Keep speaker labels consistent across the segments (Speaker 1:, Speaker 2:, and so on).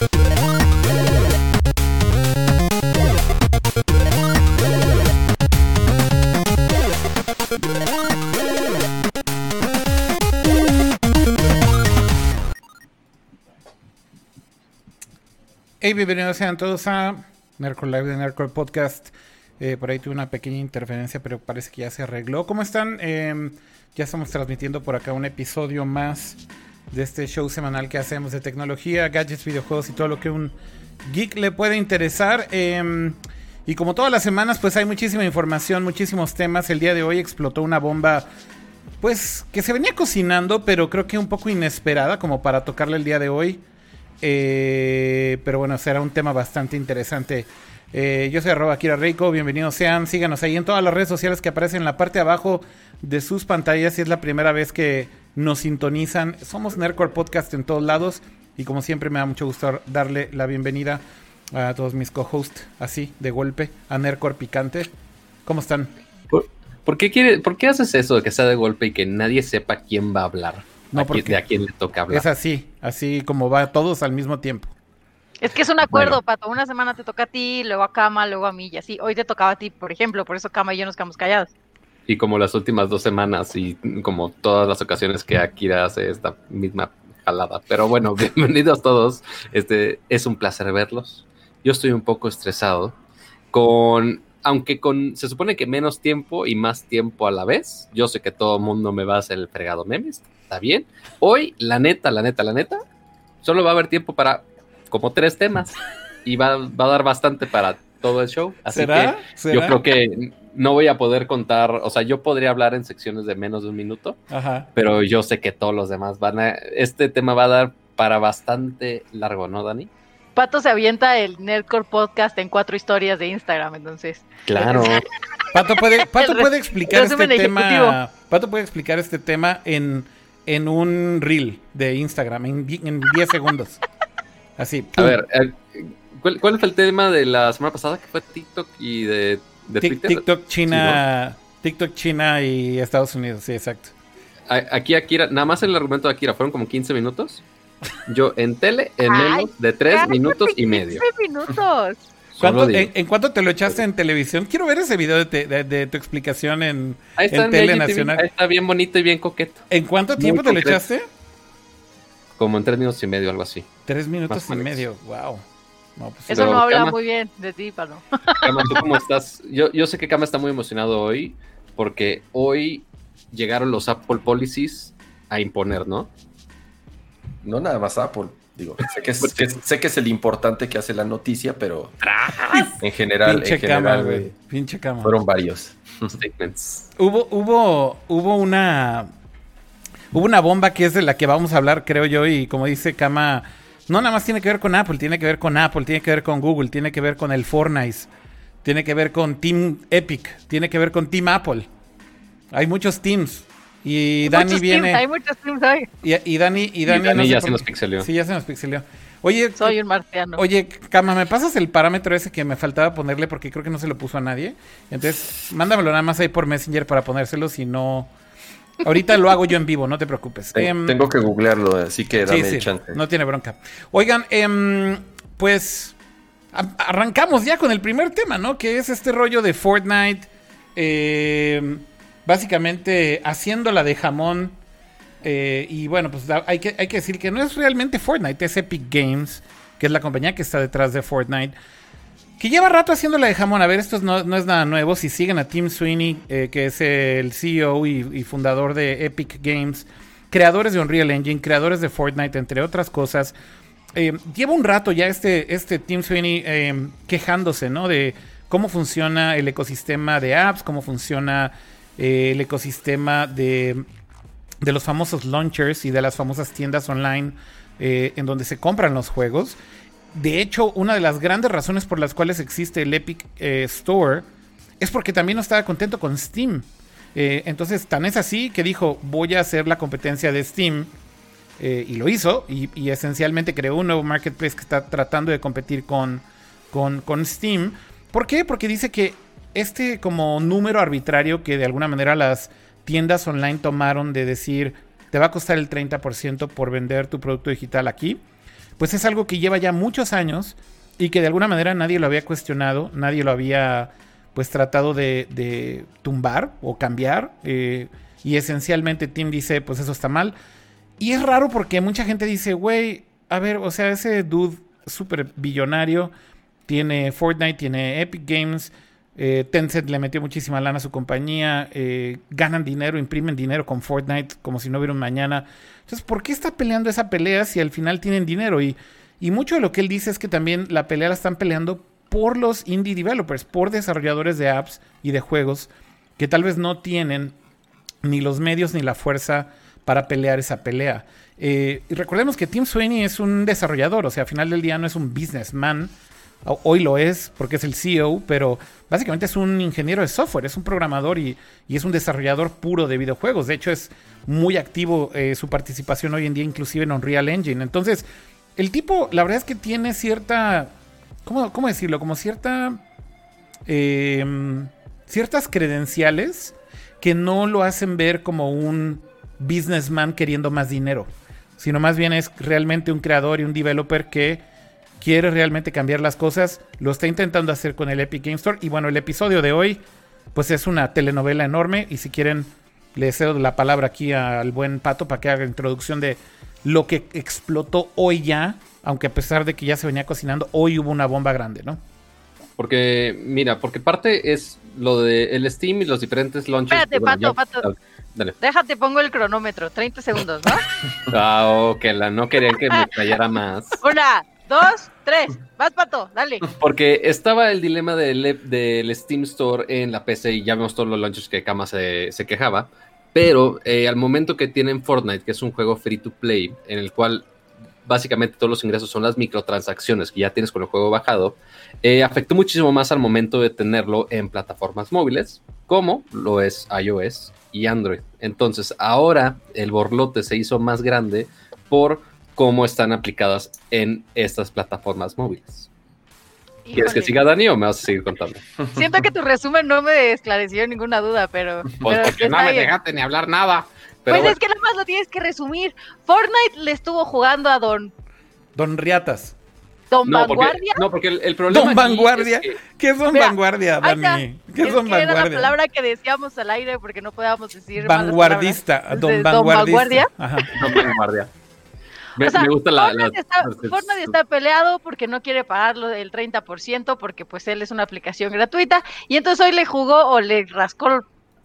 Speaker 1: Hey, bienvenidos sean todos a Nerdcore Live de Nerdcore Podcast. Eh, por ahí tuve una pequeña interferencia, pero parece que ya se arregló. ¿Cómo están? Em, ya estamos transmitiendo por acá un episodio más de este show semanal que hacemos de tecnología, gadgets, videojuegos y todo lo que un geek le puede interesar. Em, y como todas las semanas, pues hay muchísima información, muchísimos temas. El día de hoy explotó una bomba, pues que se venía cocinando, pero creo que un poco inesperada como para tocarla el día de hoy. Eh, pero bueno, será un tema bastante interesante. Eh, yo soy arroba Kira Reiko, bienvenidos sean, síganos ahí en todas las redes sociales que aparecen en la parte de abajo de sus pantallas si es la primera vez que nos sintonizan. Somos Nerdcore Podcast en todos lados y como siempre me da mucho gusto darle la bienvenida a todos mis co-hosts, así, de golpe, a Nerdcore Picante. ¿Cómo están?
Speaker 2: ¿Por, qué quiere, ¿Por qué haces eso de que sea de golpe y que nadie sepa quién va a hablar?
Speaker 1: No,
Speaker 2: a
Speaker 1: porque
Speaker 2: quién- de a quién le toca hablar.
Speaker 1: Es así, así como va todos al mismo tiempo.
Speaker 3: Es que es un acuerdo,
Speaker 2: Bueno.
Speaker 3: Pato. Una semana te toca a ti, luego a Kama, luego a mí y así. Hoy te tocaba a ti, por ejemplo, por eso Kama y yo nos quedamos callados.
Speaker 2: Y como las últimas dos semanas y como todas las ocasiones que Akira hace esta misma jalada. Pero bueno, bienvenidos todos. Este es un placer verlos. Yo estoy un poco estresado con aunque con se supone que menos tiempo y más tiempo a la vez. Yo sé que todo el mundo me va a hacer el fregado memes, está bien. Hoy, la neta, la neta, la neta, solo va a haber tiempo para como tres temas y va, va a dar bastante para todo el show. Así
Speaker 1: ¿Será?
Speaker 2: que
Speaker 1: ¿Será?
Speaker 2: yo creo que no voy a poder contar, o sea, yo podría hablar en secciones de menos de un minuto,
Speaker 1: Ajá.
Speaker 2: pero yo sé que todos los demás van a, este tema va a dar para bastante largo, ¿no, Dani?
Speaker 3: Pato se avienta el Nerdcore Podcast en cuatro historias de Instagram, entonces.
Speaker 2: Claro.
Speaker 1: Pato puede, Pato puede explicar este tema. Pato puede explicar este tema en, en un reel de Instagram, en, di- en 10 segundos. Así.
Speaker 2: A ver, eh, ¿cuál, cuál fue el tema de la semana pasada que fue TikTok y de, de Twitter?
Speaker 1: TikTok, China. TikTok, China y Estados Unidos, sí, exacto.
Speaker 2: Aquí Akira, nada más el argumento de Akira fueron como 15 minutos. Yo en tele en menos de 3
Speaker 3: Cállate,
Speaker 2: minutos y medio.
Speaker 3: 15 minutos.
Speaker 1: ¿Cuánto- en, en cuánto te lo echaste en televisión? Quiero ver ese video de, te- de- de tu explicación en,
Speaker 2: Ahí está
Speaker 1: en
Speaker 2: en
Speaker 1: Tele
Speaker 2: IGTV,
Speaker 1: Nacional.
Speaker 2: Ahí está bien bonito y bien coqueto.
Speaker 1: ¿En cuánto
Speaker 2: Muy
Speaker 1: tiempo te lo echaste?
Speaker 2: Como en 3 minutos y medio, algo así.
Speaker 1: Tres minutos y medio. Wow. No, pues.
Speaker 3: Eso
Speaker 2: Pero,
Speaker 3: no habla
Speaker 2: Kama-
Speaker 3: muy bien de ti, Pato.
Speaker 2: Kama, ¿tú cómo estás? Yo, yo sé que Kama está muy emocionado hoy porque hoy llegaron los Apple Policies a imponer, ¿no?
Speaker 4: No nada más Apple. Digo, sé que, es, que- sé que es el importante que hace la noticia, pero en general,
Speaker 1: Pinche
Speaker 4: en
Speaker 1: cama,
Speaker 4: general
Speaker 1: güey. Pinche cama.
Speaker 4: fueron varios.
Speaker 2: Statements.
Speaker 1: Hubo, hubo, hubo una. Hubo una bomba que es de la que vamos a hablar, creo yo, y como dice Kama, no nada más tiene que ver con Apple, tiene que ver con Apple, tiene que ver con Google, tiene que ver con el Fortnite, tiene que ver con Team Epic, tiene que ver con Team Apple. Hay muchos teams. Y
Speaker 3: Hay
Speaker 1: Dani viene.
Speaker 3: teams, hay muchos teams hoy.
Speaker 1: Y, y Dani, y
Speaker 2: Y
Speaker 1: Dani, no sé
Speaker 2: ya
Speaker 1: por
Speaker 2: se nos pixeleó.
Speaker 1: Sí, ya se nos pixeleó. Oye,
Speaker 3: Soy un marciano.
Speaker 1: Oye, Cama, ¿me pasas el parámetro ese que me faltaba ponerle? Porque creo que no se lo puso a nadie. Entonces, mándamelo nada más ahí por Messenger para ponérselo, si no... Ahorita lo hago yo en vivo, no te preocupes. Em,
Speaker 4: Tengo que googlearlo, así que dame
Speaker 1: sí,
Speaker 4: chance.
Speaker 1: no tiene bronca. Oigan, em, pues arrancamos ya con el primer tema, ¿no? Que es este rollo de Fortnite. em, básicamente haciéndola de jamón. eh, y bueno, pues hay que, hay que decir que no es realmente Fortnite, es Epic Games, que es la compañía que está detrás de Fortnite. Que lleva rato haciéndola de jamón. A ver, esto es no, no es nada nuevo. Si siguen a Tim Sweeney, eh, que es el CEO y, fundador de Epic Games, creadores de Unreal Engine, creadores de Fortnite, entre otras cosas. eh, lleva un rato ya este, este Tim Sweeney eh, quejándose, ¿no? De cómo funciona el ecosistema de apps, cómo funciona el ecosistema de, de los famosos launchers y de las famosas tiendas online en donde se compran los juegos. De hecho, una de las grandes razones por las cuales existe el Epic eh, Store es porque también no estaba contento con Steam. Eh, entonces, tan es así que dijo, voy a hacer la competencia de Steam. eh, y lo hizo. Y, y esencialmente creó un nuevo marketplace que está tratando de competir con, con, con Steam. ¿Por qué? Porque dice que este como número arbitrario que de alguna manera las tiendas online tomaron de decir, te va a costar el 30% por vender tu producto digital aquí pues es algo que lleva ya muchos años y que de alguna manera nadie lo había cuestionado, nadie lo había pues tratado de, de tumbar o cambiar. eh, y esencialmente Tim dice, pues eso está mal. Y es raro porque mucha gente dice, güey, a ver, o sea, ese dude súper billonario tiene Fortnite, tiene Epic Games, eh, Tencent le metió muchísima lana a su compañía, eh, ganan dinero, imprimen dinero con Fortnite como si no hubiera un mañana. Entonces, ¿por qué está peleando esa pelea si al final tienen dinero? Y, mucho de lo que él dice es que también la pelea la están peleando por los indie developers, por desarrolladores de apps y de juegos que tal vez no tienen ni los medios ni la fuerza para pelear esa pelea. Eh, y recordemos que Tim Sweeney es un desarrollador, o sea, al final del día no es un businessman. O- Hoy lo es porque es el CEO, pero básicamente es un ingeniero de software, es un programador y, es un desarrollador puro de videojuegos. De hecho, es muy activo eh, su participación hoy en día, inclusive en Unreal Engine. Entonces, el tipo, la verdad es que tiene cierta. ¿Cómo, decirlo? Como cierta. eh, ciertas credenciales que no lo hacen ver como un businessman queriendo más dinero, sino más bien es realmente un creador y un developer que quiere realmente cambiar las cosas, lo está intentando hacer con el Epic Game Store y bueno, el episodio de hoy pues es una telenovela enorme y si quieren le cedo la palabra aquí al buen Pato para que haga la introducción de lo que explotó hoy ya, aunque a pesar de que ya se venía cocinando, hoy hubo una bomba grande, ¿no?
Speaker 2: Porque, mira, porque parte es lo de el Steam y los diferentes launches.
Speaker 3: Espérate,
Speaker 2: Bueno,
Speaker 3: Pato,
Speaker 2: ya-
Speaker 3: Pato.
Speaker 2: Dale.
Speaker 3: Déjate, pongo el cronómetro, 30 segundos, ¿no?
Speaker 2: Ah, ok, la no querían que me callara más.
Speaker 3: Una, dos, tres. Vas, Pato, dale.
Speaker 2: Porque estaba el dilema del, del Steam Store en la PC y ya vemos todos los launches que Kama se, se quejaba. Pero eh, al momento que tienen Fortnite, que es un juego free to play, en el cual básicamente todos los ingresos son las microtransacciones que ya tienes con el juego bajado, eh, afectó muchísimo más al momento de tenerlo en plataformas móviles, como lo es iOS y Android. Entonces, ahora el borlote se hizo más grande por cómo están aplicadas en estas plataformas móviles. ¿Quieres que siga Dani o me vas a seguir contando?
Speaker 3: Siento que tu resumen no me esclareció ninguna duda, pero.
Speaker 2: Pues
Speaker 3: pero
Speaker 2: porque no me dejaste ni hablar nada. Pero
Speaker 3: Pues
Speaker 2: bueno,
Speaker 3: es que nada más lo tienes que resumir. Fortnite le estuvo jugando a Don,
Speaker 1: Don Riatas.
Speaker 3: don
Speaker 2: no, porque,
Speaker 3: Vanguardia.
Speaker 2: no, porque el, el problema.
Speaker 1: Don Vanguardia.
Speaker 2: es que-
Speaker 1: ¿Qué es Don
Speaker 3: Mira,
Speaker 1: Vanguardia. Dani? ¿Qué es
Speaker 3: es
Speaker 1: Don
Speaker 3: que era la
Speaker 1: Vanguardia?
Speaker 3: palabra que decíamos al aire porque no podíamos decir.
Speaker 1: Vanguardista,
Speaker 3: palabras.
Speaker 1: Don
Speaker 3: De
Speaker 1: Vanguardista. Ajá.
Speaker 2: Don Vanguardia. Me,
Speaker 3: O sea,
Speaker 2: me gusta la.
Speaker 3: Fortnite,
Speaker 2: la-
Speaker 3: está,
Speaker 2: la-
Speaker 3: Fortnite está peleado porque no quiere pagarlo el 30% porque pues él es una aplicación gratuita y entonces hoy le jugó o le rascó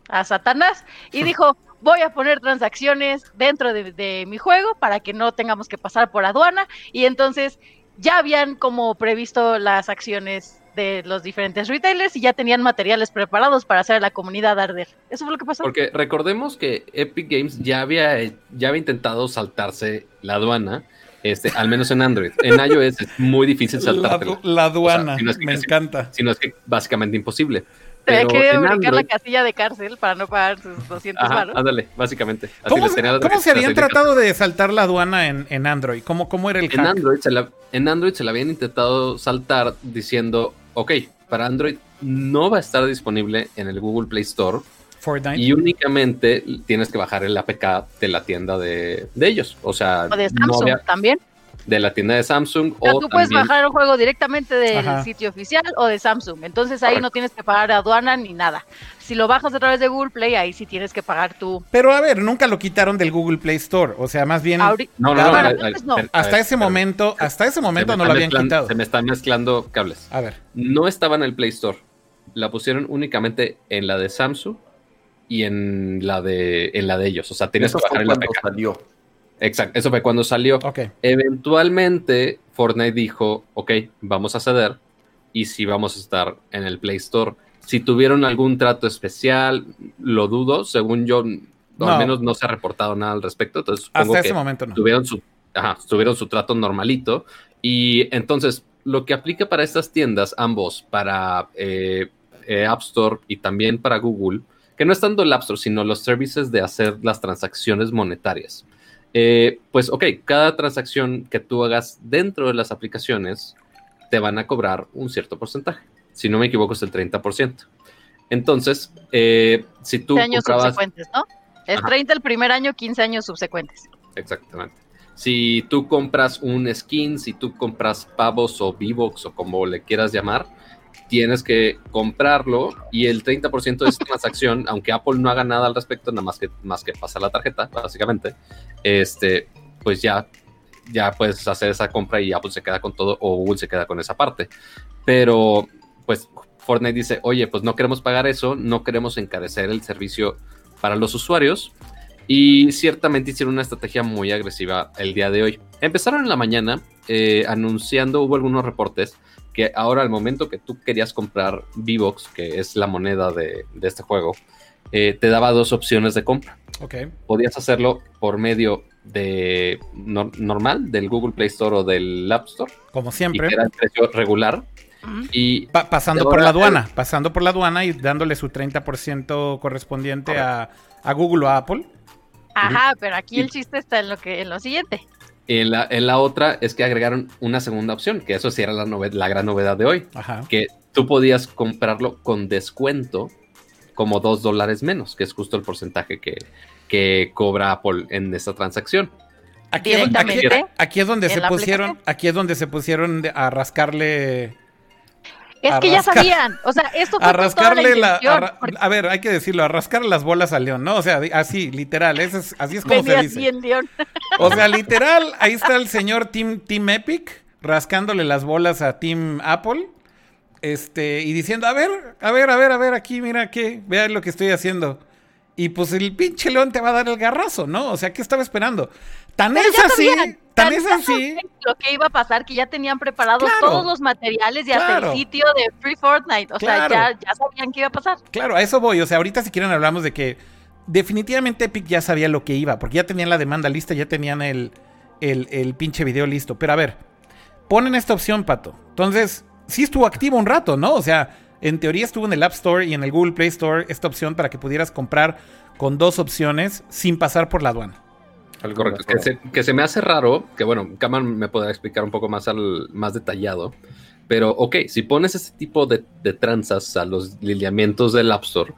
Speaker 3: a Satanás y dijo voy a poner transacciones dentro de, de mi juego para que no tengamos que pasar por aduana y entonces ya habían como previsto las acciones de los diferentes retailers y ya tenían materiales preparados para hacer a la comunidad arder. Eso fue lo que pasó.
Speaker 2: Porque recordemos que Epic Games ya había, ya había intentado saltarse la aduana, este, al menos en Android. En iOS es muy difícil
Speaker 1: La,
Speaker 2: saltártela.
Speaker 1: la aduana,
Speaker 2: O sea, si no es que
Speaker 1: me
Speaker 2: casi-
Speaker 1: encanta.
Speaker 2: Si no es que básicamente imposible.
Speaker 3: Tenía
Speaker 2: Pero
Speaker 3: que
Speaker 2: en
Speaker 3: brincar la casilla de cárcel para no pagar sus 200
Speaker 2: ajá,
Speaker 3: varos.
Speaker 2: ándale, básicamente. Así
Speaker 1: ¿Cómo,
Speaker 2: les
Speaker 1: se-
Speaker 2: tenía-
Speaker 1: cómo se habían tratado de saltar la aduana en, en Android? ¿Cómo, ¿Cómo era el
Speaker 2: En
Speaker 1: hack?
Speaker 2: Android, se la, en Android se la habían intentado saltar diciendo, ok, para Android no va a estar disponible en el Google Play Store
Speaker 1: Fortnite.
Speaker 2: y únicamente tienes que bajar el APK de la tienda de, de ellos. O sea,
Speaker 3: O de
Speaker 2: no
Speaker 3: Samsung
Speaker 2: había-
Speaker 3: también.
Speaker 2: De la tienda de Samsung
Speaker 3: O sea,
Speaker 2: o
Speaker 3: tú puedes
Speaker 2: también-
Speaker 3: bajar el juego directamente del
Speaker 1: Ajá.
Speaker 3: sitio oficial o de Samsung. Entonces ahí
Speaker 2: Correcto.
Speaker 3: no tienes que pagar aduana ni nada. Si lo bajas a través de Google Play, ahí sí tienes que pagar tu.
Speaker 1: Pero a ver, nunca lo quitaron del Google Play Store. O sea, más bien
Speaker 3: Ahorita.
Speaker 2: No, no, no.
Speaker 1: bueno,
Speaker 3: no.
Speaker 1: hasta
Speaker 2: ver,
Speaker 1: ese momento, hasta ese
Speaker 2: Se
Speaker 1: momento
Speaker 2: me
Speaker 1: no lo habían quitado.
Speaker 2: Se me están mezclando cables.
Speaker 1: A ver.
Speaker 2: No estaba en el Play Store. La pusieron únicamente en la de Samsung y en la de, en la de ellos. O sea, tenías
Speaker 4: Eso
Speaker 2: que bajar el
Speaker 4: cuando
Speaker 2: APK.
Speaker 4: salió.
Speaker 2: Exacto, eso fue cuando salió. Eventualmente, Fortnite dijo, ok, vamos a ceder y si vamos a estar en el Play Store. Si tuvieron algún trato especial, lo dudo, según yo,
Speaker 1: No.
Speaker 2: al menos no se ha reportado nada al respecto. Entonces,
Speaker 1: Hasta
Speaker 2: que
Speaker 1: ese momento no.
Speaker 2: tuvieron su, ajá, tuvieron su trato normalito. Y entonces, lo que aplica para estas tiendas, ambos, para eh, eh, App Store y también para Google, que no es tanto el App Store, sino los servicios de hacer las transacciones monetarias. Eh, pues, ok, cada transacción que tú hagas dentro de las aplicaciones te van a cobrar un cierto porcentaje. Si no me equivoco, es el 30%. Entonces, eh, si tú
Speaker 3: 15 años
Speaker 2: comprabas-
Speaker 3: subsecuentes, ¿no?
Speaker 2: Ajá.
Speaker 3: 30 el primer año, 15 años subsecuentes.
Speaker 2: Exactamente. si tú compras un skin, si tú compras pavos o V-Bucks o como le quieras llamar, tienes que comprarlo y el 30% de esa transacción, aunque Apple no haga nada al respecto, nada más que, más que pasar la tarjeta, básicamente, este, pues ya, ya puedes hacer esa compra y Apple se queda con todo o Google se queda con esa parte. Pero, pues Fortnite dice, oye, pues no queremos pagar eso, no queremos encarecer el servicio para los usuarios. Y ciertamente hicieron una estrategia muy agresiva el día de hoy. Empezaron en la mañana eh, anunciando, hubo algunos reportes que ahora al momento que tú querías comprar V-Box, que es la moneda de, este juego, eh, te daba dos opciones de compra.
Speaker 1: Okay.
Speaker 2: Podías hacerlo por medio de normal, del Google Play Store o del App Store.
Speaker 1: Como siempre.
Speaker 2: era el precio regular. Y
Speaker 1: pasando por la aduana, pasando por la aduana y dándole su 30% correspondiente a, a, Google o a Apple.
Speaker 3: Ajá, pero aquí el chiste está en lo que en lo siguiente.
Speaker 2: En la, en la, otra es que agregaron una segunda opción, que eso sí era la, la gran novedad de hoy, que tú podías comprarlo con descuento como dos dólares menos, que es justo el porcentaje que, que cobra Apple en esta transacción.
Speaker 1: Aquí, aquí, es donde se pusieron, aquí es donde se pusieron a rascarle
Speaker 3: es que ya sabían, o sea, esto fue
Speaker 1: a rascarle la, a, ver, hay que decirlo, a rascarle las bolas al león, ¿no? O sea, así, literal, es, así es como se dice. león. O sea, literal, ahí está el señor Team, Team Epic rascándole las bolas a Team Apple, este, y diciendo, a ver, a ver, a ver, a ver, aquí, mira qué, vea lo que estoy haciendo. Y pues el pinche león te va a dar el garrazo, ¿no? O sea, ¿qué estaba esperando? Tan es así, tan es así.
Speaker 3: Lo que iba a pasar, que ya tenían preparados todos los materiales y hasta el sitio de Free Fortnite. O sea, ya, sabían qué iba a pasar.
Speaker 1: Claro, a eso voy. O sea, ahorita si quieren hablamos de que definitivamente Epic ya sabía lo que iba, porque ya tenían la demanda lista, ya tenían el, el, el pinche video listo. Pero a ver, ponen esta opción, Pato. Entonces, sí estuvo activo un rato, ¿no? O sea, en teoría estuvo en el App Store y en el Google Play Store esta opción para que pudieras comprar con dos opciones sin pasar por la aduana.
Speaker 2: Correcto, que se, me hace raro, que bueno, Kaman me podrá explicar un poco más, al, más detallado, pero ok, si pones ese tipo de, de tranzas a los lineamientos del App Store,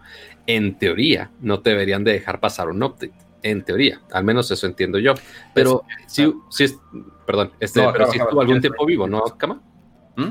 Speaker 2: en teoría no te deberían de dejar pasar un update. En teoría, al menos eso entiendo yo. Pero si, si es, perdón, este, pero si estuvo algún tiempo vivo, ¿no, Kama? ¿Mm?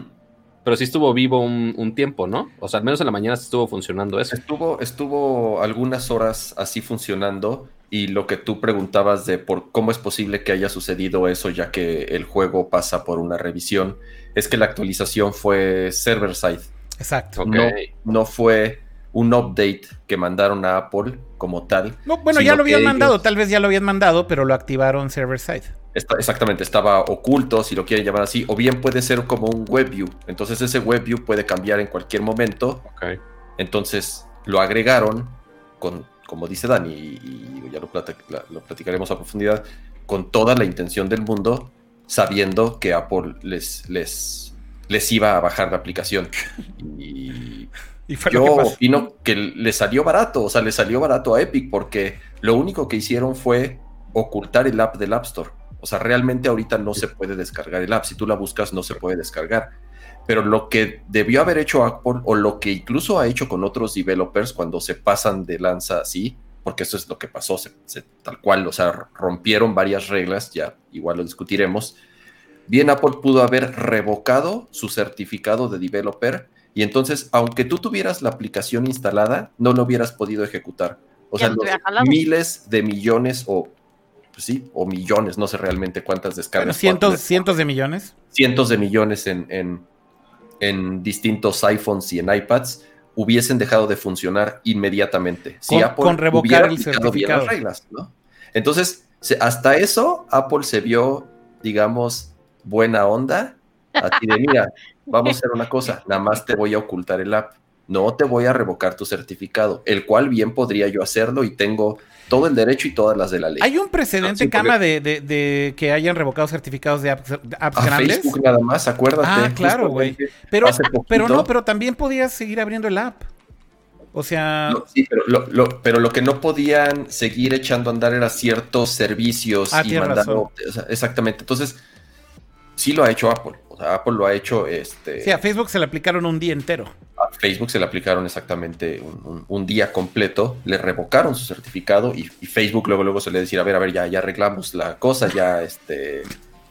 Speaker 2: Pero sí estuvo vivo un, tiempo, ¿no? O sea, al menos en la mañana estuvo funcionando eso.
Speaker 4: Estuvo, estuvo algunas horas así funcionando y lo que tú preguntabas de por cómo es posible que haya sucedido eso ya que el juego pasa por una revisión, es que la actualización fue server-side.
Speaker 1: Exacto.
Speaker 4: No, no fue un update que mandaron a Apple como tal.
Speaker 1: No, bueno, ya lo habían mandado, tal vez ya lo habían mandado, pero lo activaron server-side
Speaker 4: exactamente, estaba oculto, si lo quieren llamar así, o bien puede ser como un web view. Entonces ese web view puede cambiar en cualquier momento. Entonces lo agregaron con, como dice Dani, y, ya lo, platicaremos a profundidad, con toda la intención del mundo, sabiendo que Apple les, les, les iba a bajar la aplicación. Y, yo opino que le salió barato, o sea, le salió barato a Epic porque lo único que hicieron fue ocultar el app del App Store. O sea, realmente ahorita no se puede descargar el app. Si tú la buscas, no se puede descargar. Pero lo que debió haber hecho Apple, o lo que incluso ha hecho con otros developers cuando se pasan de lanza así, porque eso es lo que pasó, tal cual, o sea, rompieron varias reglas, ya igual lo discutiremos. Bien, Apple pudo haber revocado su certificado de developer y entonces, aunque tú tuvieras la aplicación instalada, no lo hubieras podido ejecutar. O sea, los miles de millones o pues sí, o millones, no sé realmente cuántas descargas.
Speaker 1: cientos, cientos de millones.
Speaker 4: Cientos de millones en, en, distintos iPhones y en iPads hubiesen dejado de funcionar inmediatamente.
Speaker 1: Si con, Apple revocar el certificado.
Speaker 4: las reglas, Entonces, hasta eso, Apple se vio, digamos, buena onda. A ti de, mira, vamos a hacer una cosa, nada más te voy a ocultar el app. No te voy a revocar tu certificado, el cual bien podría yo hacerlo y tengo todo el derecho y todas las de la ley.
Speaker 1: ¿Hay un precedente, Cama, de, que hayan revocado certificados de apps, grandes?
Speaker 4: Facebook nada más, acuérdate.
Speaker 1: Ah, claro, güey. Pero, pero no, pero también podías seguir abriendo el app. O sea...
Speaker 4: sí, pero lo, pero lo que no podían seguir echando a andar era ciertos servicios
Speaker 1: ah, y mandando...
Speaker 4: exactamente. Entonces, sí lo ha hecho Apple. O sea, Apple lo ha hecho. Este,
Speaker 1: sí, a Facebook se le aplicaron un día entero.
Speaker 4: A Facebook se le aplicaron exactamente un, día completo, le revocaron su certificado y, Facebook luego, luego se le decía, a ver, a ver, ya, ya arreglamos la cosa, ya, este,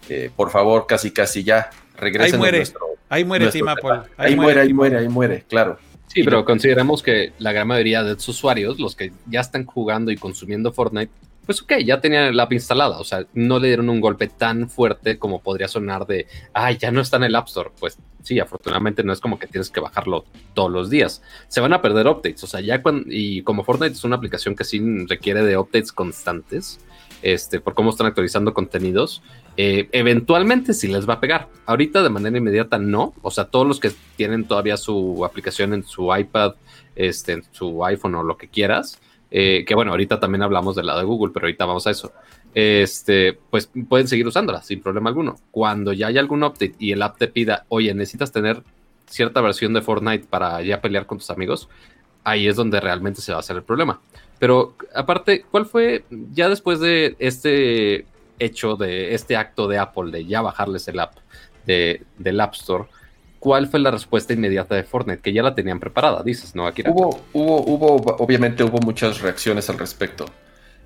Speaker 4: eh, por favor, casi, casi ya, regresen
Speaker 1: ahí muere, ahí muere Team Apple.
Speaker 4: Ahí, muere, ahí muere, ahí muere, claro.
Speaker 2: Sí, pero consideramos que la gran mayoría de sus usuarios, los que ya están jugando y consumiendo Fortnite, pues ok, ya tenían el app instalada, o sea, no le dieron un golpe tan fuerte como podría sonar de, ay, ya no está en el App Store. Pues sí, afortunadamente no es como que tienes que bajarlo todos los días. Se van a perder updates, o sea, ya cuando, y como Fortnite es una aplicación que sí requiere de updates constantes, este, por cómo están actualizando contenidos, eh, eventualmente sí les va a pegar. Ahorita de manera inmediata no, o sea, todos los que tienen todavía su aplicación en su iPad, este, en su iPhone o lo que quieras, eh, que bueno, ahorita también hablamos de la de Google, pero ahorita vamos a eso. Este, pues pueden seguir usándola sin problema alguno. Cuando ya haya algún update y el app te pida, oye, necesitas tener cierta versión de Fortnite para ya pelear con tus amigos, ahí es donde realmente se va a hacer el problema. Pero aparte, ¿cuál fue ya después de este hecho, de este acto de Apple de ya bajarles el app de, del App Store? ¿Cuál fue la respuesta inmediata de Fortnite? Que ya la tenían preparada, dices, ¿no, Akira?
Speaker 4: Hubo, hubo, hubo, obviamente hubo muchas reacciones al respecto.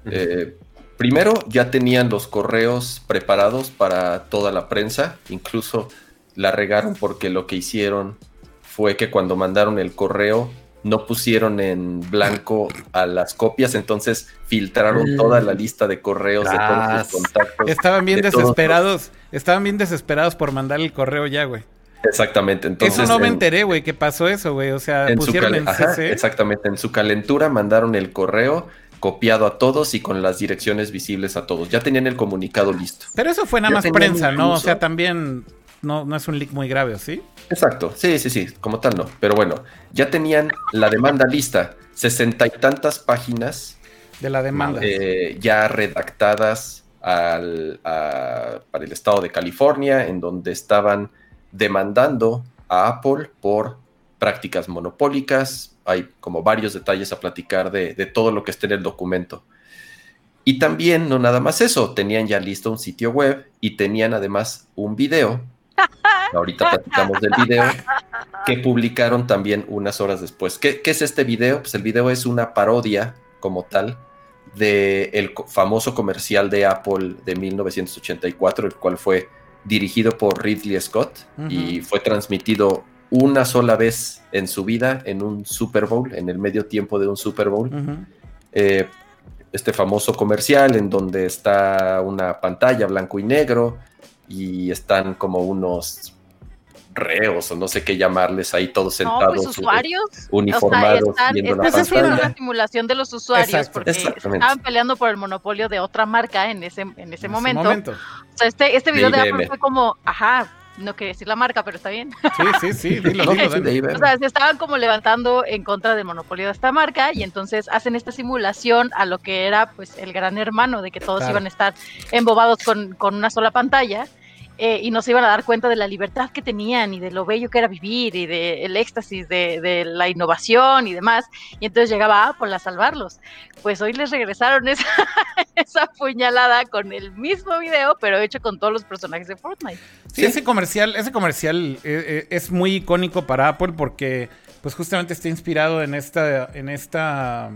Speaker 4: Eh, primero, ya tenían los correos preparados para toda la prensa, incluso la regaron porque lo que hicieron fue que cuando mandaron el correo no pusieron en blanco a las copias, entonces filtraron toda la lista de correos de todos los contactos.
Speaker 1: Estaban bien desesperados, estaban bien desesperados por mandar el correo ya, güey.
Speaker 4: Exactamente. Entonces,
Speaker 1: eso no me enteré, güey, que pasó eso, güey. O sea, pusieron en CC.
Speaker 4: Exactamente. En su calentura mandaron el correo copiado a todos y con las direcciones visibles a todos. Ya tenían el comunicado listo.
Speaker 1: Pero eso fue nada más prensa, ¿no? O sea, también no, no es un leak muy grave, ¿sí?
Speaker 4: Exacto. Sí, sí, sí. Como tal, no. Pero bueno, ya tenían la demanda lista. Sesenta y tantas páginas.
Speaker 1: De la demanda.
Speaker 4: Eh, ya redactadas al, para el estado de California, en donde estaban demandando a Apple por prácticas monopólicas. Hay como varios detalles a platicar de, todo lo que está en el documento. Y también, no nada más eso, tenían ya listo un sitio web y tenían además un video. Ahorita platicamos del video que publicaron también unas horas después. ¿Qué, ¿Qué, es este video? Pues el video es una parodia como tal del el famoso comercial de Apple de 1984, el cual fue dirigido por Ridley Scott y fue transmitido una sola vez en su vida en un Super Bowl, en el medio tiempo de un Super Bowl. Eh, este famoso comercial en donde está una pantalla blanco y negro y están como unos reos o no sé qué llamarles ahí todos pues, sentados.
Speaker 3: No, usuarios.
Speaker 4: Uniformados.
Speaker 3: viendo la es una simulación de los usuarios porque estaban peleando por el monopolio de otra marca en ese, en ese momento. O sea, este, este video de, Apple fue como, ajá, no quería decir la marca, pero está bien.
Speaker 1: Sí, sí, sí, dilo, dilo,
Speaker 3: O sea, se estaban como levantando en contra del monopolio de esta marca y entonces hacen esta simulación a lo que era pues el gran hermano de que todos iban a estar embobados con, con una sola pantalla eh, y no se iban a dar cuenta de la libertad que tenían y de lo bello que era vivir y del éxtasis de, la innovación y demás. Y entonces llegaba Apple a salvarlos. Pues hoy les regresaron esa, esa puñalada con el mismo video, pero hecho con todos los personajes de Fortnite.
Speaker 1: Sí, ese comercial, ese comercial eh, eh, es muy icónico para Apple porque pues justamente está inspirado en esta, en esta,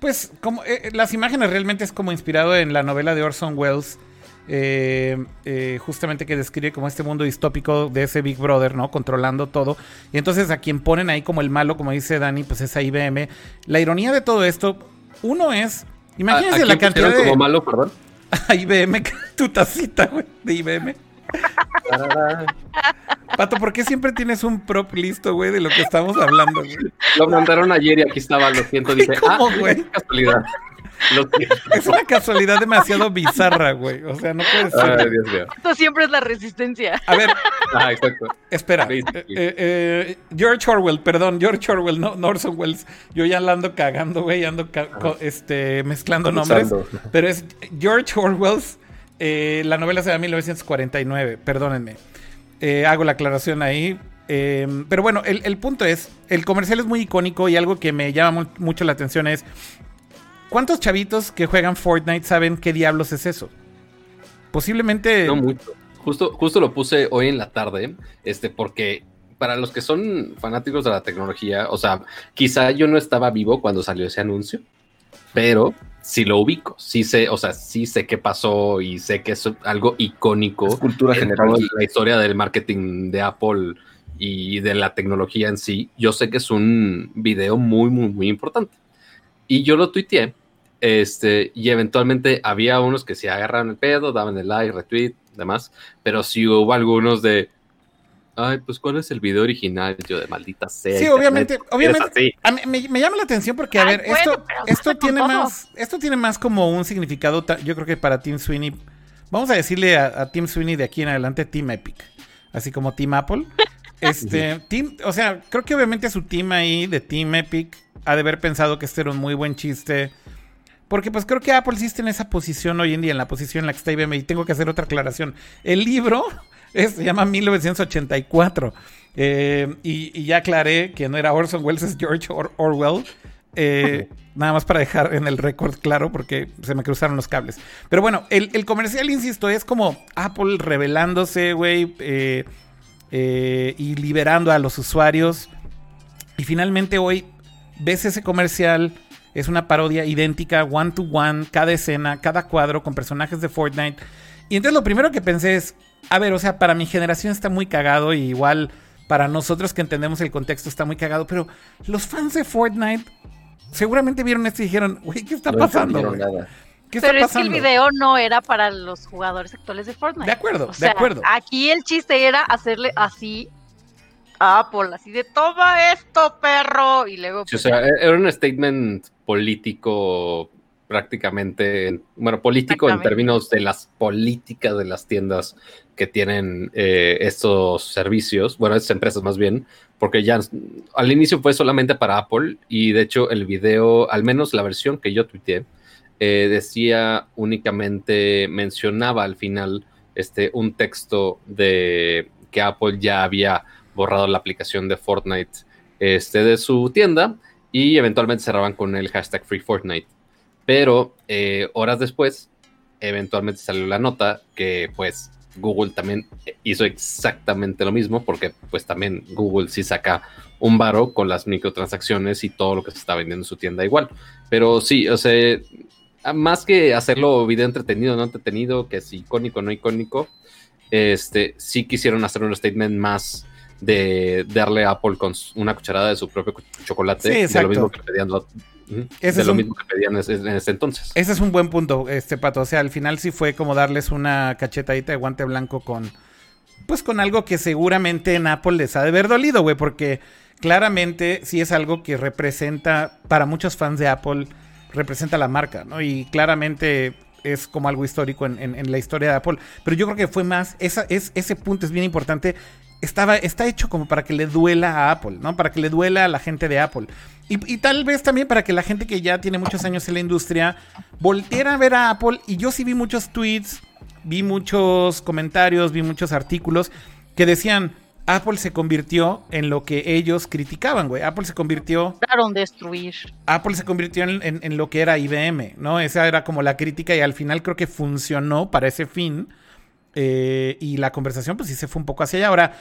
Speaker 1: pues como las imágenes realmente es como inspirado en la novela de Orson Welles eh, eh, justamente que describe como este mundo distópico de ese Big Brother, ¿no? Controlando todo. Y entonces a quien ponen ahí como el malo, como dice Dani, pues es a IBM. La ironía de todo esto, uno es, imagínense la cantidad de...
Speaker 2: como malo, perdón?
Speaker 1: A IBM, tu tacita, güey, de IBM. Pato, ¿por qué siempre tienes un prop listo, güey, de lo que estamos hablando, güey?
Speaker 2: Lo mandaron ayer y aquí estaba, lo siento, dije, ¿Cómo, ah, güey? casualidad.
Speaker 1: Es una casualidad demasiado bizarra, güey. O sea, no puede ser.
Speaker 3: Esto siempre es la resistencia.
Speaker 1: A ver. Ah, exacto. Espera. Eh, eh, eh, George Orwell, perdón, George Orwell, no, Orson Welles. Yo ya la ando cagando, güey, ando este, mezclando nombres. Pero es George Orwell's. la novela se llama 1949, perdónenme. hago la aclaración ahí. pero bueno, el, el punto es, el comercial es muy icónico y algo que me llama mucho la atención es ¿Cuántos chavitos que juegan Fortnite saben qué diablos es eso? Posiblemente.
Speaker 2: No mucho. Justo, justo lo puse hoy en la tarde, este, porque para los que son fanáticos de la tecnología, o sea, quizá yo no estaba vivo cuando salió ese anuncio, pero sí lo ubico, sí sé, o sea, sí sé qué pasó y sé que es algo icónico.
Speaker 4: cultura general.
Speaker 2: La historia del marketing de Apple y de la tecnología en sí, yo sé que es un video muy, muy, muy importante. Y yo lo tuiteé, este, y eventualmente había unos que se agarraron el pedo, daban el like, retweet, demás, pero sí hubo algunos de, Ay, pues ¿cuál es el video original? Yo de maldita sea.
Speaker 1: Sí, obviamente, obviamente. me, llama la atención porque, a ver, esto, esto tiene más, esto tiene más como un significado, yo creo que para Team Sweeney, vamos a decirle a, Team Sweeney de aquí en adelante Team Epic, así como Team Apple. Este, team, o sea, creo que obviamente su team ahí de Team Epic ha de haber pensado que este era un muy buen chiste. Porque pues creo que Apple sí está en esa posición hoy en día, en la posición en la que está IBM. Y tengo que hacer otra aclaración. El libro se llama 1984. Eh, y, ya aclaré que no era Orson Welles, es George Orwell. Eh, nada más para dejar en el récord claro porque se me cruzaron los cables. Pero bueno, el, comercial, insisto, es como Apple revelándose, güey, eh, y liberando a los usuarios. Y finalmente hoy ves ese comercial, es una parodia idéntica, one to one, cada escena, cada cuadro con personajes de Fortnite. Y entonces lo primero que pensé es, a ver, o sea, para mi generación está muy cagado y igual para nosotros que entendemos el contexto está muy cagado, pero los fans de Fortnite seguramente vieron esto y dijeron, güey, ¿qué está pasando?
Speaker 3: ¿Qué está pero es que el video no era para los jugadores actuales de Fortnite.
Speaker 1: De acuerdo, de acuerdo.
Speaker 3: Aquí el chiste era hacerle así a Apple, así de toma esto, perro. Y luego.
Speaker 2: o pues sea, era un statement político prácticamente, bueno, político en términos de las políticas de las tiendas que tienen eh, estos servicios, bueno, estas empresas más bien, porque ya al inicio fue solamente para Apple y de hecho el video, al menos la versión que yo tuiteé, eh, decía únicamente, mencionaba al final este, un texto de que Apple ya había borrado la aplicación de Fortnite este, de su tienda y eventualmente cerraban con el hashtag Free Fortnite. Pero eh, horas después, eventualmente salió la nota que pues Google también hizo exactamente lo mismo, porque pues también Google sí saca un varo con las microtransacciones y todo lo que se está vendiendo en su tienda igual. Pero sí, o sea, más que hacerlo video entretenido, no entretenido, que es icónico, no icónico, este, sí quisieron hacer un statement más de darle a Apple con una cucharada de su propio chocolate, de lo mismo que pedían es lo mismo que pedían en ese entonces.
Speaker 1: Ese es un buen punto, este pato. O sea, al final sí fue como darles una cachetadita de guante blanco con. Pues con algo que seguramente en Apple les ha de haber dolido, güey. Porque claramente sí es algo que representa, para muchos fans de Apple, representa la marca, ¿no? Y claramente es como algo histórico en, la historia de Apple. Pero yo creo que fue más, esa, es, ese punto es bien importante. Estaba, está hecho como para que le duela a Apple, ¿no? Para que le duela a la gente de Apple. Y, tal vez también para que la gente que ya tiene muchos años en la industria volteara a ver a Apple. Y yo sí vi muchos tweets, vi muchos comentarios, vi muchos artículos que decían, Apple se convirtió en lo que ellos criticaban, güey. Apple se convirtió...
Speaker 3: destruir.
Speaker 1: Apple se convirtió en, lo que era IBM, ¿no? Esa era como la crítica y al final creo que funcionó para ese fin. Eh, y la conversación pues sí se fue un poco hacia allá. Ahora,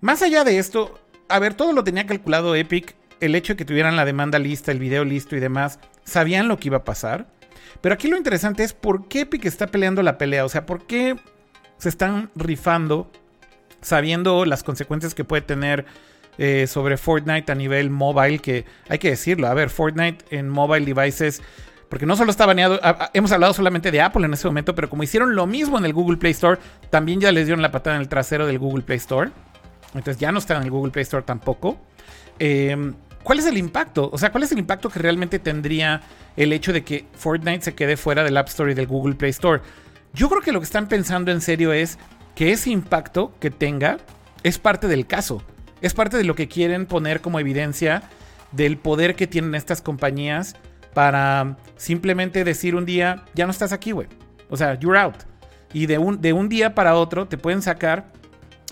Speaker 1: más allá de esto, a ver, todo lo tenía calculado Epic el hecho de que tuvieran la demanda lista, el video listo y demás, sabían lo que iba a pasar. Pero aquí lo interesante es por qué Epic está peleando la pelea. O sea, por qué se están rifando sabiendo las consecuencias que puede tener eh, sobre Fortnite a nivel mobile. Que hay que decirlo. A ver, Fortnite en mobile devices. Porque no solo está baneado, hemos hablado solamente de Apple en ese momento, pero como hicieron lo mismo en el Google Play Store, también ya les dieron la patada en el trasero del Google Play Store. Entonces ya no está en el Google Play Store tampoco. Eh, ¿Cuál es el impacto? O sea, ¿cuál es el impacto que realmente tendría el hecho de que Fortnite se quede fuera del App Store y del Google Play Store? Yo creo que lo que están pensando en serio es que ese impacto que tenga es parte del caso. Es parte de lo que quieren poner como evidencia del poder que tienen estas compañías para simplemente decir un día, ya no estás aquí, güey. O sea, you're out. Y de un, de un día para otro te pueden sacar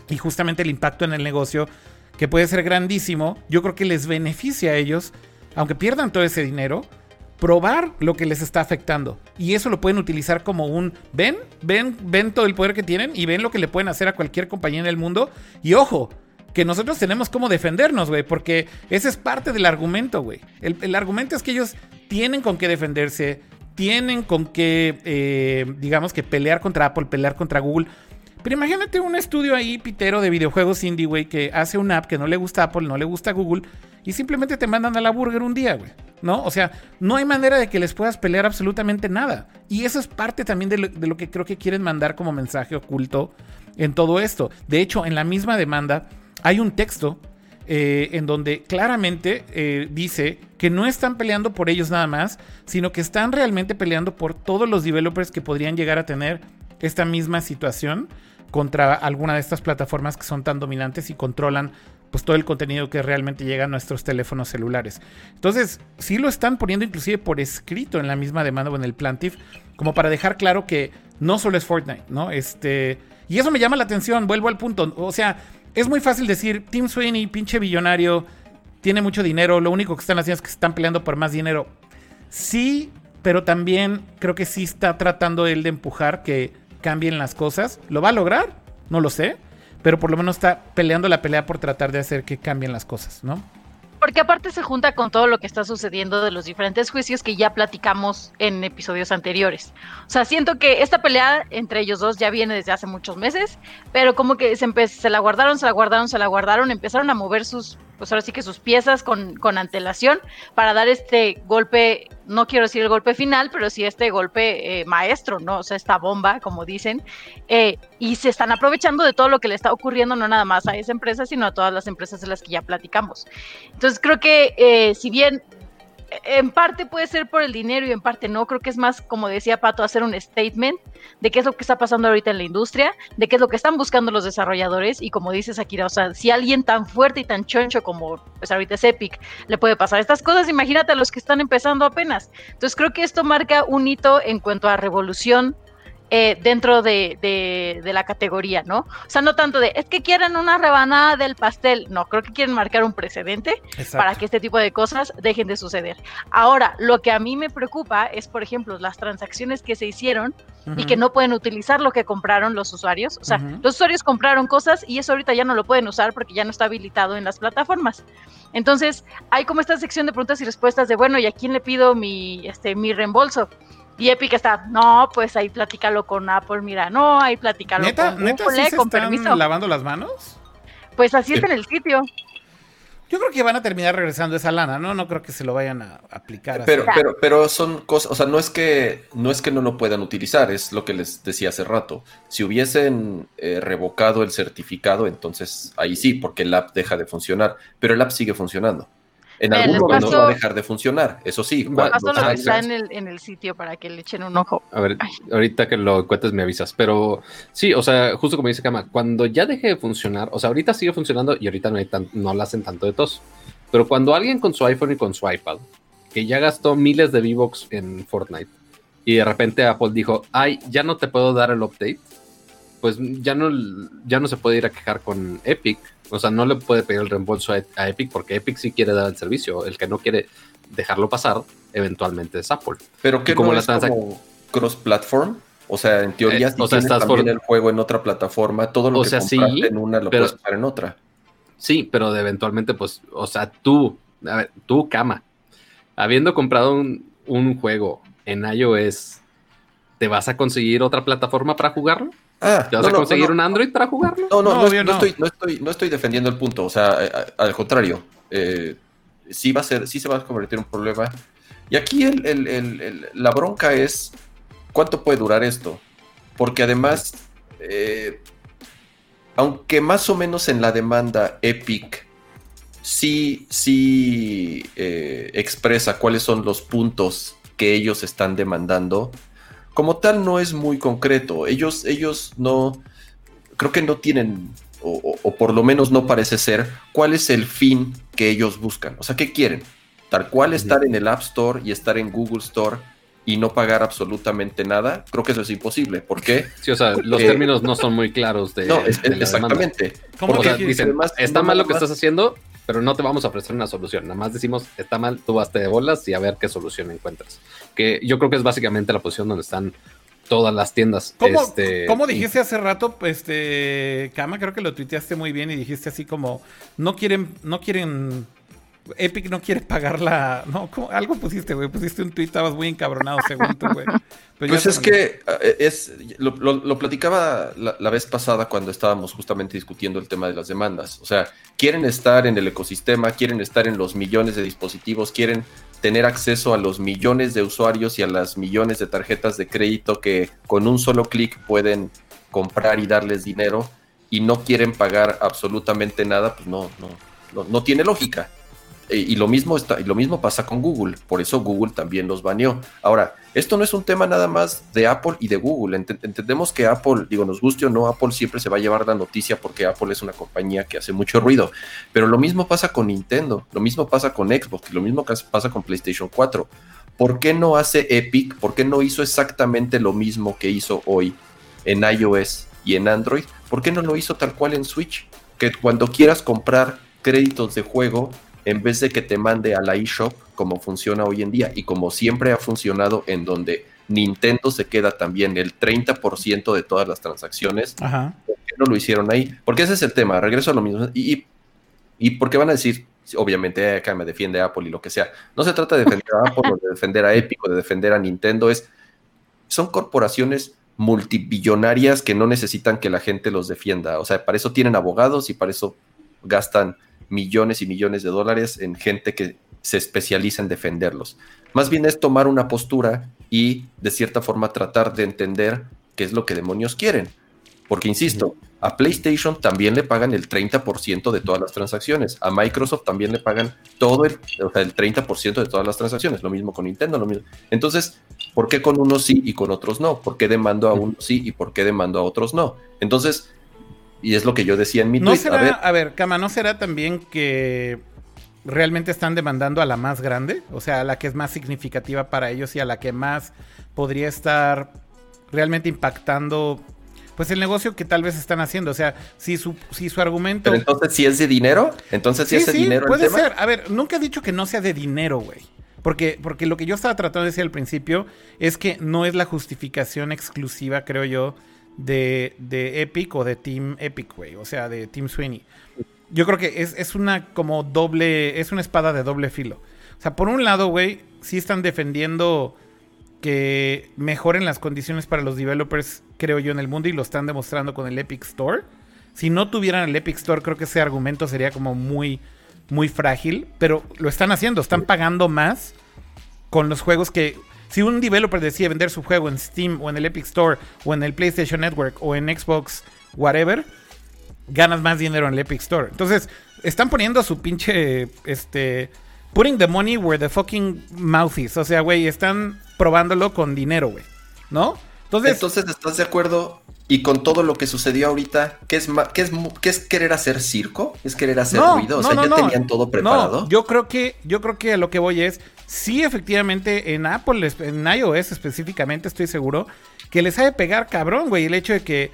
Speaker 1: y justamente el impacto en el negocio que puede ser grandísimo, yo creo que les beneficia a ellos, aunque pierdan todo ese dinero, probar lo que les está afectando. Y eso lo pueden utilizar como un, ven, ven, ven todo el poder que tienen y ven lo que le pueden hacer a cualquier compañía en el mundo. Y ojo, que nosotros tenemos cómo defendernos, güey, porque ese es parte del argumento, güey. El, argumento es que ellos tienen con qué defenderse, tienen con qué, eh, digamos que pelear contra Apple, pelear contra Google. Pero imagínate un estudio ahí, pitero, de videojuegos indie, güey, que hace una app que no le gusta a Apple, no le gusta a Google, y simplemente te mandan a la burger un día, güey. ¿No? O sea, no hay manera de que les puedas pelear absolutamente nada. Y eso es parte también de lo que creo que quieren mandar como mensaje oculto en todo esto. De hecho, en la misma demanda hay un texto eh, en donde claramente eh, dice que no están peleando por ellos nada más, sino que están realmente peleando por todos los developers que podrían llegar a tener esta misma situación contra alguna de estas plataformas que son tan dominantes y controlan pues todo el contenido que realmente llega a nuestros teléfonos celulares. Entonces, sí lo están poniendo inclusive por escrito en la misma demanda o en el plantif, como para dejar claro que no solo es Fortnite, ¿no? Este, y eso me llama la atención, vuelvo al punto, o sea, es muy fácil decir, Tim Sweeney, pinche billonario, tiene mucho dinero, lo único que están haciendo es que están peleando por más dinero. Sí, pero también creo que sí está tratando él de empujar que cambien las cosas. ¿Lo va a lograr? No lo sé, pero por lo menos está peleando la pelea por tratar de hacer que cambien las cosas, ¿no?
Speaker 3: Porque aparte se junta con todo lo que está sucediendo de los diferentes juicios que ya platicamos en episodios anteriores. O sea, siento que esta pelea entre ellos dos ya viene desde hace muchos meses, pero como que se, se la guardaron, se la guardaron, se la guardaron, empezaron a mover sus pues ahora sí que sus piezas con, con, antelación para dar este golpe, no quiero decir el golpe final, pero sí este golpe eh, maestro, ¿no? O sea, esta bomba, como dicen, eh, y se están aprovechando de todo lo que le está ocurriendo, no nada más a esa empresa, sino a todas las empresas de las que ya platicamos. Entonces creo que eh, si bien en parte puede ser por el dinero y en parte no. Creo que es más, como decía Pato, hacer un statement de qué es lo que está pasando ahorita en la industria, de qué es lo que están buscando los desarrolladores. Y como dices Akira, o sea, si alguien tan fuerte y tan choncho como pues ahorita es Epic le puede pasar estas cosas, imagínate a los que están empezando apenas. Entonces creo que esto marca un hito en cuanto a revolución eh, dentro de, de, la categoría, ¿no? O sea, no tanto de, es que quieren una rebanada del pastel, no, creo que quieren marcar un precedente para que este tipo de cosas dejen de suceder. Ahora, lo que a mí me preocupa es, por ejemplo, las transacciones que se hicieron y que no pueden utilizar lo que compraron los usuarios. O sea, los usuarios compraron cosas y eso ahorita ya no lo pueden usar porque ya no está habilitado en las plataformas. Entonces, hay como esta sección de preguntas y respuestas de, bueno, ¿y a quién le pido mi, este, mi reembolso? Y Epic está, no, pues ahí platícalo con Apple, mira, no, ahí platícalo
Speaker 1: ¿Neta, con ¿neta Google, sí con permiso. lavando las manos?
Speaker 3: Pues así es en el sitio.
Speaker 1: Yo creo que van a terminar regresando esa lana, ¿no? No creo que se lo vayan a aplicar.
Speaker 4: Pero, pero, pero son cosas, o sea, no es que no es que no lo puedan utilizar, es lo que les decía hace rato. Si hubiesen eh, revocado el certificado, entonces ahí sí, porque el app deja de funcionar, pero el app sigue funcionando. En algún momento va a dejar de funcionar, eso sí.
Speaker 3: Paso lo está en el, en el sitio para que le echen un ojo.
Speaker 2: A ver, ahorita que lo cuentes me avisas, pero sí, o sea, justo como dice Kama, cuando ya deje de funcionar, o sea, ahorita sigue funcionando y ahorita no, hay tan, no la hacen tanto de tos, pero cuando alguien con su iPhone y con su iPad, que ya gastó miles de V-Bucks en Fortnite, y de repente Apple dijo, ay, ya no te puedo dar el update, pues ya no, ya no se puede ir a quejar con Epic, o sea, no le puede pedir el reembolso a, Epic porque Epic sí quiere dar el servicio. El que no quiere dejarlo pasar, eventualmente es Apple.
Speaker 4: Pero que como no es como cross-platform. O sea, en teoría, eh, si o sea, estás también el juego en otra plataforma, todo lo que sea, compraste en una lo puedes usar en otra.
Speaker 2: Sí, pero de eventualmente, pues, o sea, tú, a ver, tú, cama, habiendo comprado un, un juego en iOS, ¿te vas a conseguir otra plataforma para jugarlo? Ah, ¿Te vas a conseguir un Android para jugarlo?
Speaker 4: No, no, no, estoy, no, estoy, no estoy defendiendo el punto. O sea, eh, al contrario, eh, sí va a ser, sí se va a convertir en un problema. Y aquí la bronca es cuánto puede durar esto. Porque además, eh, aunque más o menos en la demanda Epic sí, sí expresa cuáles son los puntos que ellos están demandando como tal no es muy concreto. Ellos, ellos no, creo que no tienen, o, por lo menos no parece ser, cuál es el fin que ellos buscan. O sea, ¿qué quieren? Tal cual estar en el App Store y estar en Google Store y no pagar absolutamente nada, creo que eso es imposible. ¿Por qué?
Speaker 2: Sí, o sea, los términos no son muy claros de.
Speaker 4: No, exactamente.
Speaker 2: ¿Cómo dicen, está mal lo que estás haciendo, pero no te vamos a ofrecer una solución. Nada más decimos, está mal, tú vas de bolas y a ver qué solución encuentras. Que yo creo que es básicamente la posición donde están todas las tiendas.
Speaker 1: ¿Cómo,
Speaker 2: este,
Speaker 1: dijiste hace rato, este, Kama, creo que lo tuiteaste muy bien y dijiste así como, no quieren, no quieren Epic no quiere pagar la. No, algo pusiste, güey. Pusiste un tweet, estabas muy encabronado, según tú, güey.
Speaker 4: Pues es que eh, es, lo, platicaba la, vez pasada cuando estábamos justamente discutiendo el tema de las demandas. O sea, quieren estar en el ecosistema, quieren estar en los millones de dispositivos, quieren tener acceso a los millones de usuarios y a las millones de tarjetas de crédito que con un solo clic pueden comprar y darles dinero y no quieren pagar absolutamente nada, pues no, no, no, no tiene lógica. Eh, y lo mismo, está, y lo mismo pasa con Google, por eso Google también los baneó. Ahora, esto no es un tema nada más de Apple y de Google. entendemos que Apple, digo, nos guste o no, Apple siempre se va a llevar la noticia porque Apple es una compañía que hace mucho ruido. Pero lo mismo pasa con Nintendo, lo mismo pasa con Xbox, lo mismo pasa con PlayStation 4. ¿Por qué no hace Epic? ¿Por qué no hizo exactamente lo mismo que hizo hoy en iOS y en Android? ¿Por qué no lo hizo tal cual en Switch? Que cuando quieras comprar créditos de juego, en vez de que te mande a la eShop como funciona hoy en día y como siempre ha funcionado en donde Nintendo se queda también el 30% de todas las transacciones. ¿Por qué no lo hicieron ahí? Porque ese es el tema, regreso a lo mismo. Y, y, porque van a decir, obviamente acá me defiende Apple y lo que sea. No se trata de defender a Apple o de defender a Epic o de defender a Nintendo, es son corporaciones multibillonarias que no necesitan que la gente los defienda. O sea, para eso tienen abogados y para eso gastan millones y millones de dólares en gente que se especializa en defenderlos. Más bien es tomar una postura y de cierta forma tratar de entender qué es lo que demonios quieren. Porque, insisto, a PlayStation también le pagan el 30% de todas las transacciones. A Microsoft también le pagan todo el, o sea, el 30% de todas las transacciones. Lo mismo con Nintendo, lo mismo. Entonces, ¿por qué con unos sí y con otros no? ¿Por qué demando a unos sí y por qué demando a otros no? Entonces, y es lo que yo decía en mi
Speaker 1: no tweet. Será, a ver, a ver, Kama, ¿no será también que realmente están demandando a la más grande? O sea, a la que es más significativa para ellos y a la que más podría estar realmente impactando pues el negocio que tal vez están haciendo. O sea, si su, si su argumento.
Speaker 4: Pero entonces, si es de dinero, entonces si es de dinero.
Speaker 1: Puede ser. A ver, nunca he dicho que no sea de dinero, güey. Porque, porque lo que yo estaba tratando de decir al principio es que no es la justificación exclusiva, creo yo, de, de Epic o de Team Epic, güey. O sea, de Team Sweeney. Yo creo que es, es, una como doble, es una espada de doble filo. O sea, por un lado, güey, sí están defendiendo que mejoren las condiciones para los developers, creo yo, en el mundo y lo están demostrando con el Epic Store. Si no tuvieran el Epic Store, creo que ese argumento sería como muy, muy frágil, pero lo están haciendo, están pagando más con los juegos que si un developer decide vender su juego en Steam o en el Epic Store o en el PlayStation Network o en Xbox, whatever, ganas más dinero en el Epic Store. Entonces, están poniendo su pinche, este, putting the money where the fucking mouth is. O sea, güey, están probándolo con dinero, güey. ¿No?
Speaker 4: Entonces, Entonces, ¿estás de acuerdo? Y con todo lo que sucedió ahorita, ¿qué es, qué es, qué es querer hacer circo? ¿Es querer hacer ruido? O sea, ya tenían todo preparado.
Speaker 1: yo creo que, yo creo que a lo que voy es, sí, efectivamente, en Apple, en iOS específicamente, estoy seguro, que les ha de pegar cabrón, güey, el hecho de que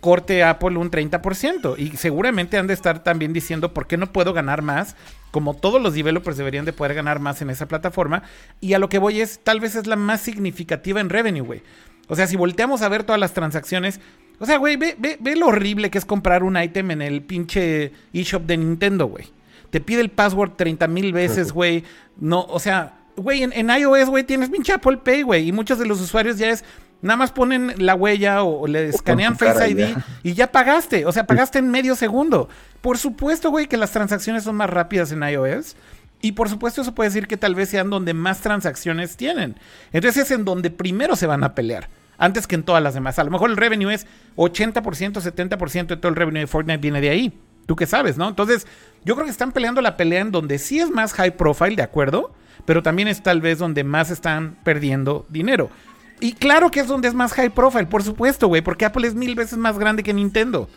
Speaker 1: corte Apple un 30%. Y seguramente han de estar también diciendo por qué no puedo ganar más, como todos los developers deberían de poder ganar más en esa plataforma. Y a lo que voy es, tal vez es la más significativa en revenue, güey. O sea, si volteamos a ver todas las transacciones. O sea, güey, ve, ve, lo horrible que es comprar un ítem en el pinche eShop de Nintendo, güey. Te pide el password 30 mil veces, güey. No, o sea, güey, en, iOS, güey, tienes pinche Apple Pay, güey. Y muchos de los usuarios ya es. Nada más ponen la huella o, le escanean Face ID y ya pagaste. O sea, pagaste en medio segundo. Por supuesto, güey, que las transacciones son más rápidas en iOS. Y por supuesto eso puede decir que tal vez sean donde más transacciones tienen. Entonces es en donde primero se van a pelear, antes que en todas las demás. A lo mejor el revenue es 80%, 70% de todo el revenue de Fortnite viene de ahí. Tú qué sabes, ¿no? Entonces yo creo que están peleando la pelea en donde sí es más high profile, de acuerdo, pero también es tal vez donde más están perdiendo dinero. Y claro que es donde es más high profile, por supuesto, güey, porque Apple es mil veces más grande que Nintendo.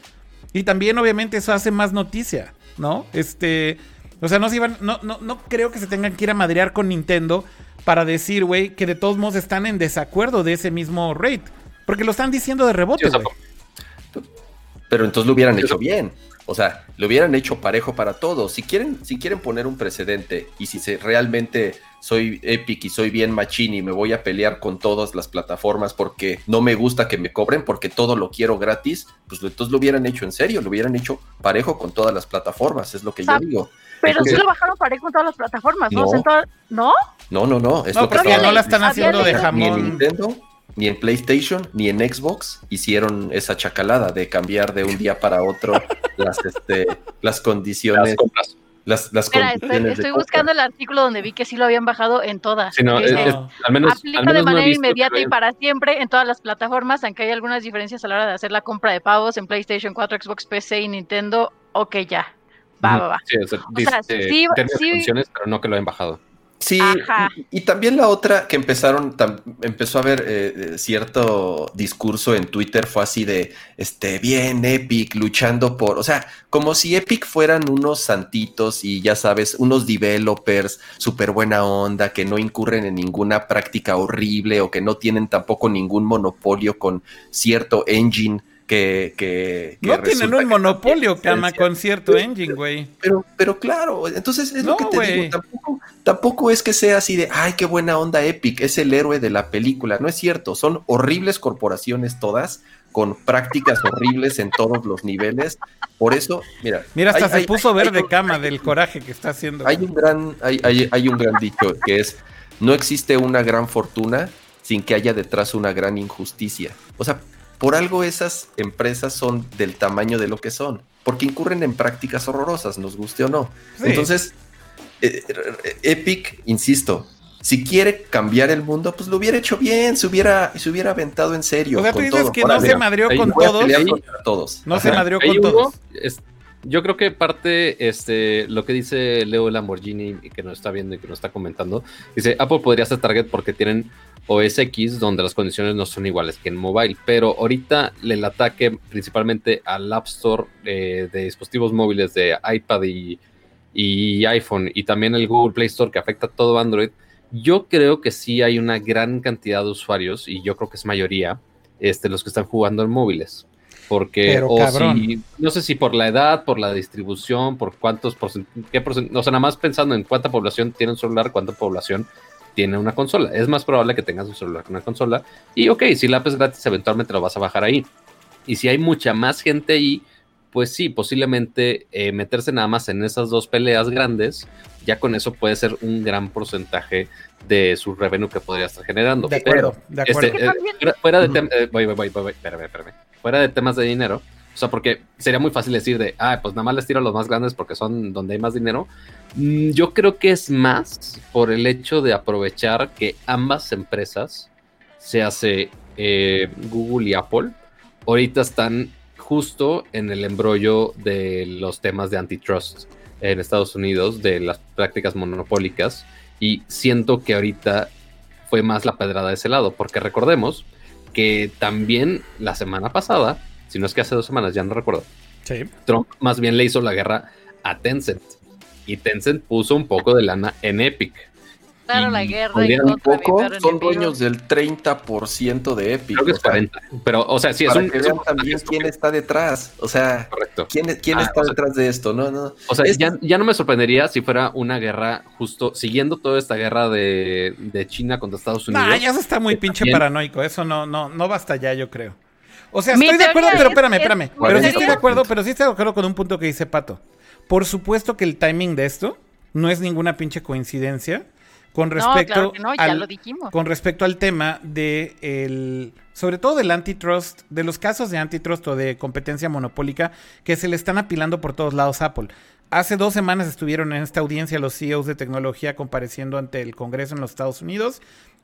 Speaker 1: Y también obviamente eso hace más noticia, ¿no? Este... O sea, no, se iban, no, no, no creo que se tengan que ir a madrear con Nintendo para decir, güey, que de todos modos están en desacuerdo de ese mismo rate. Porque lo están diciendo de rebote, güey.
Speaker 4: pero entonces lo hubieran hecho bien. O sea, lo hubieran hecho parejo para todos. Si quieren, si quieren poner un precedente y si se, realmente soy Epic y soy bien machín y me voy a pelear con todas las plataformas porque no me gusta que me cobren porque todo lo quiero gratis, pues entonces lo hubieran hecho en serio, lo hubieran hecho parejo con todas las plataformas, es lo que yo digo.
Speaker 3: Pero sí lo bajaron parejo con todas las plataformas, ¿no? ¿No?
Speaker 4: No, no, no.
Speaker 1: Es no, porque no la están haciendo de jamón
Speaker 4: ni en PlayStation, ni en Xbox hicieron esa chacalada de cambiar de un día para otro las, este, las condiciones. Las, las
Speaker 3: estoy, buscando el artículo donde vi que sí lo habían bajado en todas.
Speaker 2: al menos,
Speaker 3: aplica de manera inmediata y para siempre en todas las plataformas, aunque hay algunas diferencias a la hora de hacer la compra de pavos en PlayStation 4, Xbox, PC y Nintendo. Ok, ya. Va, va, va.
Speaker 2: Sí, o sea, sí, funciones, pero no que lo hayan bajado.
Speaker 4: Sí, y, también la otra que empezaron, empezó a haber eh, cierto discurso en Twitter fue así de, este, bien Epic luchando por, o sea, como si Epic fueran unos santitos y ya sabes, unos developers súper buena onda, que no incurren en ninguna práctica horrible o que no tienen tampoco ningún monopolio con cierto engine que,
Speaker 1: no tienen un monopolio, Cama, con cierto engine, güey.
Speaker 4: Pero, pero claro, entonces es lo que te digo, tampoco, tampoco es que sea así de, ay, qué buena onda Epic, es el héroe de la película, no es cierto, son horribles corporaciones todas, con prácticas horribles en todos los niveles, por eso, mira.
Speaker 1: Mira, hasta se puso verde Cama del coraje que está haciendo.
Speaker 4: Hay un gran, hay, hay, hay un gran dicho que es, no existe una gran fortuna sin que haya detrás una gran injusticia. O sea, por algo esas empresas son del tamaño de lo que son, porque incurren en prácticas horrorosas, nos guste o no. Entonces, eh, eh, Epic, insisto, si quiere cambiar el mundo, pues lo hubiera hecho bien, se hubiera, se hubiera aventado en serio.
Speaker 1: O sea, tú dices que no se madrió con todos. No se madrió con todos.
Speaker 2: Yo creo que parte, este, lo que dice Leo Lamborghini, que nos está viendo y que nos está comentando, dice, Apple podría ser target porque tienen OS X, donde las condiciones no son iguales que en mobile. Pero ahorita el ataque principalmente al App Store eh, de dispositivos móviles de iPad y, iPhone y también el Google Play Store que afecta a todo Android. Yo creo que sí hay una gran cantidad de usuarios y yo creo que es mayoría este, los que están jugando en móviles. Porque, o si, no sé si por la edad, por la distribución, por cuántos qué o sea, nada más pensando en cuánta población tiene un celular, cuánta población tiene una consola. Es más probable que tengas un celular con una consola. Y ok, si la app es gratis, eventualmente lo vas a bajar ahí. Y si hay mucha más gente ahí, pues sí, posiblemente eh, meterse nada más en esas dos peleas grandes, ya con eso puede ser un gran porcentaje de su revenue que podría estar generando.
Speaker 1: De acuerdo, de acuerdo. Este,
Speaker 2: eh, fuera, de eh, voy, voy, voy, voy, espérame, espérame. Fuera de temas de dinero, o sea, porque sería muy fácil decir de, ah, pues nada más les tiro a los más grandes porque son donde hay más dinero. Mm, yo creo que es más por el hecho de aprovechar que ambas empresas, se hace eh, Google y Apple, ahorita están justo en el embrollo de los temas de antitrust en Estados Unidos, de las prácticas monopólicas, y siento que ahorita fue más la pedrada de ese lado, porque recordemos que también la semana pasada si no es que hace dos semanas, ya no recuerdo. Trump más bien le hizo la guerra a Tencent. Y Tencent puso un poco de lana en Epic.
Speaker 3: Claro, la guerra.
Speaker 4: un poco, son dueños del 30% de Epic.
Speaker 2: Creo que es 40. pero, o sea, sí, es un.
Speaker 4: también quién está detrás. O sea, Correcto. quién, quién ah, está detrás de esto. No, no.
Speaker 2: O sea, ya, ya, no me sorprendería si fuera una guerra justo siguiendo toda esta guerra de, de China contra Estados Unidos.
Speaker 1: Ah, ya se está muy pinche paranoico. Eso no, no, no basta ya, yo creo. O sea, estoy de acuerdo, pero espérame, espérame. pero sí estoy de acuerdo, pero sí estoy de acuerdo con un punto que dice Pato. Por supuesto que el timing de esto no es ninguna pinche coincidencia con respecto al, con respecto al tema de el sobre todo del antitrust, de los casos de antitrust o de competencia monopólica que se le están apilando por todos lados a Apple. Hace dos semanas estuvieron en esta audiencia los CEOs de tecnología compareciendo ante el Congreso en los Estados Unidos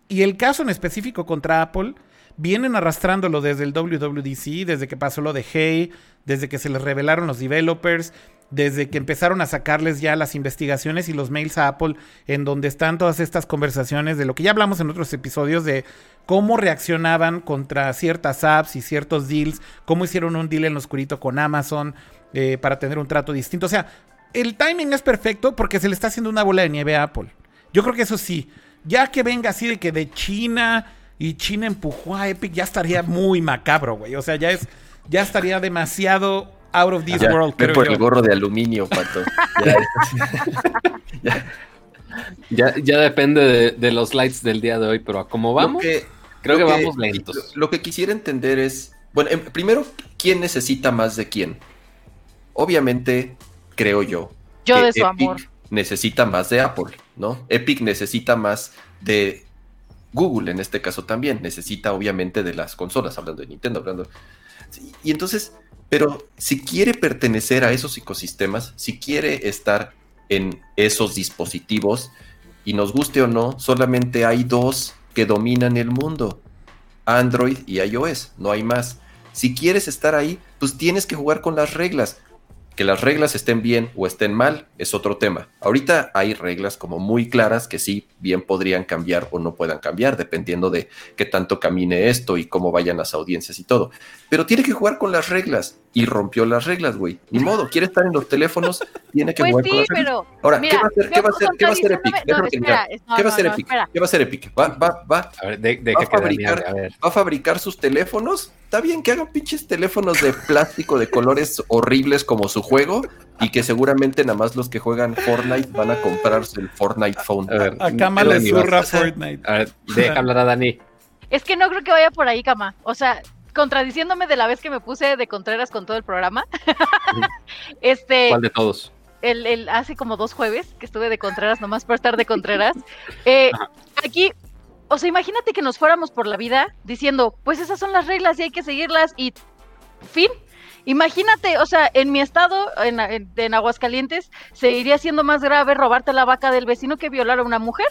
Speaker 1: y el caso en específico contra Apple vienen arrastrándolo desde el WWDC, desde que pasó lo de Hey, desde que se les revelaron los developers, desde que empezaron a sacarles ya las investigaciones y los mails a Apple, en donde están todas estas conversaciones de lo que ya hablamos en otros episodios de cómo reaccionaban contra ciertas apps y ciertos deals, cómo hicieron un deal en lo oscurito con Amazon eh, para tener un trato distinto. O sea, el timing es perfecto porque se le está haciendo una bola de nieve a Apple. Yo creo que eso sí, ya que venga así de que de China y China empujó a Epic, ya estaría muy macabro, güey. O sea, ya es ya estaría demasiado out of this
Speaker 4: Ya,
Speaker 1: world.
Speaker 4: ve
Speaker 1: creo
Speaker 4: por
Speaker 1: yo.
Speaker 4: el gorro de aluminio, pato. Ya, ya.
Speaker 2: Ya, ya depende de, de los lights del día de hoy, pero a cómo vamos,
Speaker 4: que-
Speaker 2: creo que vamos lentos.
Speaker 4: Lo, lo que quisiera entender es, bueno, em, primero, ¿quién necesita más de quién? Obviamente, creo yo.
Speaker 3: Yo
Speaker 4: que
Speaker 3: de su
Speaker 4: Epic
Speaker 3: amor.
Speaker 4: Necesita más de Apple, ¿no? Epic necesita más de Google en este caso también. Necesita obviamente de las consolas, hablando de Nintendo, hablando. Y entonces, pero si quiere pertenecer a esos ecosistemas, si quiere estar en esos dispositivos, y nos guste o no, solamente hay dos que dominan el mundo. Android y iOS, no hay más. Si quieres estar ahí, pues tienes que jugar con las reglas. Que las reglas estén bien o estén mal es otro tema. Ahorita hay reglas como muy claras que sí bien podrían cambiar o no puedan cambiar, dependiendo de qué tanto camine esto y cómo vayan las audiencias y todo. Pero tiene que jugar con las reglas y rompió las reglas, güey. Ni modo, quiere estar en los teléfonos, tiene que
Speaker 3: Pues
Speaker 4: con
Speaker 3: sí, pero.
Speaker 4: Ahora,
Speaker 3: mira,
Speaker 4: ¿qué va a hacer? ¿Qué va a hacer? ¿Qué va a hacer Epic?
Speaker 3: no, espera, no,
Speaker 4: ¿Qué va a hacer
Speaker 3: no,
Speaker 4: Epic?
Speaker 3: espera.
Speaker 4: ¿Qué va a hacer Epic? Va, va, va,
Speaker 2: A ver, de, de
Speaker 4: Va
Speaker 2: que
Speaker 4: fabricar-
Speaker 2: bien, a ver.
Speaker 4: va a fabricar sus teléfonos. Está bien que hagan pinches teléfonos de plástico de colores horribles como su juego y que seguramente nada más los que juegan Fortnite van a comprarse el Fortnite Phone.
Speaker 2: A ver,
Speaker 1: A Kama le zurra Fortnite.
Speaker 2: A ver, deja hablar a Dani.
Speaker 3: Es que no creo que vaya por ahí, Cama. O sea, contradiciéndome de la vez que me puse de Contreras con todo el programa. este,
Speaker 2: ¿Cuál de todos?
Speaker 3: el, el- hace como dos jueves que estuve de Contreras, nomás por estar de Contreras. Eh, aquí, o sea, imagínate que nos fuéramos por la vida diciendo, pues esas son las reglas y hay que seguirlas y fin. Imagínate, o sea, en mi estado, en, en- en Aguascalientes, seguiría siendo más grave robarte la vaca del vecino que violar a una mujer.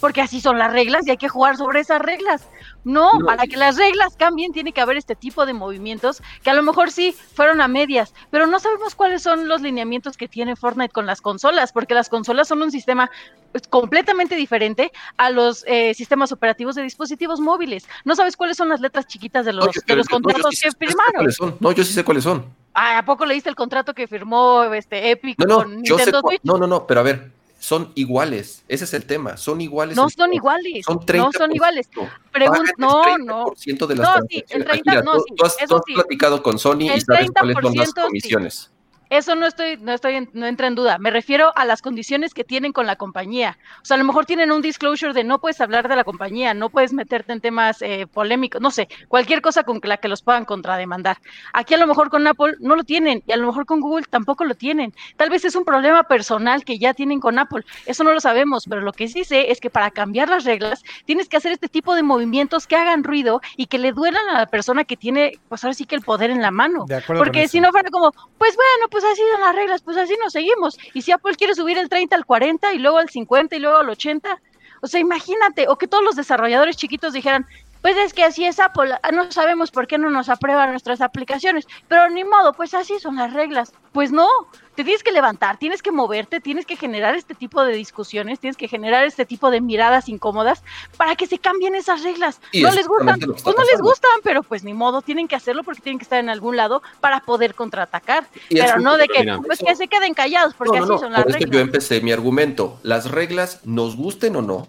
Speaker 3: Porque así son las reglas y hay que jugar sobre esas reglas. No,
Speaker 2: No.
Speaker 3: para que las reglas cambien tiene que haber este tipo de movimientos que a lo mejor sí fueron a medias, pero no sabemos cuáles son los lineamientos que tiene Fortnite con las consolas, porque las consolas son un sistema pues, completamente diferente a los eh, sistemas operativos de dispositivos móviles. No sabes cuáles son las letras chiquitas de los,
Speaker 4: No, yo-
Speaker 3: de los
Speaker 4: yo
Speaker 3: contratos
Speaker 4: sí
Speaker 3: que firmaron.
Speaker 4: son. No, yo sí sé cuáles son.
Speaker 3: Ah, ¿A poco leíste el contrato que firmó este Epic
Speaker 4: No, no,
Speaker 3: con Nintendo Switch?
Speaker 4: No, no, no, pero a ver, son iguales. Ese es el tema. Son iguales.
Speaker 3: No son iguales,
Speaker 4: Son
Speaker 3: no
Speaker 4: 30%.
Speaker 3: son iguales. Pregun- no, no.
Speaker 4: 30% de las
Speaker 3: No, sí, el
Speaker 4: transacciones.
Speaker 3: 30,
Speaker 4: Mira,
Speaker 3: no,
Speaker 4: tú,
Speaker 3: sí,
Speaker 4: tú has, tú has
Speaker 3: sí.
Speaker 4: platicado con Sony y
Speaker 3: El
Speaker 4: sabes cuáles son
Speaker 3: 30%
Speaker 4: las
Speaker 3: sí. Eso no estoy, no estoy, en- no entra en duda. Me refiero a las condiciones que tienen con la compañía. O sea, a lo mejor tienen un disclosure de no puedes hablar de la compañía, no puedes meterte en temas eh, polémicos, no sé, cualquier cosa con la que los puedan contrademandar. Aquí a lo mejor con Apple no lo tienen y a lo mejor con Google tampoco lo tienen. Tal vez es un problema personal que ya tienen con Apple. Eso no lo sabemos, pero lo que sí sé es que para cambiar las reglas tienes que hacer este tipo de movimientos que hagan ruido y que le duelan a la persona que tiene, pues ahora sí que el poder en la mano.
Speaker 1: De acuerdo
Speaker 3: Porque si no fuera como, pues bueno, pues así son las reglas, pues así nos seguimos. Y si Apple quiere subir el 30 al 40 y luego al 50 y luego al 80, o sea, imagínate, o que todos los desarrolladores chiquitos dijeran, pues es que así es Apple, ah, no sabemos por qué no nos aprueban nuestras aplicaciones, pero ni modo, pues así son las reglas. Pues no, te tienes que levantar, tienes que moverte, tienes que generar este tipo de discusiones, tienes que generar este tipo de miradas incómodas para que se cambien esas reglas.
Speaker 4: Y
Speaker 3: no
Speaker 4: es
Speaker 3: les gustan, pues no les gustan, pero pues ni modo, tienen que hacerlo porque tienen que estar en algún lado para poder contraatacar.
Speaker 4: Y
Speaker 3: Pero no de que, pues que se queden callados, porque
Speaker 4: No, no,
Speaker 3: así
Speaker 4: no,
Speaker 3: son las
Speaker 4: por eso yo
Speaker 3: reglas.
Speaker 4: empecé mi argumento. Las reglas, nos gusten o no,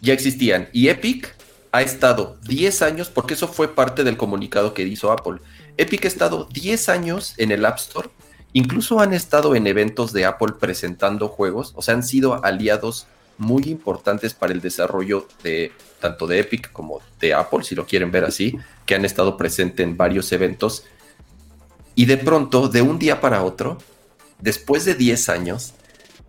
Speaker 4: ya existían. Y Epic ha estado 10 años, porque eso fue parte del comunicado que hizo Apple. Epic ha estado 10 años en el App Store. Incluso han estado en eventos de Apple presentando juegos. O sea, han sido aliados muy importantes para el desarrollo de tanto de Epic como de Apple, si lo quieren ver así, que han estado presentes en varios eventos. Y de pronto, de un día para otro, después de 10 años,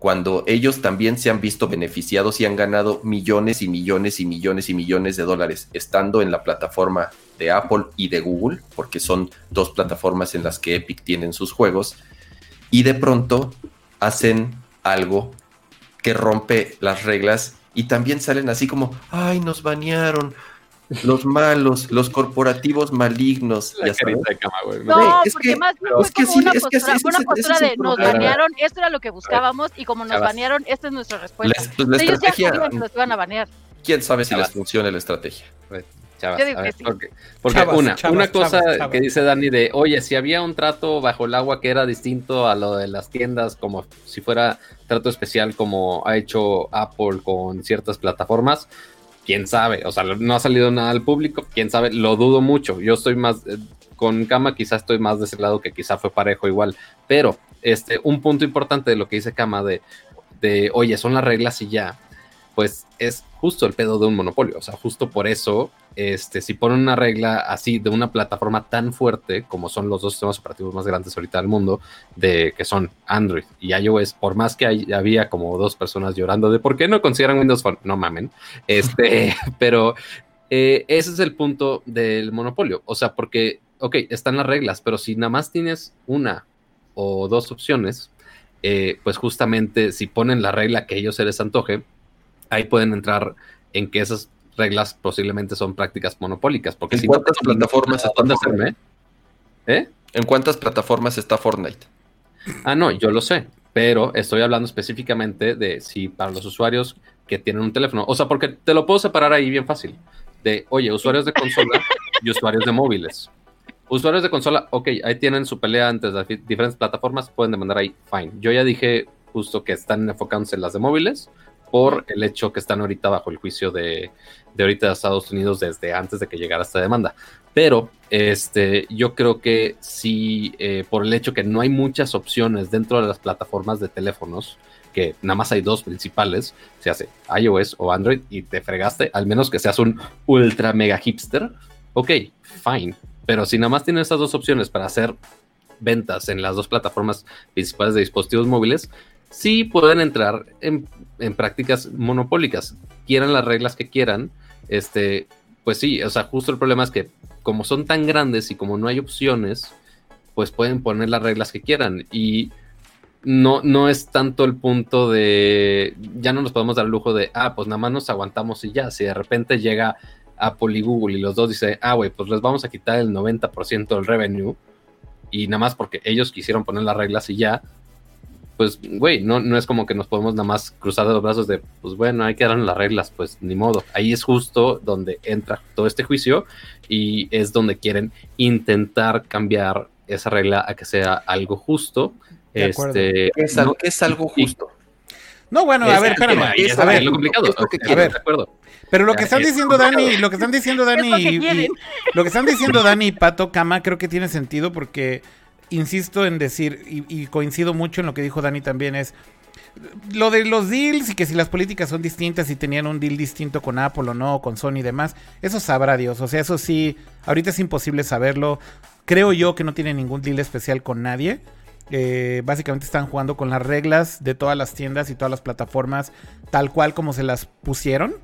Speaker 4: cuando ellos también se han visto beneficiados y han ganado millones y millones y millones y millones de dólares estando en la plataforma de Apple y de Google, porque son dos plataformas en las que Epic tienen sus juegos, y de pronto hacen algo que rompe las reglas y también salen así como, ay, nos banearon. Los malos, los corporativos malignos.
Speaker 2: La
Speaker 4: ya sabes.
Speaker 2: carita de cama, güey.
Speaker 3: No,
Speaker 4: es
Speaker 3: porque
Speaker 4: que-
Speaker 3: más bien
Speaker 4: es
Speaker 3: fue
Speaker 4: que
Speaker 3: como
Speaker 4: sí, es que
Speaker 3: una postura
Speaker 4: es
Speaker 3: de
Speaker 4: el
Speaker 3: nos
Speaker 4: problema.
Speaker 3: banearon, esto era lo que buscábamos y como nos banearon, esta es nuestra
Speaker 4: La,
Speaker 3: respuesta.
Speaker 4: pues, la
Speaker 3: Ellos ya
Speaker 4: estrategia,
Speaker 3: que los iban a banear.
Speaker 4: quién sabe si
Speaker 2: Chavas.
Speaker 4: les funciona la estrategia.
Speaker 2: Chavas,
Speaker 3: Yo digo
Speaker 2: a
Speaker 3: que sí.
Speaker 2: porque, porque
Speaker 1: Chavas,
Speaker 2: una,
Speaker 1: chavas,
Speaker 2: una cosa
Speaker 1: chavas, chavas.
Speaker 2: que dice Dani de, oye, si había un trato bajo el agua que era distinto a lo de las tiendas, como si fuera trato especial como ha hecho Apple con ciertas plataformas, quién sabe, o sea, no ha salido nada al público, quién sabe, lo dudo mucho. Yo estoy más, eh, con Kama quizás estoy más de ese lado que quizá fue parejo igual, pero este, un punto importante de lo que dice Kama de, de, oye, son las reglas y ya, pues es justo el pedo de un monopolio, o sea, justo por eso, este, si ponen una regla así de una plataforma tan fuerte como son los dos sistemas operativos más grandes ahorita del mundo, de que son Android y iOS, por más que había como dos personas llorando de por qué no consideran Windows Phone, no mamen, este, pero eh, ese es el punto del monopolio. O sea, porque, ok, están las reglas, pero si nada más tienes una o dos opciones, eh, pues justamente si ponen la regla que ellos se les antoje, ahí pueden entrar en que esas reglas posiblemente son prácticas monopólicas. Porque
Speaker 4: ¿En
Speaker 2: si
Speaker 4: cuántas plataformas está
Speaker 2: Fortnite? ¿Eh?
Speaker 4: ¿En cuántas plataformas está Fortnite?
Speaker 2: Ah, no, yo lo sé, pero estoy hablando específicamente de si para los usuarios que tienen un teléfono, o sea, porque te lo puedo separar ahí bien fácil de, oye, usuarios de consola y usuarios de móviles. Usuarios de consola, ok, ahí tienen su pelea entre las diferentes plataformas, pueden demandar ahí, fine. Yo ya dije justo que están enfocándose en las de móviles por el hecho que están ahorita bajo el juicio de, de ahorita de Estados Unidos desde antes de que llegara esta demanda. Pero este, yo creo que sí, eh, por el hecho que no hay muchas opciones dentro de las plataformas de teléfonos, que nada más hay dos principales, se hace iOS o Android y te fregaste, al menos que seas un ultra mega hipster, ok, fine. Pero si nada más tienes estas dos opciones para hacer ventas en las dos plataformas principales de dispositivos móviles, sí pueden entrar en, prácticas monopólicas, quieran las reglas que quieran, este, pues sí, o sea, justo el problema es que como son tan grandes y como no hay opciones, pues pueden poner las reglas que quieran. Y no, no es tanto el punto de, ya no nos podemos dar el lujo de, ah, pues nada más nos aguantamos y ya, si de repente llega Apple y Google y los dos dicen, ah, güey, pues les vamos a quitar el 90% del revenue y nada más porque ellos quisieron poner las reglas y ya, pues, güey, no, no es como que nos podemos nada más cruzar de los brazos de, pues bueno, hay que dar las reglas, pues ni modo. Ahí es justo donde entra todo este juicio y es donde quieren intentar cambiar esa regla a que sea algo justo este,
Speaker 4: es algo, es algo justo.
Speaker 1: No, bueno, a ver, espérame. a ver, lo complicado. a ver, de acuerdo. Pero lo que están diciendo Dani, lo que están diciendo Dani, y, lo que están diciendo Dani y Pato Cama, creo que tiene sentido porque insisto en decir y, coincido mucho en lo que dijo Dani también es lo de los deals y que si las políticas son distintas y tenían un deal distinto con Apple o no, con Sony y demás, eso sabrá Dios. O sea, eso sí, ahorita es imposible saberlo. Creo yo que no tiene ningún deal especial con nadie. Eh, básicamente están jugando con las reglas de todas las tiendas y todas las plataformas tal cual como se las pusieron.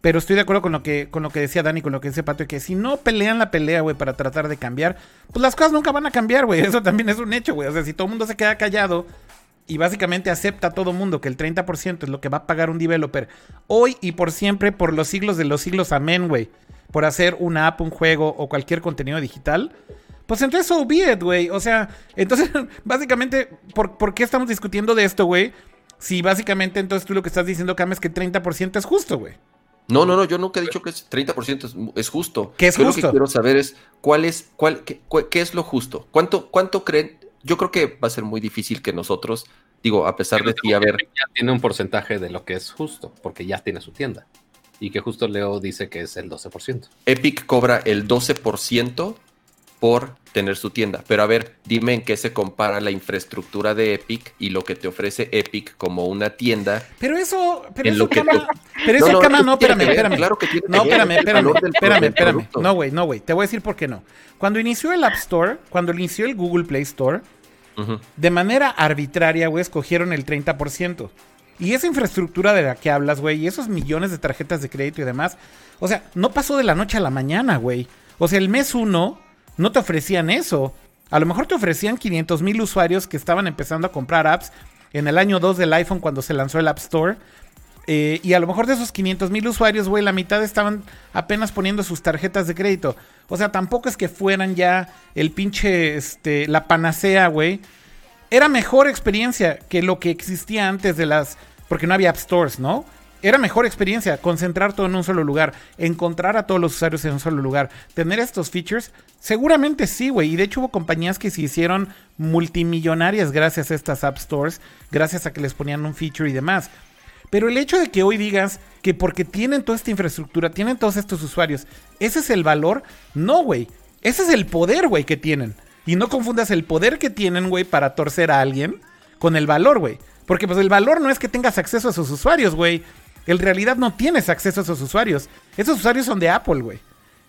Speaker 1: Pero estoy de acuerdo con lo que, con lo que decía Dani, con lo que dice Pato, que si no pelean la pelea, güey, para tratar de cambiar, pues las cosas nunca van a cambiar, güey. Eso también es un hecho, güey. O sea, si todo el mundo se queda callado y básicamente acepta a todo mundo que el 30% es lo que va a pagar un developer hoy y por siempre, por los siglos de los siglos, amén, güey. Por hacer una app, un juego o cualquier contenido digital pues entonces, so be it, güey. O sea, entonces, básicamente, ¿por, qué estamos discutiendo de esto, güey? Si básicamente entonces tú lo que estás diciendo, Cam, es que 30% es justo, güey.
Speaker 4: No, no, no, yo nunca he dicho que 30% es, justo.
Speaker 1: ¿Qué es justo?
Speaker 4: Lo que quiero saber es cuál es, cuál, qué, es lo justo. ¿Cuánto, ¿Cuánto creen? Yo creo que va a ser muy difícil que nosotros, digo, a pesar de que, a ver.
Speaker 2: Ya tiene un porcentaje de lo que es justo, porque ya tiene su tienda. Y que justo Leo dice que es el 12%.
Speaker 4: Epic cobra el 12% por tener su tienda. Pero a ver, dime en qué se compara la infraestructura de Epic y lo que te ofrece Epic como una tienda.
Speaker 1: Pero eso, pero eso, cama, pero eso, no, cama, no, espérame, espérame. Claro que tiene no, espérame, espérame, espérame, espérame. No, güey, no, güey. Te voy a decir por qué no. Cuando inició el App Store, cuando inició el Google Play Store, de manera arbitraria, güey, escogieron el 30%. Y esa infraestructura de la que hablas, güey, y esos millones de tarjetas de crédito y demás, o sea, no pasó de la noche a la mañana, güey. O sea, el mes uno no te ofrecían eso. A lo mejor te ofrecían 500 mil usuarios que estaban empezando a comprar apps en el año 2 del iPhone cuando se lanzó el App Store. Eh, y a lo mejor de esos 500 mil usuarios, güey, la mitad estaban apenas poniendo sus tarjetas de crédito. O sea, tampoco es que fueran ya el pinche, este, la panacea, güey. Era mejor experiencia que lo que existía antes de las... Porque no había App Stores, ¿no? Era mejor experiencia concentrar todo en un solo lugar, encontrar a todos los usuarios en un solo lugar, tener estos features. Seguramente sí, güey. Y de hecho hubo compañías que se hicieron multimillonarias gracias a estas App Stores, gracias a que les ponían un feature y demás. Pero el hecho de que hoy digas que porque tienen toda esta infraestructura, tienen todos estos usuarios, ese es el valor, no, güey. Ese es el poder, güey, que tienen. Y no confundas el poder que tienen, güey, para torcer a alguien con el valor, güey. Porque pues el valor no es que tengas acceso a sus usuarios, güey. En realidad no tienes acceso a esos usuarios. Esos usuarios son de Apple, güey.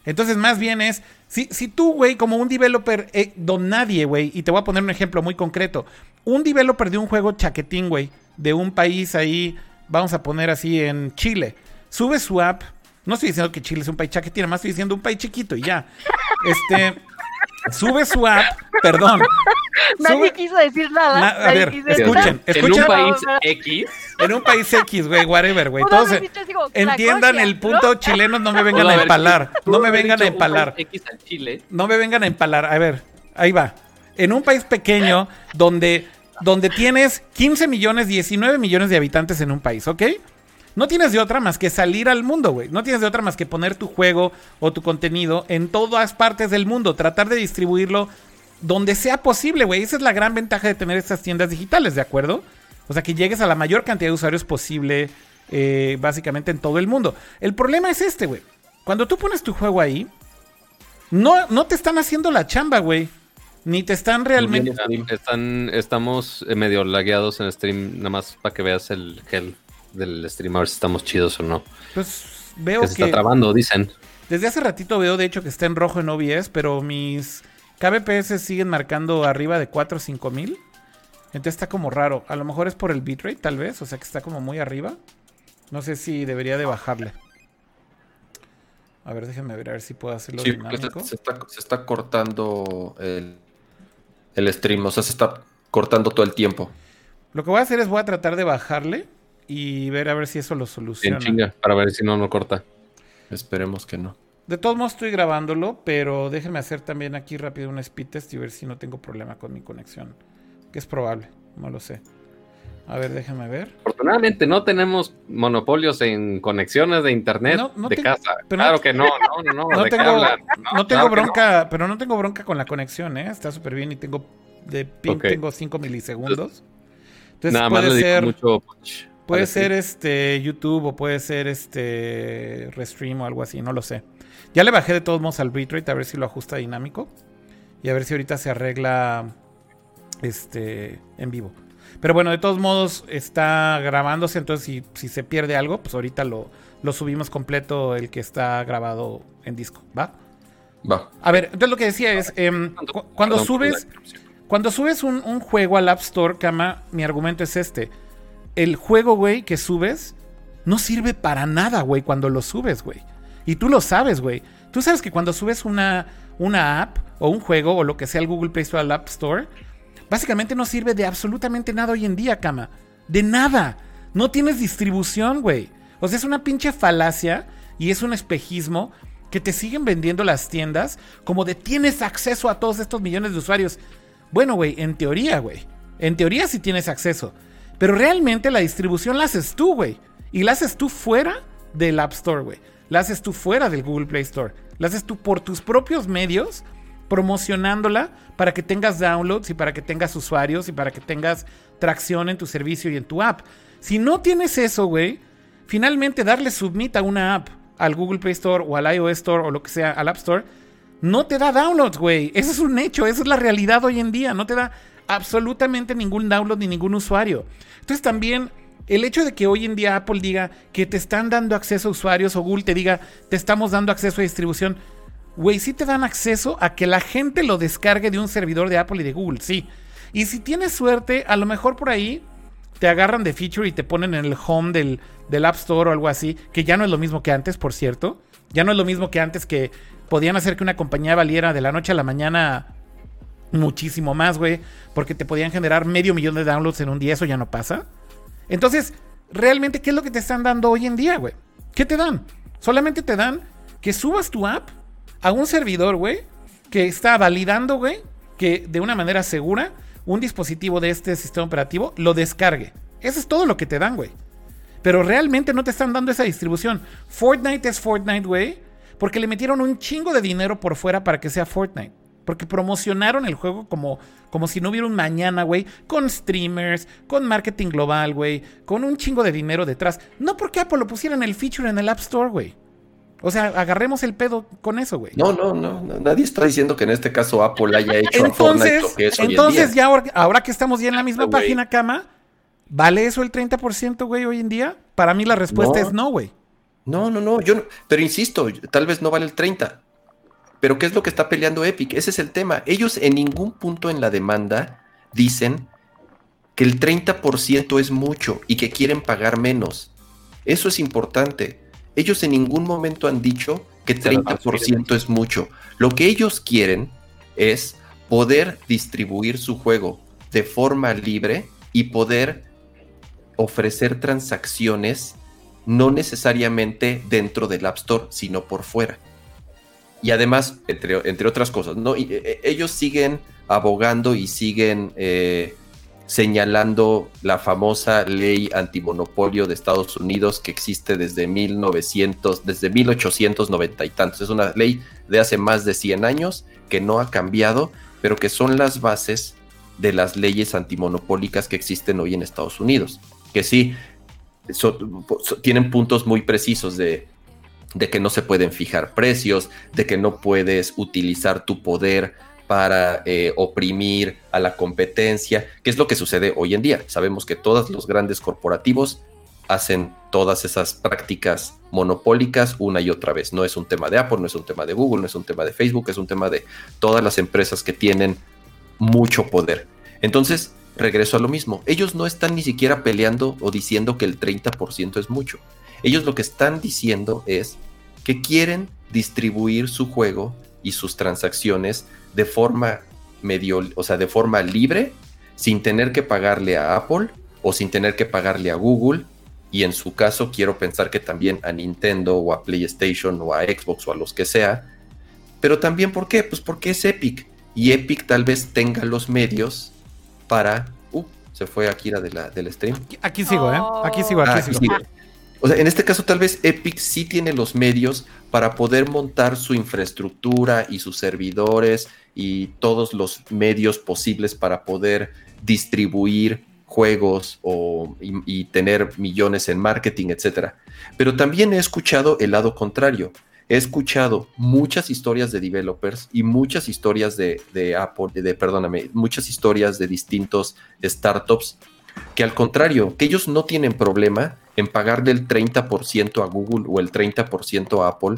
Speaker 1: Entonces, más bien es, si, si tú, güey, como un developer, eh, don nadie, güey, y te voy a poner un ejemplo muy concreto, un developer de un juego chaquetín, güey, de un país ahí, vamos a poner así en Chile, sube su app, no estoy diciendo que Chile es un país chaquetín, más estoy diciendo un país chiquito y ya. Este, sube su app, perdón.
Speaker 3: Nadie quiso decir nada.
Speaker 1: a ver, escuchen, escuchen.
Speaker 2: En un país X.
Speaker 1: En un país X, güey, whatever, güey. Todos entiendan el punto chilenos, no me vengan a empalar. No me vengan a empalar. No me vengan a empalar. A ver, ahí va. En un país pequeño donde, donde tienes 15 millones, 19 millones de habitantes en un país, ¿ok? No tienes de otra más que salir al mundo, güey. No tienes de otra más que poner tu juego o tu contenido en todas partes del mundo. Tratar de distribuirlo donde sea posible, güey. Esa es la gran ventaja de tener estas tiendas digitales, ¿de acuerdo? O sea, que llegues a la mayor cantidad de usuarios posible, eh, básicamente en todo el mundo. El problema es este, güey. Cuando tú pones tu juego ahí, no, no te están haciendo la chamba, güey. Ni te están realmente.
Speaker 2: Están, estamos eh, medio lagueados en stream, nada más para que veas el gel del stream, a ver si estamos chidos o no.
Speaker 1: Pues veo que.
Speaker 2: Se está trabando, dicen.
Speaker 1: Desde hace ratito veo, de hecho, que está en rojo en OBS, pero mis KBPS siguen marcando arriba de 4 o 5 mil. Entonces está como raro. A lo mejor es por el bitrate, tal vez. O sea que está como muy arriba. No sé si debería de bajarle. A ver, déjenme ver a ver si puedo hacerlo
Speaker 4: sí, Se, está, cortando el, el stream. O sea, se está cortando todo el tiempo.
Speaker 1: Lo que voy a hacer es voy a tratar de bajarle y ver a ver si eso lo soluciona.
Speaker 2: En chinga, para ver si no, no corta.
Speaker 4: Esperemos que no.
Speaker 1: De todos modos estoy grabándolo, pero déjenme hacer también aquí rápido un speed test y ver si no tengo problema con mi conexión. Que es probable, no lo sé. A ver, déjenme ver.
Speaker 2: Afortunadamente no tenemos monopolios en conexiones de internet de casa. Claro que no, no, no.
Speaker 1: No, tengo, no tengo bronca, pero no tengo bronca con la conexión, ¿eh? Está súper bien y tengo de ping tengo 5 milisegundos. Entonces Nada puede ser mucho puede ser este YouTube o puede ser este Restream o algo así, no lo sé. Ya le bajé de todos modos al bitrate a ver si lo ajusta dinámico. Y a ver si ahorita se arregla este en vivo. Pero bueno, de todos modos está grabándose, entonces si, si se pierde algo, pues ahorita lo, lo, subimos completo el que está grabado en disco, ¿va?
Speaker 4: Va.
Speaker 1: A ver, entonces lo que decía es, em, cuando subes, cuando subes un, un, juego al App Store, Kama, mi argumento es este. El juego, güey, que subes, no sirve para nada, güey, cuando lo subes, güey. Y tú lo sabes, güey. Tú sabes que cuando subes una, una app o un juego o lo que sea al Google Play Store al App Store, básicamente no sirve de absolutamente nada hoy en día, cama. De nada. No tienes distribución, güey. O sea, es una pinche falacia y es un espejismo que te siguen vendiendo las tiendas como de tienes acceso a todos estos millones de usuarios. Bueno, güey, en teoría, güey. En teoría sí tienes acceso. Pero realmente la distribución la haces tú, güey. Y la haces tú fuera del App Store, güey la haces tú fuera del Google Play Store. La haces tú por tus propios medios, promocionándola para que tengas downloads y para que tengas usuarios y para que tengas tracción en tu servicio y en tu app. Si no tienes eso, güey, finalmente darle submit a una app al Google Play Store o al iOS Store o lo que sea, al App Store, no te da downloads, güey. Eso es un hecho, esa es la realidad hoy en día. No te da absolutamente ningún download ni ningún usuario. Entonces también el hecho de que hoy en día Apple diga que te están dando acceso a usuarios o Google te diga te estamos dando acceso a distribución, güey, sí te dan acceso a que la gente lo descargue de un servidor de Apple y de Google, sí. Y si tienes suerte, a lo mejor por ahí te agarran de feature y te ponen en el home del, del App Store o algo así, que ya no es lo mismo que antes, por cierto. Ya no es lo mismo que antes que podían hacer que una compañía valiera de la noche a la mañana muchísimo más, güey, porque te podían generar medio millón de downloads en un día, eso ya no pasa. Entonces, realmente, ¿qué es lo que te están dando hoy en día, güey? ¿Qué te dan? Solamente te dan que subas tu app a un servidor, güey, que está validando, güey, que de una manera segura un dispositivo de este sistema operativo lo descargue. Eso es todo lo que te dan, güey. Pero realmente no te están dando esa distribución. Fortnite es Fortnite, güey, porque le metieron un chingo de dinero por fuera para que sea Fortnite. Porque promocionaron el juego como, como si no hubiera un mañana, güey. Con streamers, con marketing global, güey. Con un chingo de dinero detrás. No porque Apple lo pusiera en el feature en el App Store, güey. O sea, agarremos el pedo con eso, güey.
Speaker 4: No, no, no, nadie está diciendo que en este caso Apple haya hecho
Speaker 1: entonces, a Fortnite lo que es Entonces, hoy ya ahora, que estamos ya en la misma página, cama, ¿vale eso el 30%, güey, hoy en día? Para mí la respuesta es no, güey.
Speaker 4: No, no, no, yo no, pero insisto, tal vez no vale el 30. Pero ¿qué es lo que está peleando Epic? Ese es el tema. Ellos en ningún punto en la demanda dicen que el 30% es mucho y que quieren pagar menos. Eso es importante. Ellos en ningún momento han dicho que 30% es mucho. Lo que ellos quieren es poder distribuir su juego de forma libre y poder ofrecer transacciones no necesariamente dentro del App Store, sino por fuera. Y además, entre, entre otras cosas, ¿no? E, e, ellos siguen abogando y siguen eh, señalando la famosa ley antimonopolio de Estados Unidos que existe desde 1900, desde 1890 y tantos. Es una ley de hace más de 100 años que no ha cambiado, pero que son las bases de las leyes antimonopólicas que existen hoy en Estados Unidos. Que sí, tienen puntos muy precisos de, de que no se pueden fijar precios, de que no puedes utilizar tu poder para eh, oprimir a la competencia, que es lo que sucede hoy en día. Sabemos que todos los grandes corporativos hacen todas esas prácticas monopólicas una y otra vez. No es un tema de Apple, no es un tema de Google, no es un tema de Facebook, es un tema de todas las empresas que tienen mucho poder. Entonces, regreso a lo mismo. Ellos no están ni siquiera peleando o diciendo que el 30% es mucho. Ellos lo que están diciendo es que quieren distribuir su juego y sus transacciones de forma medio, o sea, de forma libre, sin tener que pagarle a Apple o sin tener que pagarle a Google. Y en su caso, quiero pensar que también a Nintendo o a PlayStation o a Xbox o a los que sea. Pero también, ¿por qué? Pues porque es Epic. Y Epic tal vez tenga los medios para. Uh, se fue Akira de la, del stream.
Speaker 1: Aquí sigo, ¿eh? Aquí sigo, aquí, ah, sigo.
Speaker 4: O sea, en este caso tal vez Epic sí tiene los medios para poder montar su infraestructura y sus servidores y todos los medios posibles para poder distribuir juegos o, y, tener millones en marketing, etcétera. Pero también he escuchado el lado contrario. He escuchado muchas historias de developers y muchas historias de, de Apple, de, perdóname, muchas historias de distintos startups que al contrario, que ellos no tienen problema en pagar del 30% a Google o el 30% a Apple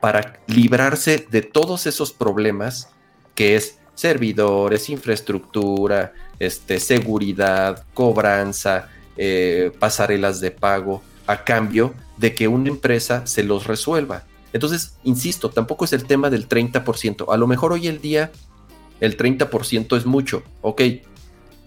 Speaker 4: para librarse de todos esos problemas que es servidores, infraestructura, este, seguridad, cobranza, eh, pasarelas de pago, a cambio de que una empresa se los resuelva. Entonces, insisto, tampoco es el tema del 30%. A lo mejor hoy el día el 30% es mucho. Ok,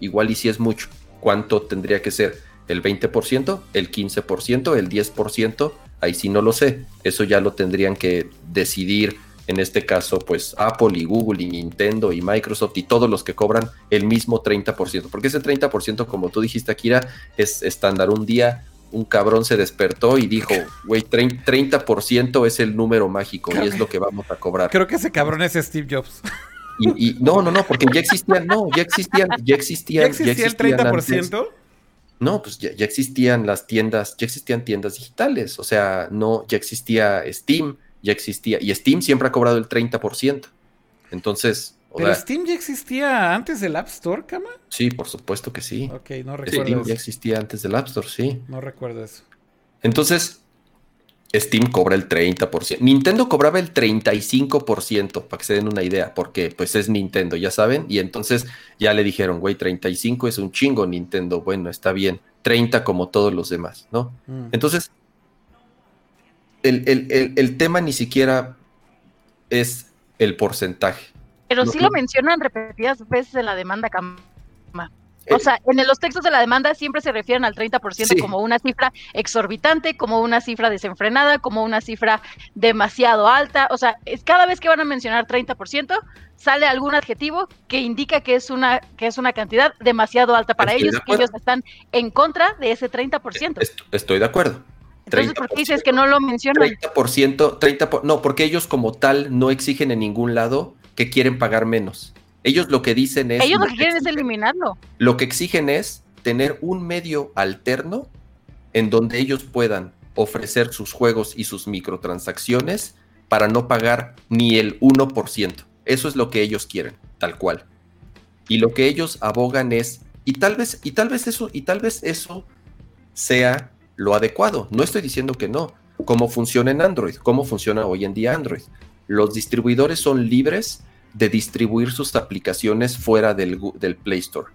Speaker 4: igual y si es mucho. ¿Cuánto tendría que ser? ¿El 20%? ¿El 15%? ¿El 10%? Ahí sí no lo sé. Eso ya lo tendrían que decidir en este caso, pues Apple y Google y Nintendo y Microsoft y todos los que cobran el mismo 30%, porque ese 30%, como tú dijiste, Akira, es estándar. Un día un cabrón se despertó y dijo, güey, 30% es el número mágico y es lo que vamos a cobrar.
Speaker 1: Creo que ese cabrón es Steve Jobs.
Speaker 4: Y, no, no, no, porque ya existían, no, ya existían, ya existían. ¿Ya
Speaker 1: existía el 30%?
Speaker 4: no, pues ya, ya, existían las tiendas, ya existían tiendas digitales, o sea, no, ya existía Steam, ya existía. Y Steam siempre ha cobrado el 30%. Entonces.
Speaker 1: ¿Pero Steam ya existía antes del App Store, Cama?
Speaker 4: Sí, por supuesto que sí.
Speaker 1: Ok, no recuerdo.
Speaker 4: Steam ya existía antes del App Store, sí.
Speaker 1: No recuerdo eso.
Speaker 4: Entonces, Steam cobra el 30%. Nintendo cobraba el 35%, para que se den una idea, porque pues es Nintendo, ya saben. Y entonces ya le dijeron, güey, 35 es un chingo Nintendo. Bueno, está bien. 30 como todos los demás, ¿no? Mm. Entonces, el, tema ni siquiera es el porcentaje.
Speaker 3: Pero sí lo mencionan repetidas veces en la demanda, Cama. O sea, en los textos de la demanda siempre se refieren al 30% como una cifra exorbitante, como una cifra desenfrenada, como una cifra demasiado alta. O sea, es cada vez que van a mencionar 30%, sale algún adjetivo que indica que es una, que es una cantidad demasiado alta para ellos, que ellos están en contra de ese 30%.
Speaker 4: Estoy de acuerdo.
Speaker 3: Entonces, ¿por qué dices que no lo mencionan?
Speaker 4: 30%, 30 no, porque ellos como tal no exigen en ningún lado que quieren pagar menos. Ellos lo que dicen es...
Speaker 3: Ellos lo que quieren es eliminarlo.
Speaker 4: Lo que exigen es tener un medio alterno en donde ellos puedan ofrecer sus juegos y sus microtransacciones para no pagar ni el 1%. Eso es lo que ellos quieren, tal cual. Y lo que ellos abogan es, y tal vez, y tal vez eso, y tal vez eso sea lo adecuado. No estoy diciendo que no. ¿Cómo funciona en Android? ¿Cómo funciona hoy en día Android? Los distribuidores son libres de distribuir sus aplicaciones fuera del, Play Store.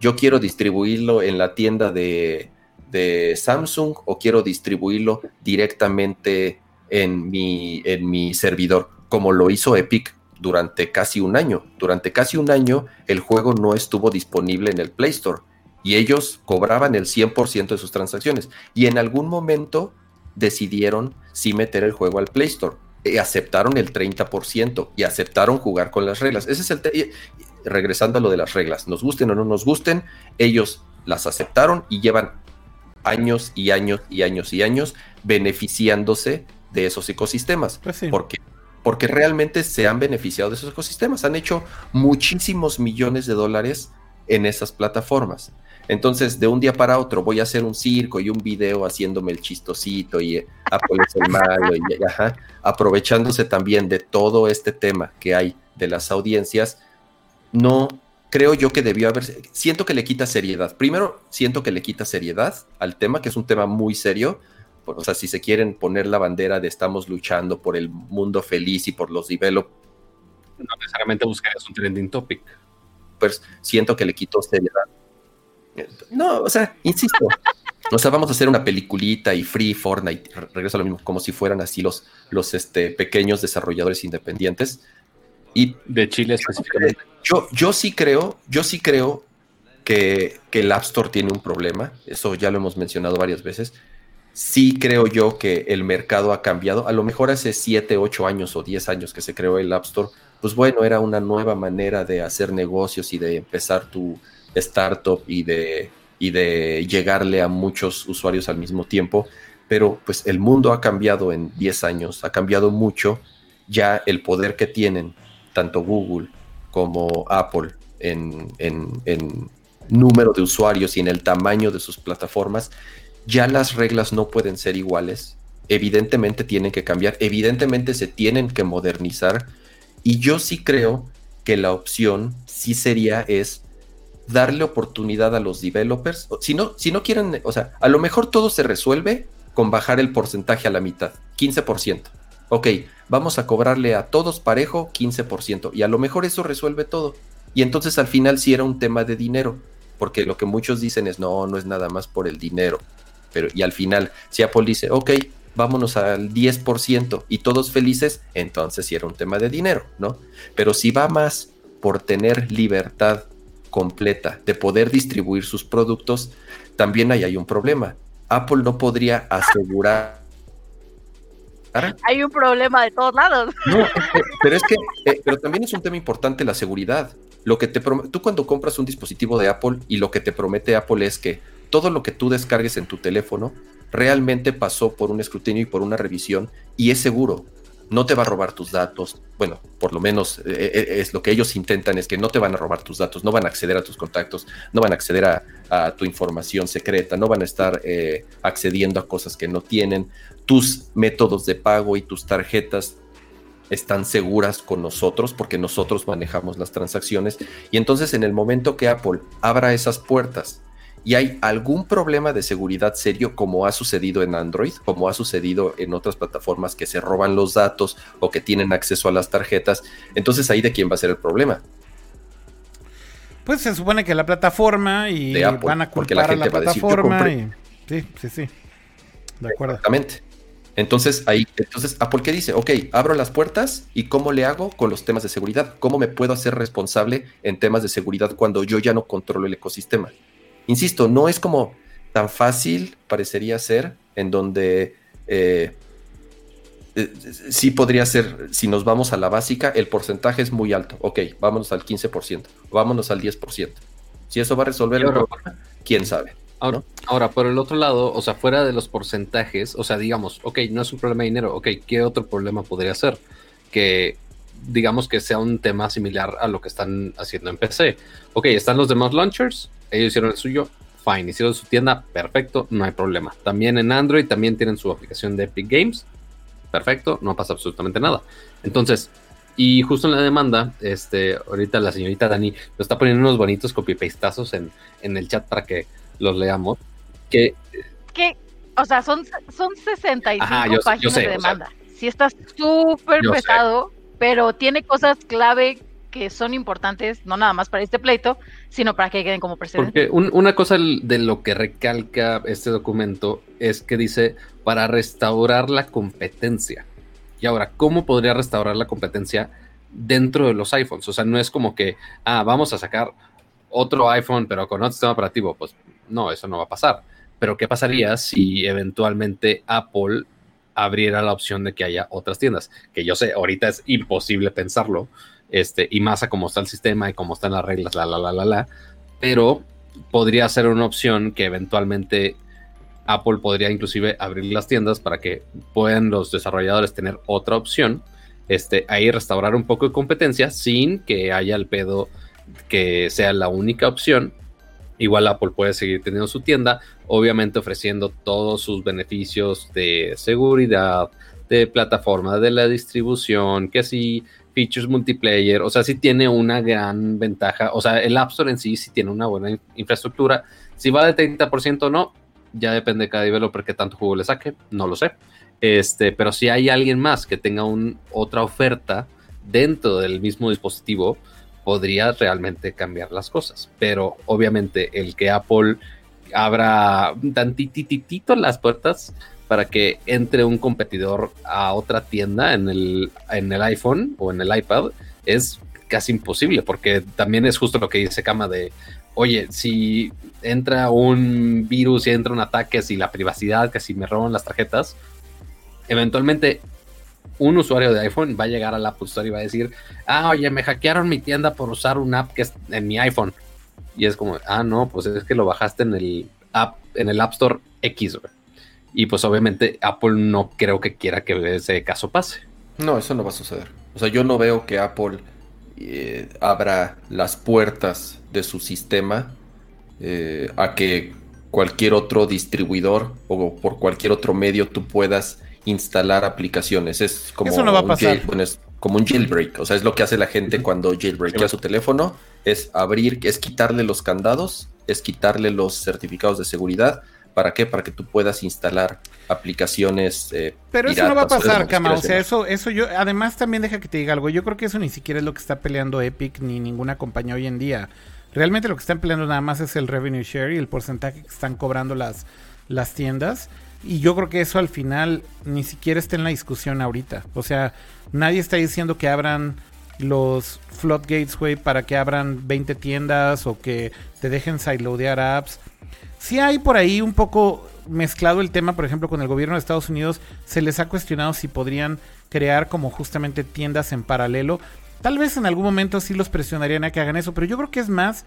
Speaker 4: Yo quiero distribuirlo en la tienda de, de Samsung o quiero distribuirlo directamente en mi, en mi servidor, como lo hizo Epic durante casi un año. Durante casi un año el juego no estuvo disponible en el Play Store y ellos cobraban el 100% de sus transacciones. Y en algún momento decidieron sí meter el juego al Play Store. Y aceptaron el 30% y aceptaron jugar con las reglas. Ese es el regresando a lo de las reglas, nos gusten o no nos gusten, ellos las aceptaron y llevan años y años y años y años beneficiándose de esos ecosistemas.
Speaker 1: Pues
Speaker 4: porque, porque realmente se han beneficiado de esos ecosistemas. Han hecho muchísimos millones de dólares en esas plataformas. Entonces, de un día para otro voy a hacer un circo y un video haciéndome el chistosito y eh, el malo y aprovechándose también de todo este tema que hay de las audiencias, no creo yo que debió haber, siento que le quita seriedad. Primero, siento que le quita seriedad al tema, que es un tema muy serio. O sea, si se quieren poner la bandera de estamos luchando por el mundo feliz y por los develop.
Speaker 2: No necesariamente buscarías un trending topic.
Speaker 4: Pues siento que le quitó seriedad no, o sea, insisto. O sea, vamos a hacer una peliculita y Free, Fortnite, regreso a lo mismo, como si fueran así los, los este, pequeños desarrolladores independientes. Y
Speaker 2: de Chile específicamente.
Speaker 4: Yo, yo sí creo, yo sí creo que, que, el App Store tiene un problema. Eso ya lo hemos mencionado varias veces. Sí creo yo que el mercado ha cambiado. A lo mejor hace 7, 8 años o 10 años que se creó el App Store, pues bueno, era una nueva manera de hacer negocios y de empezar tu, startup y de, y de llegarle a muchos usuarios al mismo tiempo, pero pues el mundo ha cambiado en 10 años, ha cambiado mucho, ya el poder que tienen tanto Google como Apple en, en número de usuarios y en el tamaño de sus plataformas, ya las reglas no pueden ser iguales, evidentemente tienen que cambiar, evidentemente se tienen que modernizar y yo sí creo que la opción sí sería es darle oportunidad a los developers. Si no, si no quieren, o sea, a lo mejor todo se resuelve con bajar el porcentaje a la mitad, 15%. Ok, vamos a cobrarle a todos parejo 15%. Y a lo mejor eso resuelve todo. Y entonces al final sí era un tema de dinero. Porque lo que muchos dicen es, no, no es nada más por el dinero. Pero, y al final, si Apple dice, ok, vámonos al 10% y todos felices, entonces sí era un tema de dinero, ¿no? Pero si va más por tener libertad completa de poder distribuir sus productos, también ahí hay un problema. Apple no podría asegurar.
Speaker 3: Hay un problema de todos lados.
Speaker 4: No, pero es que, eh, pero también es un tema importante la seguridad. Lo que te tú cuando compras un dispositivo de Apple y lo que te promete Apple es que todo lo que tú descargues en tu teléfono realmente pasó por un escrutinio y por una revisión y es seguro no te va a robar tus datos. Bueno, por lo menos eh, eh, es lo que ellos intentan, es que no te van a robar tus datos, no van a acceder a tus contactos, no van a acceder a, tu información secreta, no van a estar eh, accediendo a cosas que no tienen. Tus métodos de pago y tus tarjetas están seguras con nosotros porque nosotros manejamos las transacciones. Y entonces en el momento que Apple abra esas puertas y hay algún problema de seguridad serio como ha sucedido en Android, como ha sucedido en otras plataformas que se roban los datos o que tienen acceso a las tarjetas, entonces ahí de quién va a ser el problema.
Speaker 1: Pues se supone que la plataforma y van a culpar la a la plataforma sí, sí, sí. De acuerdo.
Speaker 4: Exactamente. Entonces ahí, entonces Apple qué dice, ok, abro las puertas y cómo le hago con los temas de seguridad, cómo me puedo hacer responsable en temas de seguridad cuando yo ya no controlo el ecosistema. Insisto, no es como tan fácil, parecería ser, en donde eh, eh, sí podría ser, si nos vamos a la básica, el porcentaje es muy alto. Ok, vámonos al 15%, vámonos al 10%. Si eso va a resolver el problema, quién sabe.
Speaker 2: Ahora, ahora, por el otro lado, o sea, fuera de los porcentajes, o sea, digamos, ok, no es un problema de dinero, ok, ¿qué otro problema podría ser? Que digamos que sea un tema similar a lo que están haciendo en PC. Ok, están los demás launchers, ellos hicieron el suyo, fine. Hicieron su tienda, perfecto, no hay problema. También en Android, también tienen su aplicación de Epic Games, perfecto, no pasa absolutamente nada. Entonces, y justo en la demanda, este, ahorita la señorita Dani nos está poniendo unos bonitos copy-pastazos en, en el chat para que los leamos. Que,
Speaker 3: que o sea, son, son 65 páginas de demanda. si está súper pesado, pero tiene cosas clave que son importantes, no nada más para este pleito, sino para que queden como precedentes.
Speaker 2: Porque una cosa de lo que recalca este documento es que dice para restaurar la competencia. Y ahora, ¿cómo podría restaurar la competencia dentro de los iPhones? O sea, no es como que, ah, vamos a sacar otro iPhone, pero con otro sistema operativo. Pues no, eso no va a pasar. Pero ¿qué pasaría si eventualmente Apple abriera la opción de que haya otras tiendas? Que yo sé, ahorita es imposible pensarlo, este, y más a cómo está el sistema y cómo están las reglas, la, la, la, la, la, pero podría ser una opción que eventualmente Apple podría inclusive abrir las tiendas para que puedan los desarrolladores tener otra opción, este, ahí restaurar un poco de competencia sin que haya el pedo que sea la única opción. Igual Apple puede seguir teniendo su tienda, obviamente ofreciendo todos sus beneficios de seguridad, de plataforma, de la distribución, que si features multiplayer, o sea, sí tiene una gran ventaja, o sea, el App Store en sí sí tiene una buena infraestructura, si va de 30% o no, ya depende de cada developer que tanto juego le saque, no lo sé, este, pero si hay alguien más que tenga un, otra oferta dentro del mismo dispositivo, podría realmente cambiar las cosas, pero obviamente el que Apple abra tantititito las puertas, para que entre un competidor a otra tienda en el, en el iPhone o en el iPad es casi imposible, porque también es justo lo que dice Kama de, oye, si entra un virus y entra un ataque, si la privacidad, que si me roban las tarjetas, eventualmente un usuario de iPhone va a llegar al Apple Store y va a decir, ah, oye, me hackearon mi tienda por usar un app que es en mi iPhone. Y es como, ah, no, pues es que lo bajaste en el app, en el App Store X, y pues obviamente Apple no creo que quiera que ese caso pase.
Speaker 4: No, eso no va a suceder. O sea, yo no veo que Apple eh, abra las puertas de su sistema eh, a que cualquier otro distribuidor o por cualquier otro medio tú puedas instalar aplicaciones. Es como,
Speaker 1: Eso no va a pasar.
Speaker 4: es como un jailbreak. O sea, es lo que hace la gente cuando jailbreakea su teléfono. Es abrir, es quitarle los candados, es quitarle los certificados de seguridad ¿Para qué? Para que tú puedas instalar aplicaciones.
Speaker 1: Eh, Pero eso no va a pasar, Kama. O sea, eso, eso yo. Además, también deja que te diga algo. Yo creo que eso ni siquiera es lo que está peleando Epic ni ninguna compañía hoy en día. Realmente lo que están peleando nada más es el revenue share y el porcentaje que están cobrando las, las tiendas. Y yo creo que eso al final ni siquiera está en la discusión ahorita. O sea, nadie está diciendo que abran los floodgates, güey, para que abran 20 tiendas o que te dejen sideloadear apps. Si hay por ahí un poco mezclado el tema, por ejemplo, con el gobierno de Estados Unidos, se les ha cuestionado si podrían crear como justamente tiendas en paralelo. Tal vez en algún momento sí los presionarían a que hagan eso, pero yo creo que es más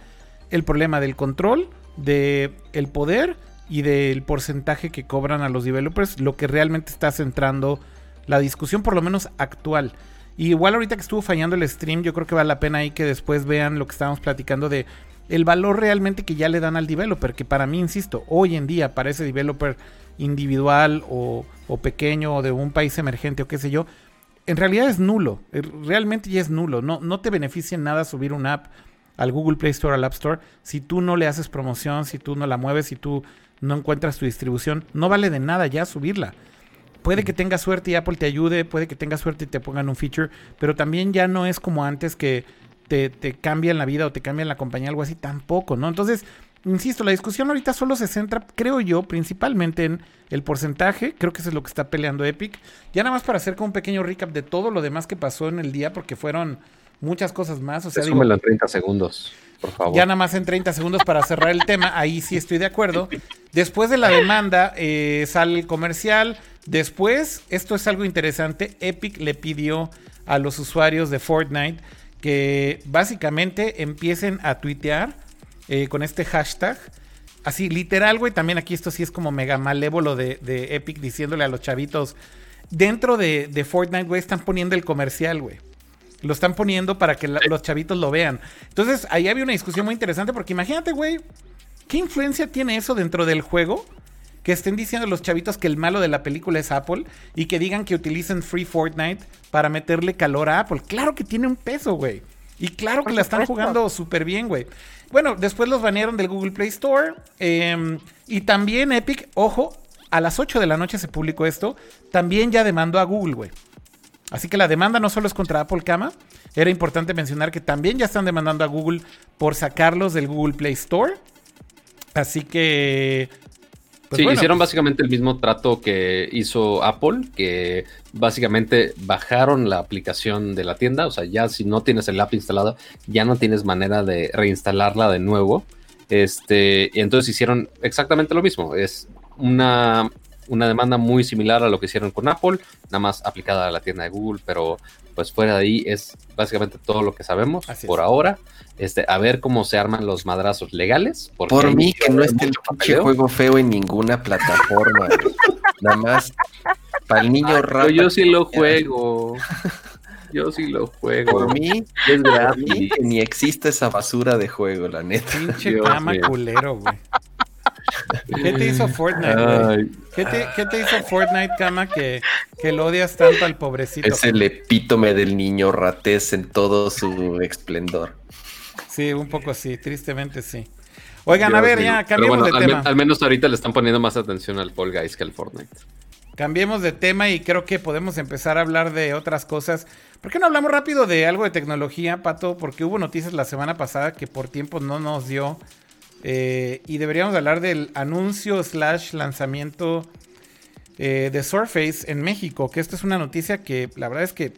Speaker 1: el problema del control, del el poder y del porcentaje que cobran a los developers, lo que realmente está centrando la discusión, por lo menos actual. Y igual ahorita que estuvo fallando el stream, yo creo que vale la pena ahí que después vean lo que estábamos platicando de el valor realmente que ya le dan al developer, que para mí, insisto, hoy en día para ese developer individual o, pequeño o de un país emergente o qué sé yo, en realidad es nulo, eh, realmente ya es nulo, no, no te beneficia en nada subir una app al Google Play Store, al App Store, si tú no le haces promoción, si tú no la mueves, si tú no encuentras tu distribución, no vale de nada ya subirla. Puede que tengas suerte y Apple te ayude, puede que tengas suerte y te pongan un feature, pero también ya no es como antes que te, te cambian la vida o te cambian la compañía, algo así, tampoco, ¿no? Entonces, insisto, la discusión ahorita solo se centra, creo yo, principalmente en el porcentaje. Creo que eso es lo que está peleando Epic. Ya nada más para hacer como un pequeño recap de todo lo demás que pasó en el día, porque fueron muchas cosas más. O sea,
Speaker 2: digo, en 30 segundos,
Speaker 1: Ya nada más en 30 segundos para cerrar el tema. Ahí sí estoy de acuerdo. Después de la demanda, eh, sale el comercial. Después, esto es algo interesante. Epic le pidió a los usuarios de Fortnite que básicamente empiecen a tuitear eh, con este hashtag. Así, literal, güey. También aquí esto sí es como mega malévolo de, Epic diciéndole a los chavitos. Dentro de, Fortnite, güey, están poniendo el comercial, güey. Lo están poniendo para que los chavitos lo vean. Entonces, ahí había una discusión muy interesante porque imagínate, güey. ¿Qué influencia tiene eso dentro del juego? Que estén diciendo los chavitos que el malo de la película es Apple y que digan que utilicen Free Fortnite para meterle calor a Apple. Claro que tiene un peso, güey. Y claro que la están jugando súper bien, güey. Bueno, después los banearon del Google Play Store. Em, y también Epic, ojo, a las 8 de la noche se publicó esto. También ya demandó a Google, güey. Así que la demanda no solo es contra Apple Cama. Era importante mencionar que también ya están demandando a Google por sacarlos del Google Play Store. Así que
Speaker 2: pues sí, hicieron pues básicamente el mismo trato que hizo Apple, que básicamente bajaron la aplicación de la tienda, o sea, ya si no tienes el app instalado, ya no tienes manera de reinstalarla de nuevo. Este, y entonces hicieron exactamente lo mismo. Es una, una demanda muy similar a lo que hicieron con Apple, nada más aplicada a la tienda de Google, pero pues fuera de ahí es básicamente todo lo que sabemos por ahora. Este, a ver cómo se arman los madrazos legales.
Speaker 4: Por mí que no esté el pinche juego feo en ninguna plataforma. Nada más para el niño
Speaker 2: raro. Yo sí lo juego. Yo sí lo juego.
Speaker 4: Por mí es gratis. que ni existe esa basura de juego, la neta.
Speaker 1: Pinche cama culero, güey. ¿Qué te hizo Fortnite? ¿Qué te, hizo Fortnite, Cama, que, que lo odias tanto al pobrecito?
Speaker 4: Es el epítome del niño ratés en todo su esplendor.
Speaker 1: Sí, un poco sí, tristemente sí. Oigan, a ver, ya, cambiemos de tema.
Speaker 2: al menos ahorita le están poniendo más atención al Fall Guys que al Fortnite.
Speaker 1: Cambiemos de tema y creo que podemos empezar a hablar de otras cosas. ¿Por qué no hablamos rápido de algo de tecnología, Pato? Porque hubo noticias la semana pasada que por tiempo no nos dio eh, y deberíamos hablar del anuncio slash lanzamiento eh, de Surface en México, que esto es una noticia que la verdad es que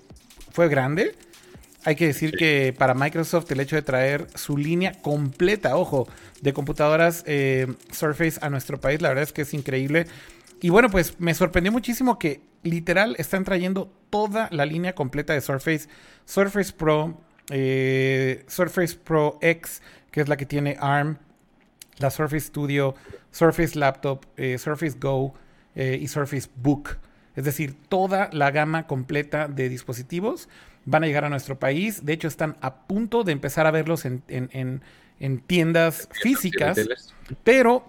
Speaker 1: fue grande. Hay que decir que para Microsoft el hecho de traer su línea completa, ojo, de computadoras eh, Surface a nuestro país, la verdad es que es increíble. Y bueno, pues me sorprendió muchísimo que literal están trayendo toda la línea completa de Surface. Surface Pro, Surface Pro X, que es la que tiene ARM, la Surface Studio, Surface Laptop, eh, Surface Go eh, y Surface Book. Es decir, toda la gama completa de dispositivos van a llegar a nuestro país. De hecho, están a punto de empezar a verlos en, tiendas físicas, pero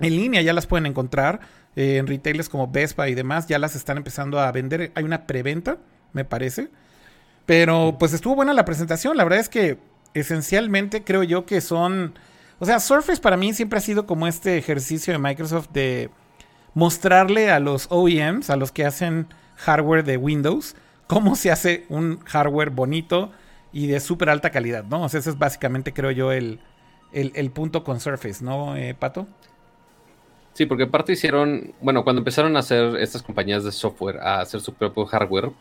Speaker 1: en línea ya las pueden encontrar. Eh, en retailers como Vespa y demás ya las están empezando a vender. Hay una preventa, me parece. Pero pues estuvo buena la presentación. La verdad es que esencialmente creo yo que son o sea, Surface para mí siempre ha sido como este ejercicio de Microsoft de mostrarle a los OEMs, a los que hacen hardware de Windows, cómo se hace un hardware bonito y de súper alta calidad, ¿no? O sea, ese es básicamente, creo yo, el, punto con Surface, ¿no, eh, Pato?
Speaker 2: Sí, porque aparte hicieron, bueno, cuando empezaron a hacer estas compañías de software, a hacer su propio hardware,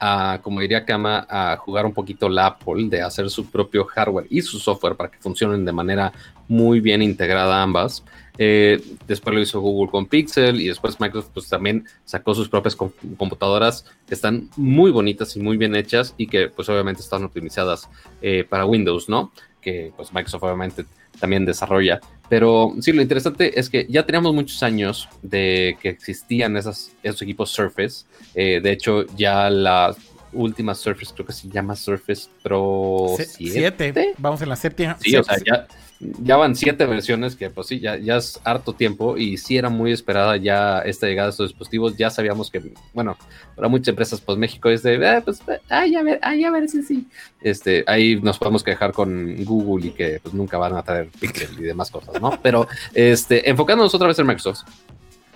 Speaker 2: a, como diría Kama, a jugar un poquito la Apple de hacer su propio hardware y su software para que funcionen de manera muy bien integrada ambas. Eh, después lo hizo Google con Pixel y después Microsoft pues, también sacó sus propias computadoras que están muy bonitas y muy bien hechas y que pues obviamente están optimizadas eh, para Windows, ¿no? Que pues Microsoft obviamente también desarrolla. Pero sí, lo interesante es que ya teníamos muchos años de que existían esas, esos equipos Surface. Eh, de hecho, ya la última Surface creo que se llama Surface Pro 7.
Speaker 1: Vamos en la séptima.
Speaker 2: Sí, o sea, ya ya van siete versiones que pues sí, ya, ya es harto tiempo y sí era muy esperada ya esta llegada de estos dispositivos. Ya sabíamos que, bueno, para muchas empresas, pues México es de, ah, pues, ay, a ver, ay, a ver si sí. Este, ahí nos podemos quejar con Google y que pues nunca van a traer Pixel y demás cosas, ¿no? Pero, este, enfocándonos otra vez en Microsoft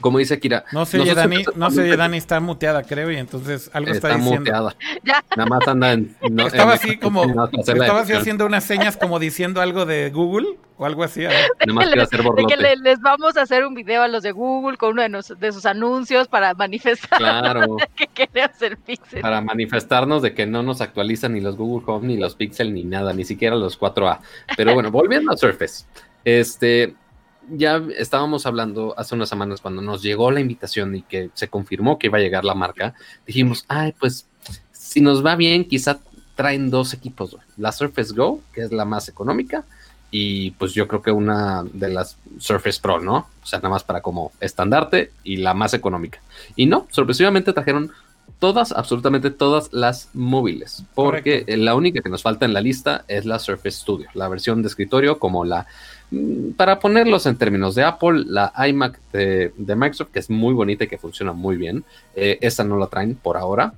Speaker 2: como dice Kira.
Speaker 1: No sé, Dani, no sé, Dani está muteada, creo, y entonces algo está, está diciendo. muteada.
Speaker 2: Nada más anda en.
Speaker 1: estaba así como. estaba así haciendo unas señas como diciendo algo de Google o algo así. Nada
Speaker 3: más quiere hacer de que les vamos a hacer un video a los de Google con uno de, de sus anuncios para manifestar claro. que quiere hacer Pixel.
Speaker 2: Para manifestarnos de que no nos actualizan ni los Google Home, ni los Pixel, ni nada, ni siquiera los 4A. Pero bueno, volviendo a Surface. Este, ya estábamos hablando hace unas semanas cuando nos llegó la invitación y que se confirmó que iba a llegar la marca, dijimos, ay, pues si nos va bien, quizá traen dos equipos, la Surface Go, que es la más económica, y pues yo creo que una de las Surface Pro, ¿no? O sea, nada más para como estandarte y la más económica. Y no, sorpresivamente trajeron todas, absolutamente todas las móviles, porque la única que nos falta en la lista es la Surface Studio, la versión de escritorio como la, para ponerlos en términos de Apple, la iMac de, Microsoft, que es muy bonita y que funciona muy bien, eh, esta no la traen por ahora,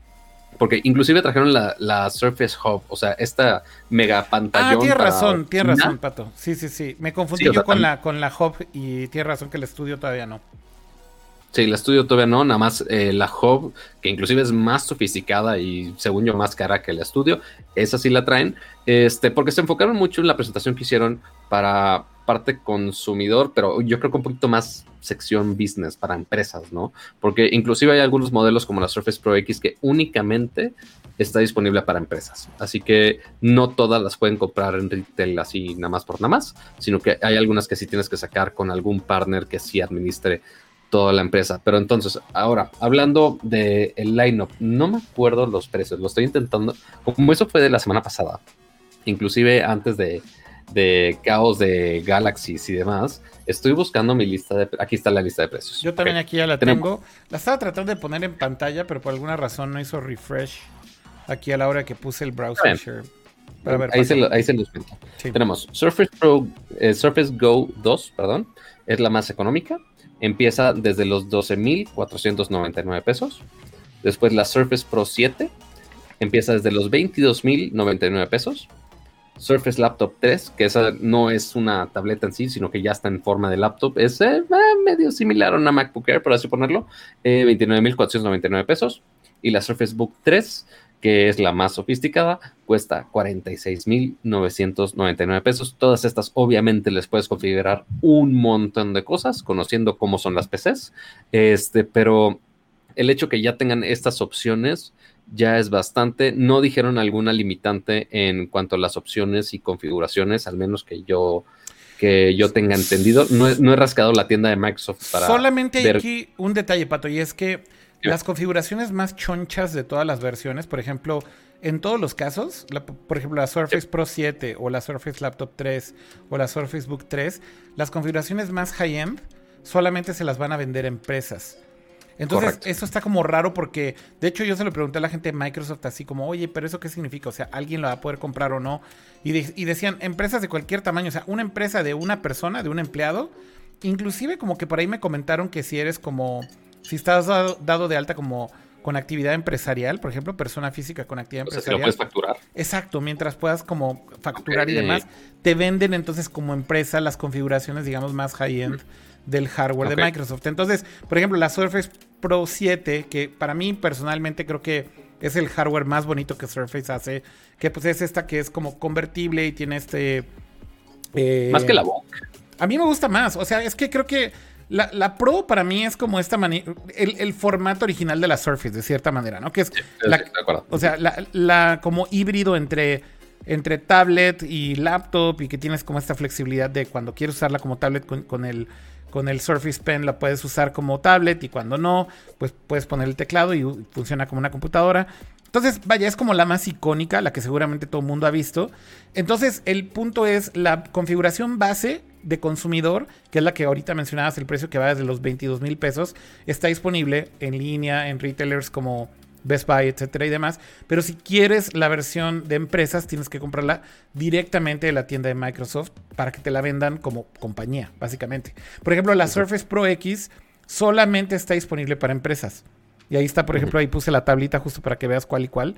Speaker 2: porque inclusive trajeron la, Surface Hub, o sea, esta mega pantalla.
Speaker 1: Ah, tienes razón, tienes razón, Pato. Sí, sí, sí. Me confundí yo con, la, con la Hub y tienes razón que el estudio todavía no.
Speaker 2: Sí, el estudio todavía no, nada más eh, la Hub, que inclusive es más sofisticada y según yo más cara que el estudio, esa sí la traen, este, porque se enfocaron mucho en la presentación que hicieron para parte consumidor, pero yo creo que un poquito más sección business para empresas, ¿no? Porque inclusive hay algunos modelos como la Surface Pro X que únicamente está disponible para empresas. Así que no todas las pueden comprar en retail así nada más por nada más, sino que hay algunas que sí tienes que sacar con algún partner que sí administre toda la empresa. Pero entonces, ahora, hablando del el lineup, no me acuerdo los precios, lo estoy intentando, como eso fue de la semana pasada, inclusive antes de, de caos de Galaxies y demás, estoy buscando mi lista de... Aquí está la lista de precios.
Speaker 1: Yo también aquí ya la tengo. La estaba tratando de poner en pantalla, pero por alguna razón no hizo refresh aquí a la hora que puse el browser.
Speaker 2: ahí, se lo, ahí, se los cuento. Tenemos Surface Pro, eh, Surface Go 2, perdón, es la más económica. Empieza desde los 12.499 pesos. Después la Surface Pro 7 empieza desde los 22.099 pesos. Surface Laptop 3, que esa no es una tableta en sí, sino que ya está en forma de laptop, es eh, medio similar a una MacBook Air, por así ponerlo, eh, 29.499 pesos. Y la Surface Book 3, que es la más sofisticada, cuesta 46.999 pesos. Todas estas obviamente les puedes configurar un montón de cosas, conociendo cómo son las PCs, este, pero el hecho que ya tengan estas opciones ya es bastante. No dijeron alguna limitante en cuanto a las opciones y configuraciones, al menos que yo que yo tenga entendido. No he, rascado la tienda de Microsoft para.
Speaker 1: Solamente hay aquí un detalle, Pato, y es que las configuraciones más chonchas de todas las versiones, por ejemplo, en todos los casos, por ejemplo, la Surface Pro 7 o la Surface Laptop 3 o la Surface Book 3, las configuraciones más high-end solamente se las van a vender empresas. Entonces, eso está como raro porque, de hecho, yo se lo pregunté a la gente de Microsoft así como, oye, pero eso qué significa? O sea, ¿alguien lo va a poder comprar o no? Y, y decían, empresas de cualquier tamaño, o sea, una empresa de una persona, de un empleado, inclusive como que por ahí me comentaron que si eres como, si estás dado, de alta como con actividad empresarial, por ejemplo, persona física con actividad empresarial.
Speaker 2: O sea, lo puedes facturar.
Speaker 1: Exacto, mientras puedas como facturar y demás, te venden entonces como empresa las configuraciones, digamos, más high-end del hardware de Microsoft. Entonces, por ejemplo, la Surface Pro 7, que para mí personalmente creo que es el hardware más bonito que Surface hace, que pues es esta que es como convertible y tiene este...
Speaker 2: Eh, más que la Book.
Speaker 1: A mí me gusta más, o sea, es que creo que la, Pro para mí es como esta manera, el, formato original de la Surface, de cierta manera, ¿no? Que es, la, o sea, la, como híbrido entre, entre tablet y laptop y que tienes como esta flexibilidad de cuando quieres usarla como tablet con el con el Surface Pen la puedes usar como tablet y cuando no, pues puedes poner el teclado y funciona como una computadora. Entonces, vaya, es como la más icónica, la que seguramente todo el mundo ha visto. Entonces, el punto es la configuración base de consumidor, que es la que ahorita mencionabas, el precio que va desde los 22 mil pesos, está disponible en línea en retailers como Best Buy, etcétera y demás. Pero si quieres la versión de empresas, tienes que comprarla directamente de la tienda de Microsoft para que te la vendan como compañía, básicamente. Por ejemplo, la Surface Pro X solamente está disponible para empresas. Y ahí está, por ejemplo, ahí puse la tablita justo para que veas cuál y cuál.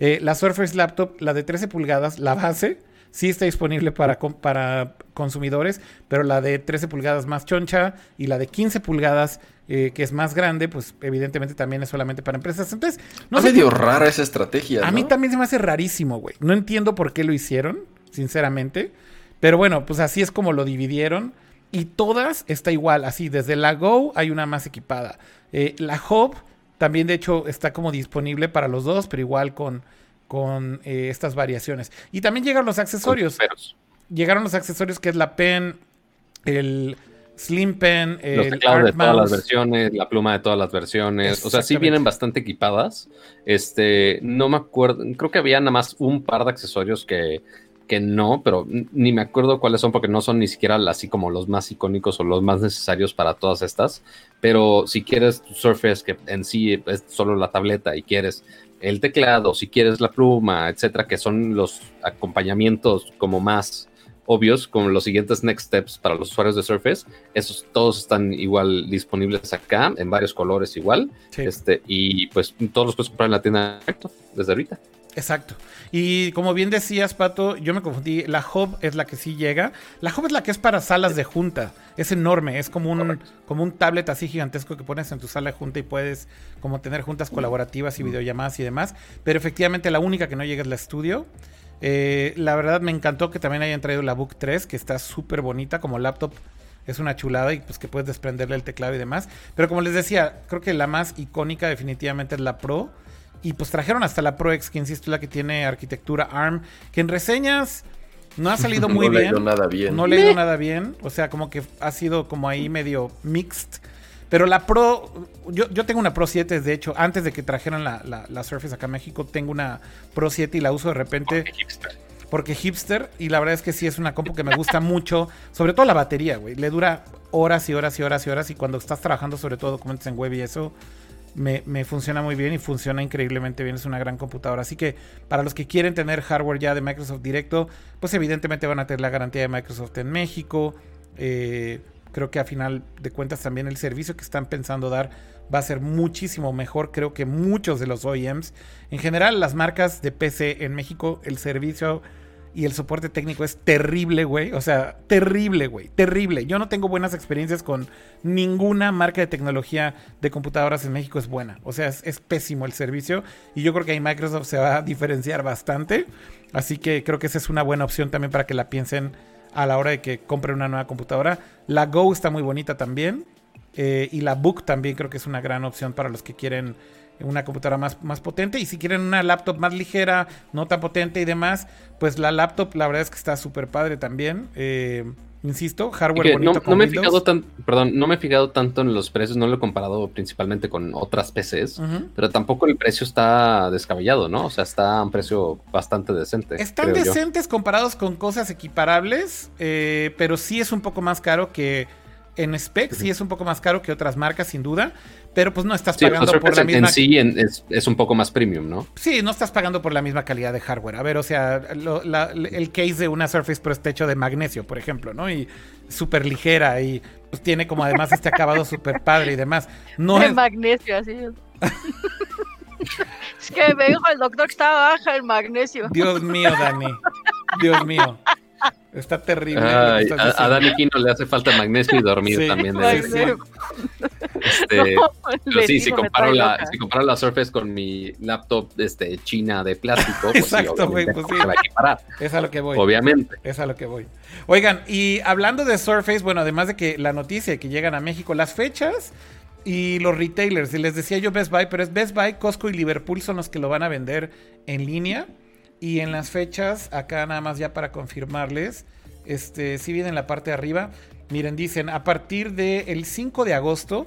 Speaker 1: Eh, la Surface Laptop, la de 13 pulgadas, la base, sí está disponible para, para consumidores, pero la de 13 pulgadas más choncha y la de 15 pulgadas eh, que es más grande, pues evidentemente también es solamente para empresas. Entonces,
Speaker 4: no es medio rara esa estrategia.
Speaker 1: A mí también se me hace rarísimo, güey. No entiendo por qué lo hicieron, sinceramente. Pero bueno, pues así es como lo dividieron. Y todas está igual, así, desde la Go hay una más equipada. Eh, la Hub también, de hecho, está como disponible para los dos, pero igual con, con eh, estas variaciones. Y también llegan los accesorios. Llegaron los accesorios que es la pen, el Slim Pen,
Speaker 2: los teclados de todas las versiones, la pluma de todas las versiones. O sea, sí vienen bastante equipadas. Este, no me acuerdo, creo que había nada más un par de accesorios que, que no, pero ni me acuerdo cuáles son porque no son ni siquiera así como los más icónicos o los más necesarios para todas estas. Pero si quieres tu Surface que en sí es solo la tableta y quieres el teclado, si quieres la pluma, etcétera, que son los acompañamientos como más obvios, como los siguientes next steps para los usuarios de Surface, esos todos están igual disponibles acá, en varios colores igual. Este, y pues todos los puedes comprar en la tienda desde ahorita.
Speaker 1: Exacto. Y como bien decías, Pato, yo me confundí. La Hub es la que sí llega. La Hub es la que es para salas de junta. Es enorme. Es como un, como un tablet así gigantesco que pones en tu sala de junta y puedes como tener juntas colaborativas y videollamadas y demás. Pero efectivamente la única que no llega es la Studio. Eh, la verdad me encantó que también hayan traído la Book 3, que está súper bonita como laptop. Es una chulada y pues que puedes desprenderle el teclado y demás. Pero como les decía, creo que la más icónica definitivamente es la Pro y pues trajeron hasta la Pro X, que insisto, la que tiene arquitectura ARM, que en reseñas no ha salido muy bien. No
Speaker 4: le nada bien.
Speaker 1: No le ha ido nada bien. O sea, como que ha sido como ahí medio mixed. Pero la Pro, yo, yo tengo una Pro 7, de hecho, antes de que trajeran la, la, Surface acá a México, tengo una Pro 7 y la uso de repente. Porque hipster. Porque hipster, y la verdad es que sí es una compu que me gusta mucho, sobre todo la batería, güey. Le dura horas y horas y horas y horas, y cuando estás trabajando sobre todo documentos en web y eso, me, funciona muy bien y funciona increíblemente bien. Es una gran computadora. Así que para los que quieren tener hardware ya de Microsoft directo, pues evidentemente van a tener la garantía de Microsoft en México. Eh, creo que a final de cuentas también el servicio que están pensando dar va a ser muchísimo mejor. Creo que muchos de los OEMs, en general las marcas de PC en México, el servicio y el soporte técnico es terrible, güey. O sea, terrible, güey. Terrible. Yo no tengo buenas experiencias con ninguna marca de tecnología de computadoras en México. Es buena. O sea, es, pésimo el servicio. Y yo creo que ahí Microsoft se va a diferenciar bastante. Así que creo que esa es una buena opción también para que la piensen a la hora de que compren una nueva computadora. La Go está muy bonita también. Eh, y la Book también creo que es una gran opción para los que quieren una computadora más, más potente. Y si quieren una laptop más ligera, no tan potente y demás, pues la laptop la verdad es que está súper padre también. Eh, insisto, hardware bonito.
Speaker 2: No, me he fijado tan, perdón, no me he fijado tanto en los precios, no lo he comparado principalmente con otras PCs, pero tampoco el precio está descabellado, ¿no? O sea, está a un precio bastante decente.
Speaker 1: Están decentes comparados con cosas equiparables, eh, pero sí es un poco más caro que en spec, sí es un poco más caro que otras marcas, sin duda pero pues no estás pagando por la misma.
Speaker 2: En sí es, un poco más premium, ¿no?
Speaker 1: Sí, no estás pagando por la misma calidad de hardware. A ver, o sea, el case de una Surface Pro está hecho de magnesio, por ejemplo, ¿no? Y súper ligera y pues tiene como además este acabado súper padre y demás. No
Speaker 3: de magnesio, así es. es que me dijo el doctor que estaba baja el magnesio.
Speaker 1: Dios mío, Dani. Dios mío. Está terrible.
Speaker 2: a, Dani Kino le hace falta magnesio y dormir también. Este, pero sí, si comparo, la, si comparo la Surface con mi laptop este, china de plástico, pues
Speaker 1: Exacto, güey, pues sí. Es a lo que voy.
Speaker 2: Obviamente.
Speaker 1: Es a lo que voy. Oigan, y hablando de Surface, bueno, además de que la noticia de que llegan a México, las fechas y los retailers, y les decía yo Best Buy, pero es Best Buy, Costco y Liverpool son los que lo van a vender en línea. Y en las fechas, acá nada más ya para confirmarles, este, si viene en la parte de arriba, miren, dicen a partir del 5 de agosto,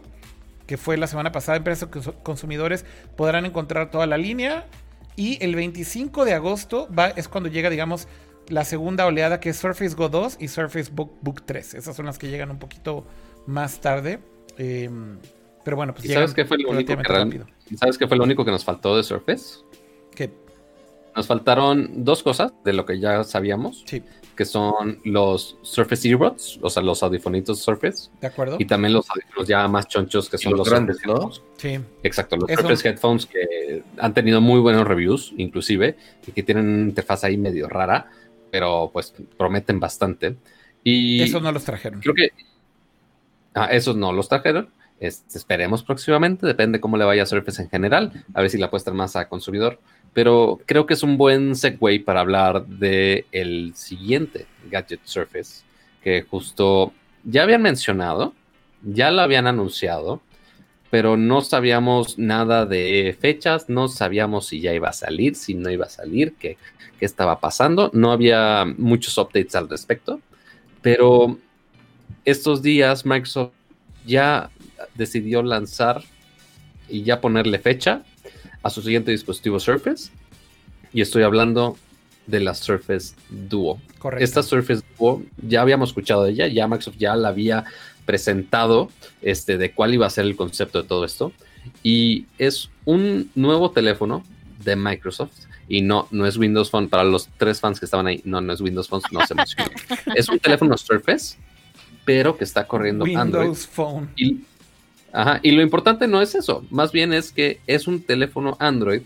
Speaker 1: que fue la semana pasada, empresas consumidores podrán encontrar toda la línea. Y el 25 de agosto va, es cuando llega, digamos, la segunda oleada que es Surface Go 2 y Surface Book, Book 3. Esas son las que llegan un poquito más tarde. Em, pero bueno, pues
Speaker 2: ¿Sabes qué fue lo único que ¿Sabes qué fue lo único que nos faltó de Surface?
Speaker 1: Que
Speaker 2: nos faltaron dos cosas de lo que ya sabíamos. Que son los Surface Earbuds, o sea, los audifonitos Surface.
Speaker 1: De acuerdo.
Speaker 2: Y también los audífonos ya más chonchos que son los,
Speaker 4: grandes, ¿no?
Speaker 1: Sí.
Speaker 2: Exacto, los Surface Headphones que han tenido muy buenos reviews, inclusive, y que tienen una interfaz ahí medio rara, pero pues prometen bastante. Y
Speaker 1: esos no los trajeron.
Speaker 2: Creo que. Ah, esos no los trajeron. esperemos próximamente, depende cómo le vaya a Surface en general, a ver si la apuestan más a consumidor pero creo que es un buen segue para hablar de el siguiente Gadget Surface, que justo ya habían mencionado, ya lo habían anunciado, pero no sabíamos nada de fechas, no sabíamos si ya iba a salir, si no iba a salir, qué, qué estaba pasando, no había muchos updates al respecto, pero estos días Microsoft ya decidió lanzar y ya ponerle fecha a su siguiente dispositivo Surface. Y estoy hablando de la Surface Duo.
Speaker 1: Correcto.
Speaker 2: Esta Surface Duo ya habíamos escuchado de ella, ya Microsoft ya la había presentado este, de cuál iba a ser el concepto de todo esto. Y es un nuevo teléfono de Microsoft. Y no, no es Windows Phone. Para los tres fans que estaban ahí, no, no es Windows Phone, no se emocionen. es un teléfono Surface, pero que está corriendo
Speaker 1: Windows
Speaker 2: Android.
Speaker 1: Phone.
Speaker 2: Y, ajá, y lo importante no es eso, más bien es que es un teléfono Android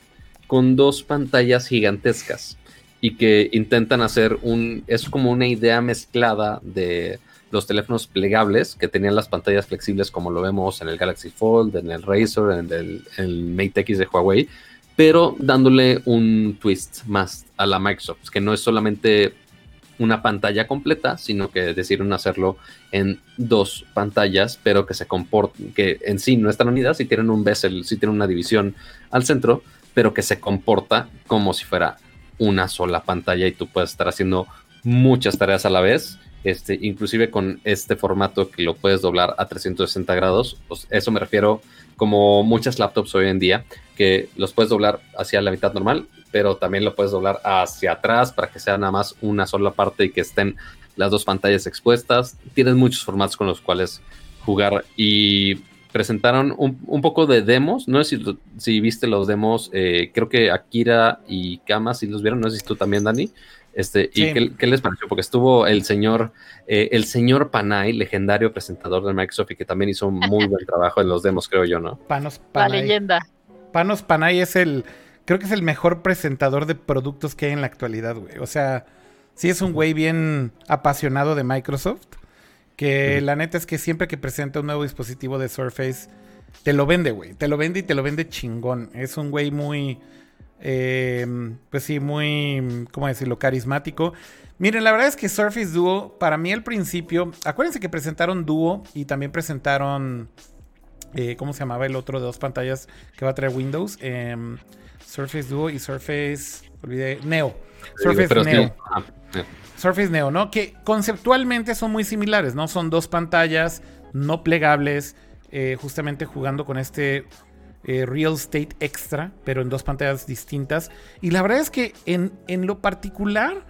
Speaker 2: con dos pantallas gigantescas y que intentan hacer un, es como una idea mezclada de los teléfonos plegables que tenían las pantallas flexibles como lo vemos en el Galaxy Fold, en el Razer, en el, el Mate X de Huawei, pero dándole un twist más a la Microsoft, que no es solamente una pantalla completa, sino que decidieron hacerlo en dos pantallas, pero que se comporten, que en sí no están unidas, y tienen un bezel, sí tienen una división al centro, pero que se comporta como si fuera una sola pantalla y tú puedes estar haciendo muchas tareas a la vez. Este, inclusive con este formato que lo puedes doblar a 360 grados, eso me refiero como muchas laptops hoy en día, que los puedes doblar hacia la mitad normal, pero también lo puedes doblar hacia atrás para que sea nada más una sola parte y que estén las dos pantallas expuestas. Tienes muchos formatos con los cuales jugar y presentaron un, poco de demos. No sé si, viste los demos, eh, creo que Akira y Kama si los vieron, no sé si tú también, Dani. Este, ¿Y
Speaker 1: Sí.
Speaker 2: qué, qué les pareció? Porque estuvo el señor, eh, el señor Panay, legendario presentador de Microsoft y que también hizo un muy buen trabajo en los demos, creo yo, ¿no?
Speaker 1: Panos
Speaker 3: La
Speaker 1: Panay.
Speaker 3: leyenda.
Speaker 1: Panos Panay es el. Creo que es el mejor presentador de productos que hay en la actualidad, güey. O sea, sí es un güey bien apasionado de Microsoft. Que la neta es que siempre que presenta un nuevo dispositivo de Surface, te lo vende, güey. Te lo vende y te lo vende chingón. Es un güey muy. Eh, pues sí, muy. ¿Cómo decirlo? Carismático. Miren, la verdad es que Surface Duo, para mí al principio. Acuérdense que presentaron Duo y también presentaron. eh, ¿Cómo se llamaba el otro de dos pantallas que va a traer Windows? Em, Surface Duo y Surface. Olvidé. Neo. Surface
Speaker 2: Pero sí,
Speaker 1: Neo.
Speaker 2: ah,
Speaker 1: Surface Neo, ¿no? Que conceptualmente son muy similares, ¿no? Son dos pantallas no plegables, eh, justamente jugando con este eh, Real Estate Extra, pero en dos pantallas distintas. Y la verdad es que en, en lo particular,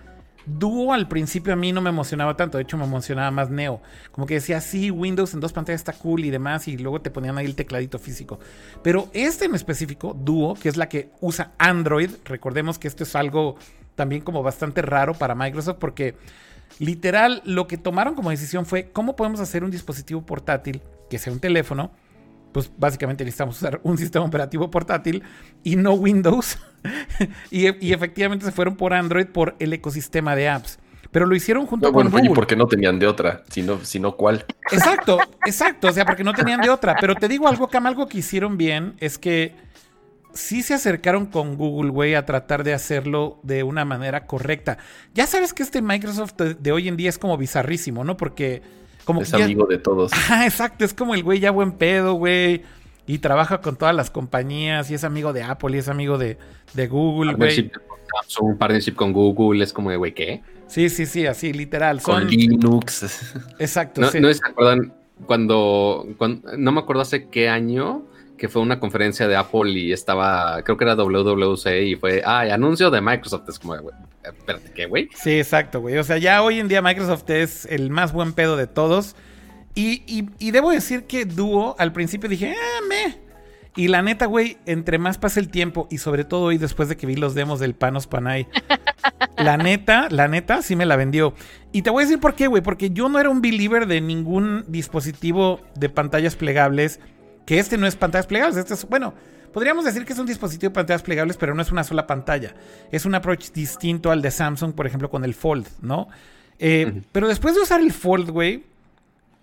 Speaker 1: Duo al principio a mí no me emocionaba tanto, de hecho me emocionaba más Neo. Como que decía, sí, Windows en dos pantallas está cool y demás, y luego te ponían ahí el tecladito físico. Pero este en específico, Duo, que es la que usa Android, recordemos que esto es algo también como bastante raro para Microsoft porque literal lo que tomaron como decisión fue cómo podemos hacer un dispositivo portátil que sea un teléfono. Pues básicamente necesitamos usar un sistema operativo portátil y no Windows. y, y efectivamente se fueron por Android por el ecosistema de apps. Pero lo hicieron junto
Speaker 4: No,
Speaker 1: con
Speaker 4: bueno,
Speaker 1: Google.
Speaker 4: y porque no tenían de otra, sino, sino cuál.
Speaker 1: Exacto, exacto. O sea, porque no tenían de otra. Pero te digo algo, Cam, algo que hicieron bien es que sí se acercaron con Google, güey, a tratar de hacerlo de una manera correcta. Ya sabes que este Microsoft de, de hoy en día es como bizarrísimo, ¿no? Porque como
Speaker 4: Es
Speaker 1: que ya-
Speaker 4: amigo de todos.
Speaker 1: Exacto. Es como el güey ya buen pedo, güey. Y trabaja con todas las compañías. Y es amigo de Apple y es amigo de, de Google, güey.
Speaker 2: con Samsung, partnership con Google, es como de, güey, ¿qué?
Speaker 1: Sí, sí, sí, así, literal.
Speaker 4: Con. Linux.
Speaker 1: Exacto,
Speaker 2: No,
Speaker 1: sí.
Speaker 2: no se acuerdan cuando, cuando- no me acuerdo hace qué año que fue una conferencia de Apple y estaba, creo que era WWC y fue, ah, anuncio de Microsoft. Es como, güey, espérate, ¿qué, güey?
Speaker 1: Sí, exacto, güey. O sea, ya hoy en día Microsoft es el más buen pedo de todos. Y, y- y debo decir que Duo, al principio dije, ah, me. Y la neta, güey, entre más pasa el tiempo y sobre todo hoy después de que vi los demos del Panos Panay, la neta, la neta, sí me la vendió. Y te voy a decir por qué, güey, porque yo no era un believer de ningún dispositivo de pantallas plegables, que este no es pantallas plegables, este es, bueno, podríamos decir que es un dispositivo de pantallas plegables, pero no es una sola pantalla. Es un approach distinto al de Samsung, por ejemplo, con el Fold, ¿no? Eh. Pero después de usar el Fold, güey,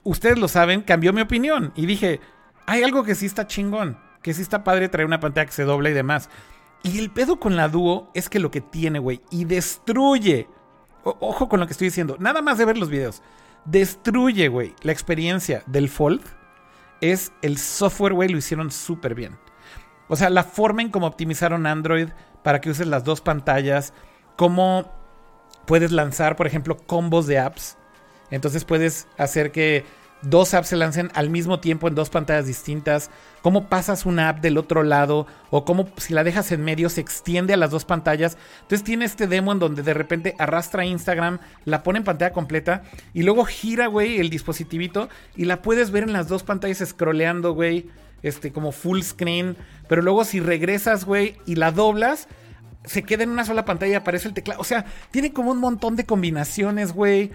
Speaker 1: ustedes lo saben, cambió mi opinión. Y dije, hay algo que sí está chingón, que sí está padre traer una pantalla que se dobla y demás. Y el pedo con la Duo es que lo que tiene, güey, y destruye. o- ojo con lo que estoy diciendo, nada más de ver los videos. Destruye, güey, la experiencia del Fold. Es el software, güey, lo hicieron súper bien. O sea, la forma en cómo optimizaron Android para que uses las dos pantallas, cómo puedes lanzar, por ejemplo, combos de apps. Entonces puedes hacer que dos apps se lancen al mismo tiempo en dos pantallas distintas, cómo pasas una app del otro lado o cómo si la dejas en medio se extiende a las dos pantallas. Entonces tiene este demo en donde de repente arrastra Instagram, la pone en pantalla completa y luego gira, güey, el dispositivito y la puedes ver en las dos pantallas scrolleando, güey, este como full screen, pero luego si regresas, güey, y la doblas, se queda en una sola pantalla y aparece el teclado. O sea, tiene como un montón de combinaciones, güey.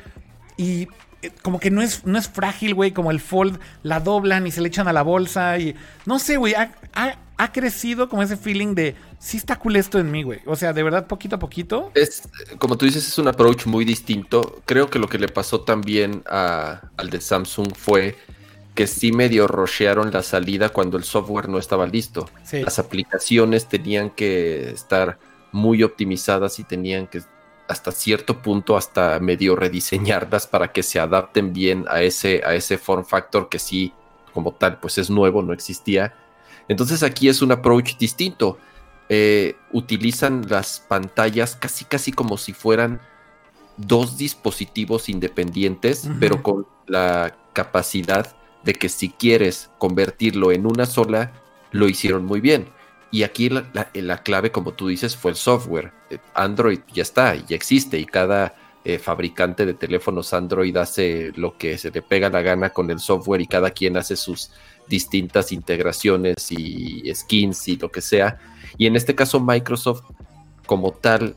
Speaker 1: Y como que no es, no es frágil, güey, como el Fold, la doblan y se le echan a la bolsa y no sé, güey, ha, crecido como ese feeling de sí está cool esto en mí, güey. O sea, de verdad, poquito a poquito.
Speaker 4: Es, como tú dices, es un approach muy distinto. Creo que lo que le pasó también al de Samsung fue que sí medio rochearon la salida cuando el software no estaba listo. Las aplicaciones tenían que estar muy optimizadas y tenían que hasta cierto punto hasta medio rediseñarlas para que se adapten bien a ese, a ese form factor que sí, como tal, pues es nuevo, no existía. Entonces aquí es un approach distinto. Eh, utilizan las pantallas casi casi como si fueran dos dispositivos independientes, pero con la capacidad de que si quieres convertirlo en una sola, lo hicieron muy bien. Y aquí la, clave, como tú dices, fue el software. Eh, Android ya está, ya existe y cada eh, fabricante de teléfonos Android hace lo que se le pega la gana con el software y cada quien hace sus distintas integraciones y skins y lo que sea. Y en este caso Microsoft como tal,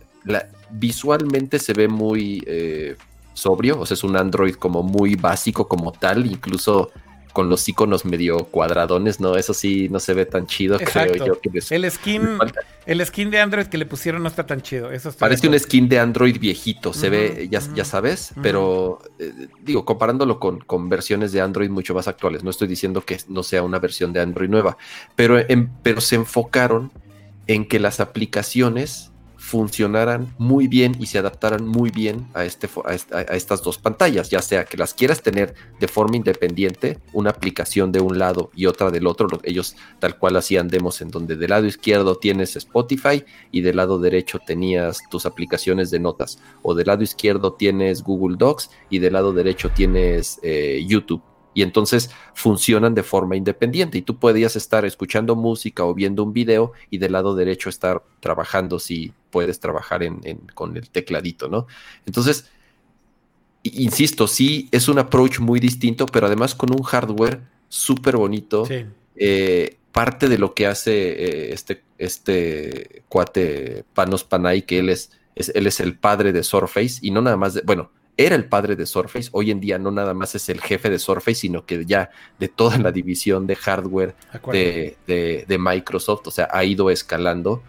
Speaker 4: visualmente se ve muy eh, sobrio, o sea, es un Android como muy básico como tal, incluso con los iconos medio cuadradones, ¿no? Eso sí no se ve tan chido, creo yo. Que
Speaker 1: el skin, el skin de Android que le pusieron no está tan chido. Eso
Speaker 4: Parece un skin de Android viejito, se ve, ya, ya sabes, pero eh, digo, comparándolo con, con, versiones de Android mucho más actuales, no estoy diciendo que no sea una versión de Android nueva, pero, pero se enfocaron en que las aplicaciones funcionaran muy bien y se adaptaran muy bien a, este, a, estas dos pantallas, ya sea que las quieras tener de forma independiente, una aplicación de un lado y otra del otro, ellos tal cual hacían demos en donde del lado izquierdo tienes Spotify y del lado derecho tenías tus aplicaciones de notas, o del lado izquierdo tienes Google Docs y del lado derecho tienes eh, YouTube. Y entonces funcionan de forma independiente y tú podías estar escuchando música o viendo un video y del lado derecho estar trabajando si puedes trabajar en, con el tecladito, ¿no? Entonces, insisto, sí es un approach muy distinto, pero además con un hardware súper bonito. Eh, parte de lo que hace eh, este, este cuate Panos Panay, que él es, es, él es el padre de Surface y no nada más de, bueno, era el padre de Surface, hoy en día no nada más es el jefe de Surface, sino que ya de toda la división de hardware de, Microsoft, o sea, ha ido escalando,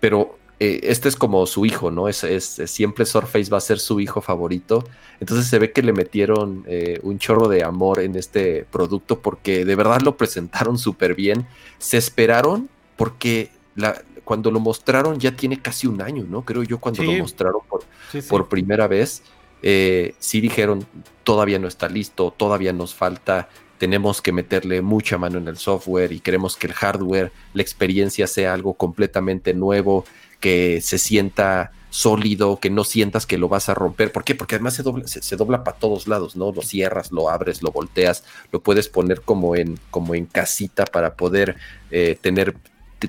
Speaker 4: pero eh, este es como su hijo, ¿no? Es, es, siempre Surface va a ser su hijo favorito, entonces se ve que le metieron eh, un chorro de amor en este producto porque de verdad lo presentaron súper bien, se esperaron porque la, cuando lo mostraron ya tiene casi un año, ¿no? Creo yo cuando lo mostraron por, por primera vez eh, sí dijeron, todavía no está listo, todavía nos falta, tenemos que meterle mucha mano en el software y queremos que el hardware, la experiencia sea algo completamente nuevo, que se sienta sólido, que no sientas que lo vas a romper. ¿Por qué? Porque además se dobla, se, dobla para todos lados, ¿no? Lo cierras, lo abres, lo volteas, lo puedes poner como en, como en casita para poder eh, tener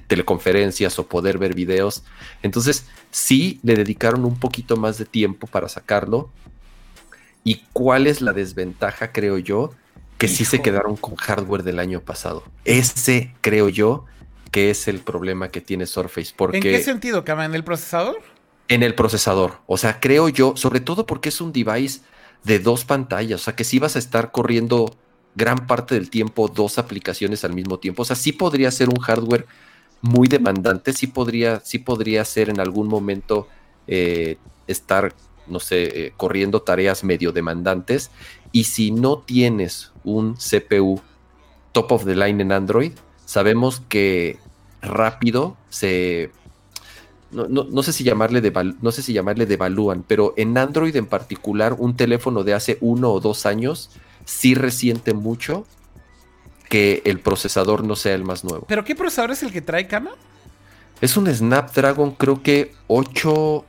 Speaker 4: teleconferencias o poder ver videos. Entonces, sí le dedicaron un poquito más de tiempo para sacarlo. ¿Y cuál es la desventaja, creo yo? Que sí se quedaron con hardware del año pasado. Ese, creo yo, que es el problema que tiene Surface. Porque,
Speaker 1: ¿En qué sentido, Cama? ¿En el procesador?
Speaker 4: En el procesador. O sea, creo yo, sobre todo porque es un device de dos pantallas. O sea, que si vas a estar corriendo gran parte del tiempo dos aplicaciones al mismo tiempo. O sea, sí podría ser un hardware muy demandante, sí podría, sí podría ser en algún momento eh, estar, no sé, eh, corriendo tareas medio demandantes. Y si no tienes un CPU top of the line en Android, sabemos que rápido se... No, sé si llamarle no sé si llamarle devalúan, pero en Android en particular, un teléfono de hace uno o dos años sí resiente mucho que el procesador no sea el más nuevo.
Speaker 1: ¿Pero qué procesador es el que trae Kama?
Speaker 4: Es un Snapdragon, creo que 8.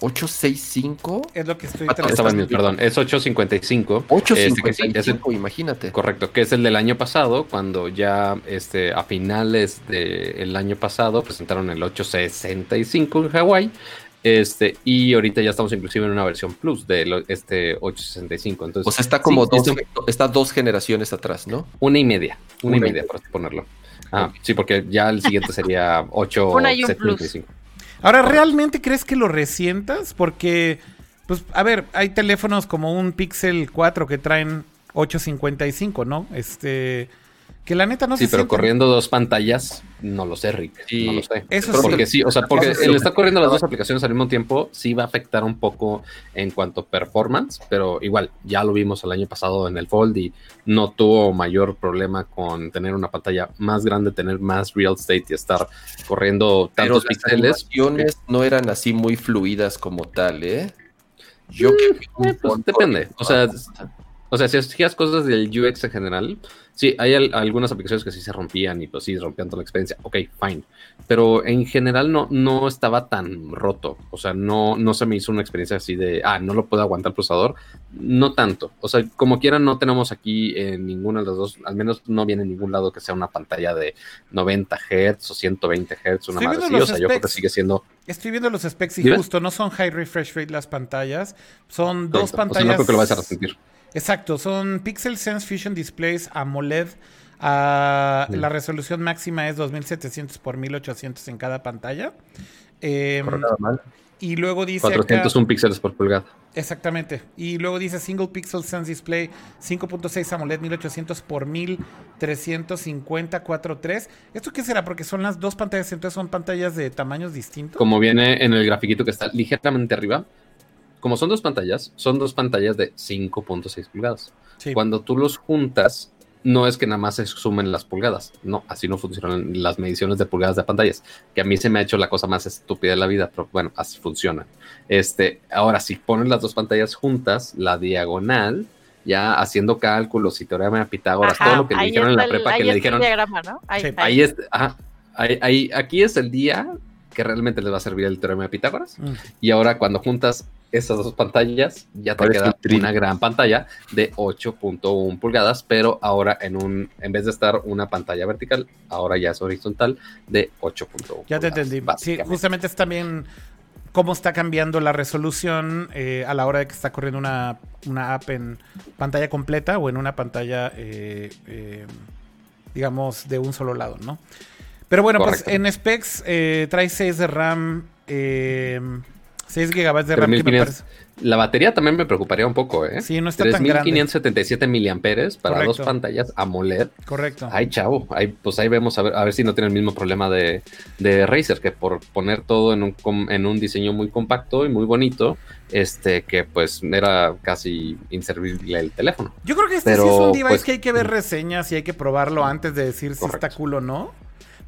Speaker 4: 865
Speaker 1: es lo que estoy
Speaker 2: ah,
Speaker 1: tratando.
Speaker 2: perdón, es 855.
Speaker 4: 855, imagínate.
Speaker 2: Correcto, que es el del año pasado, cuando ya este, a finales del año pasado presentaron el 865 en Hawái. Este, y ahorita ya estamos inclusive en una versión plus de este 865. Entonces,
Speaker 4: o sea, está como dos, está dos generaciones atrás, ¿no?
Speaker 2: Una y media. Una, y media, por ponerlo. Ah, sí, porque ya el siguiente sería 875.
Speaker 1: Ahora, ¿realmente crees que lo resientas? Porque, pues, a ver, hay teléfonos como un Pixel 4 que traen 855, ¿no? Este que la neta no
Speaker 2: sí, pero corriendo dos pantallas, no lo sé, Rick. no lo sé. Eso porque sí, o sea, porque el estar corriendo las dos aplicaciones al mismo tiempo sí va a afectar un poco en cuanto a performance, pero igual, ya lo vimos el año pasado en el Fold y no tuvo mayor problema con tener una pantalla más grande, tener más real estate y estar corriendo tantos píxeles.
Speaker 4: Las no eran así muy fluidas como tal, ¿eh?
Speaker 2: Yo mm, eh, pues, depende. O sea, o sea, si hacías cosas del UX en general, sí, hay algunas aplicaciones que sí se rompían y pues sí, rompían toda la experiencia. Ok, fine. Pero en general no, no estaba tan roto. O sea, no, no se me hizo una experiencia así de, ah, no lo puedo aguantar el procesador. No tanto. O sea, como quiera, no tenemos aquí en ninguna de las dos, al menos no viene en ningún lado que sea una pantalla de 90 Hz o 120 Hz, una madre así. O sea, yo creo que sigue siendo.
Speaker 1: Estoy viendo los specs y justo no son high refresh rate las pantallas, son dos pantallas. O sea, no
Speaker 2: creo que lo vayas a resentir.
Speaker 1: Exacto, son Pixel Sense Fusion Displays AMOLED. Ah, la resolución máxima es 2700 x 1800 en cada pantalla. Eh, y luego dice.
Speaker 2: 401 píxeles por pulgada.
Speaker 1: Exactamente. Y luego dice Single Pixel Sense Display 5.6 AMOLED 1800 x 1350 4.3. ¿Esto qué será? Porque son las dos pantallas, entonces son pantallas de tamaños distintos.
Speaker 2: Como viene en el grafiquito que está ligeramente arriba, como son dos pantallas, son dos pantallas de 5.6 pulgadas. Cuando tú los juntas, no es que nada más se sumen las pulgadas. No, así no funcionan las mediciones de pulgadas de pantallas. Que a mí se me ha hecho la cosa más estúpida de la vida, pero bueno, así funciona. Este, ahora, si pones las dos pantallas juntas, la diagonal, ya haciendo cálculos y teorema de Pitágoras, todo lo que le dijeron en la prepa, que le dijeron. Ahí, es, ahí, aquí es el día que realmente les va a servir el teorema de Pitágoras. Mm. Y ahora, cuando juntas esas dos pantallas, ya te queda una gran pantalla de 8.1 pulgadas, pero ahora en un, en vez de estar una pantalla vertical, ahora ya es horizontal de 8.1.
Speaker 1: Ya te entendí. Sí, justamente es también cómo está cambiando la resolución eh, a la hora de que está corriendo una, app en pantalla completa o en una pantalla, eh, eh, digamos, de un solo lado, ¿no? Pero bueno, pues en specs trae 6 de RAM. 6 GB de RAM.
Speaker 2: La batería también me preocuparía un poco, ¿eh?
Speaker 1: Sí, no está tan grande.
Speaker 2: 3577 miliamperes para dos pantallas AMOLED.
Speaker 1: Correcto.
Speaker 2: Ay, chavo. Ahí, pues ahí vemos a ver, a ver si no tiene el mismo problema de, de Razer, que por poner todo en un, en un diseño muy compacto y muy bonito, este, que pues era casi inservible el teléfono.
Speaker 1: Yo creo que este sí es un device pues, que hay que ver reseñas y hay que probarlo antes de decir si está cool o no.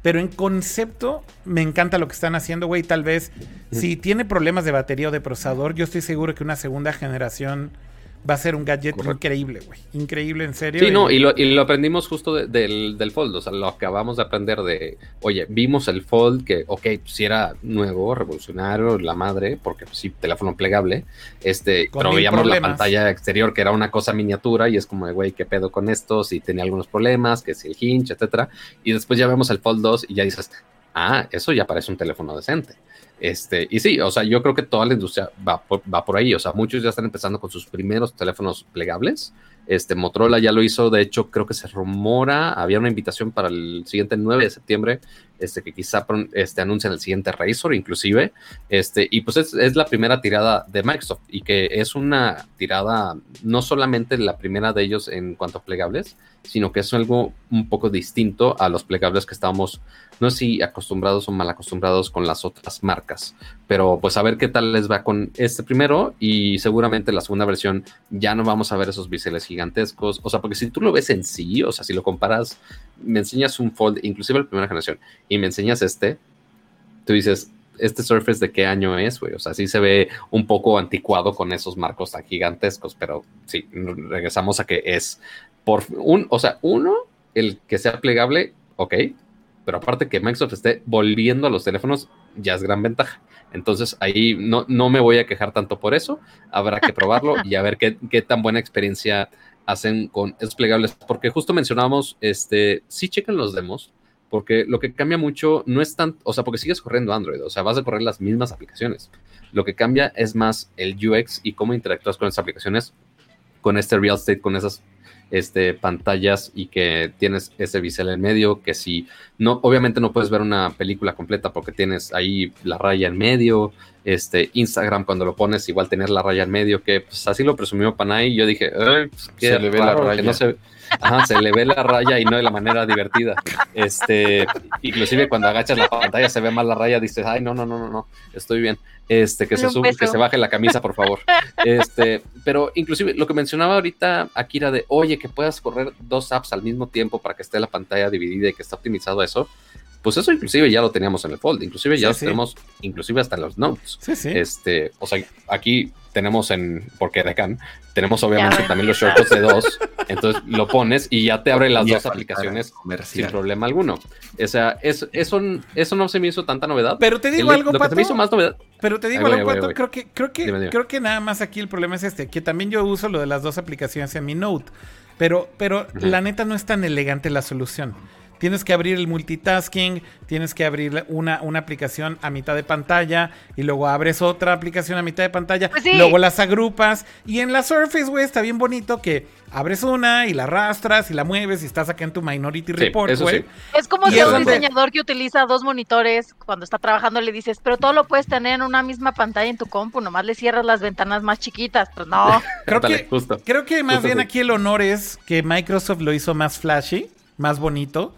Speaker 1: Pero en concepto, me encanta lo que están haciendo, güey. Tal vez, si tiene problemas de batería o de procesador, yo estoy seguro que una segunda generación va a ser un gadget increíble, güey. Increíble, en serio.
Speaker 2: Sí, no, y lo, y lo aprendimos justo del, del, Fold. O sea, lo acabamos de aprender de, oye, vimos el Fold que, ok, pues sí era nuevo, revolucionario, la madre, porque pues, sí, teléfono plegable. Este, pero veíamos la pantalla exterior que era una cosa miniatura y es como, güey, ¿qué pedo con esto? Si tenía algunos problemas, que si el hinge, etcétera. Y después ya vemos el Fold 2 y ya dices, ah, eso ya parece un teléfono decente. Este, y sí, o sea, yo creo que toda la industria va por, va por ahí. O sea, muchos ya están empezando con sus primeros teléfonos plegables. Este, Motorola ya lo hizo, de hecho, creo que se rumora, había una invitación para el siguiente 9 de septiembre, este, que quizá este, anuncien el siguiente Razor, inclusive. Este, y pues es, es, la primera tirada de Microsoft y que es una tirada, no solamente la primera de ellos en cuanto a plegables, sino que es algo un poco distinto a los plegables que estábamos no sé si acostumbrados o mal acostumbrados con las otras marcas, pero pues a ver qué tal les va con este primero y seguramente la segunda versión ya no vamos a ver esos biseles gigantescos, o sea, porque si tú lo ves en sí, o sea, si lo comparas, me enseñas un Fold, inclusive la primera generación, y me enseñas este, tú dices, este Surface de qué año es, güey. O sea, sí se ve un poco anticuado con esos marcos tan gigantescos, pero sí, regresamos a que es por un, o sea, uno, el que sea plegable, ok, pero aparte que Microsoft esté volviendo a los teléfonos, ya es gran ventaja. Entonces ahí no, no me voy a quejar tanto por eso. Habrá que probarlo y a ver qué, qué tan buena experiencia hacen con esos plegables. Porque justo mencionábamos, este, sí chequen los demos, porque lo que cambia mucho no es tan, o sea, porque sigues corriendo Android, o sea, vas a correr las mismas aplicaciones. Lo que cambia es más el UX y cómo interactúas con esas aplicaciones, con este real estate, con esas este, pantallas y que tienes ese bisel en medio, que si no, obviamente no puedes ver una película completa porque tienes ahí la raya en medio, este, Instagram cuando lo pones igual tener la raya en medio, que pues así lo presumió Panay y yo dije, pues,
Speaker 4: se le ve la raya.
Speaker 2: se, se le ve la raya y no de la manera divertida. Este, inclusive cuando agachas la pantalla se ve mal la raya, dices, ay, no, no, no, no, no, estoy bien. Este, que se sube, que se baje la camisa, por favor. Este, pero inclusive lo que mencionaba ahorita Akira de, oye, que puedas correr dos apps al mismo tiempo para que esté la pantalla dividida y que está optimizado eso. Pues eso inclusive ya lo teníamos en el Fold, inclusive ya lo tenemos, inclusive hasta en los notes.
Speaker 1: Sí, sí.
Speaker 2: Este, o sea, aquí tenemos en, porque Decan, tenemos obviamente también los shortcuts de dos, entonces lo pones y ya te abre las dos aplicaciones sin problema alguno. O sea, eso, eso, eso no se me hizo tanta novedad.
Speaker 1: Pero te digo algo,
Speaker 2: lo que se me hizo más novedad.
Speaker 1: Pero te digo algo, Pato, creo que, creo que, creo que nada más aquí el problema es este, que también yo uso lo de las dos aplicaciones en mi Note, pero, pero la neta no es tan elegante la solución. Tienes que abrir el multitasking, tienes que abrir una, una aplicación a mitad de pantalla y luego abres otra aplicación a mitad de pantalla,
Speaker 3: Pues
Speaker 1: luego las agrupas y en la Surface, güey, está bien bonito que abres una y la arrastras y la mueves y estás acá en tu Minority Report, güey.
Speaker 2: sí.
Speaker 3: Es como si un diseñador que utiliza dos monitores cuando está trabajando le dices, pero todo lo puedes tener en una misma pantalla en tu compu, nomás le cierras las ventanas más chiquitas. Pues no.
Speaker 1: Creo que,
Speaker 2: justo.
Speaker 1: creo que más
Speaker 2: Justo
Speaker 1: bien
Speaker 2: así.
Speaker 1: aquí el honor es que Microsoft lo hizo más flashy, más bonito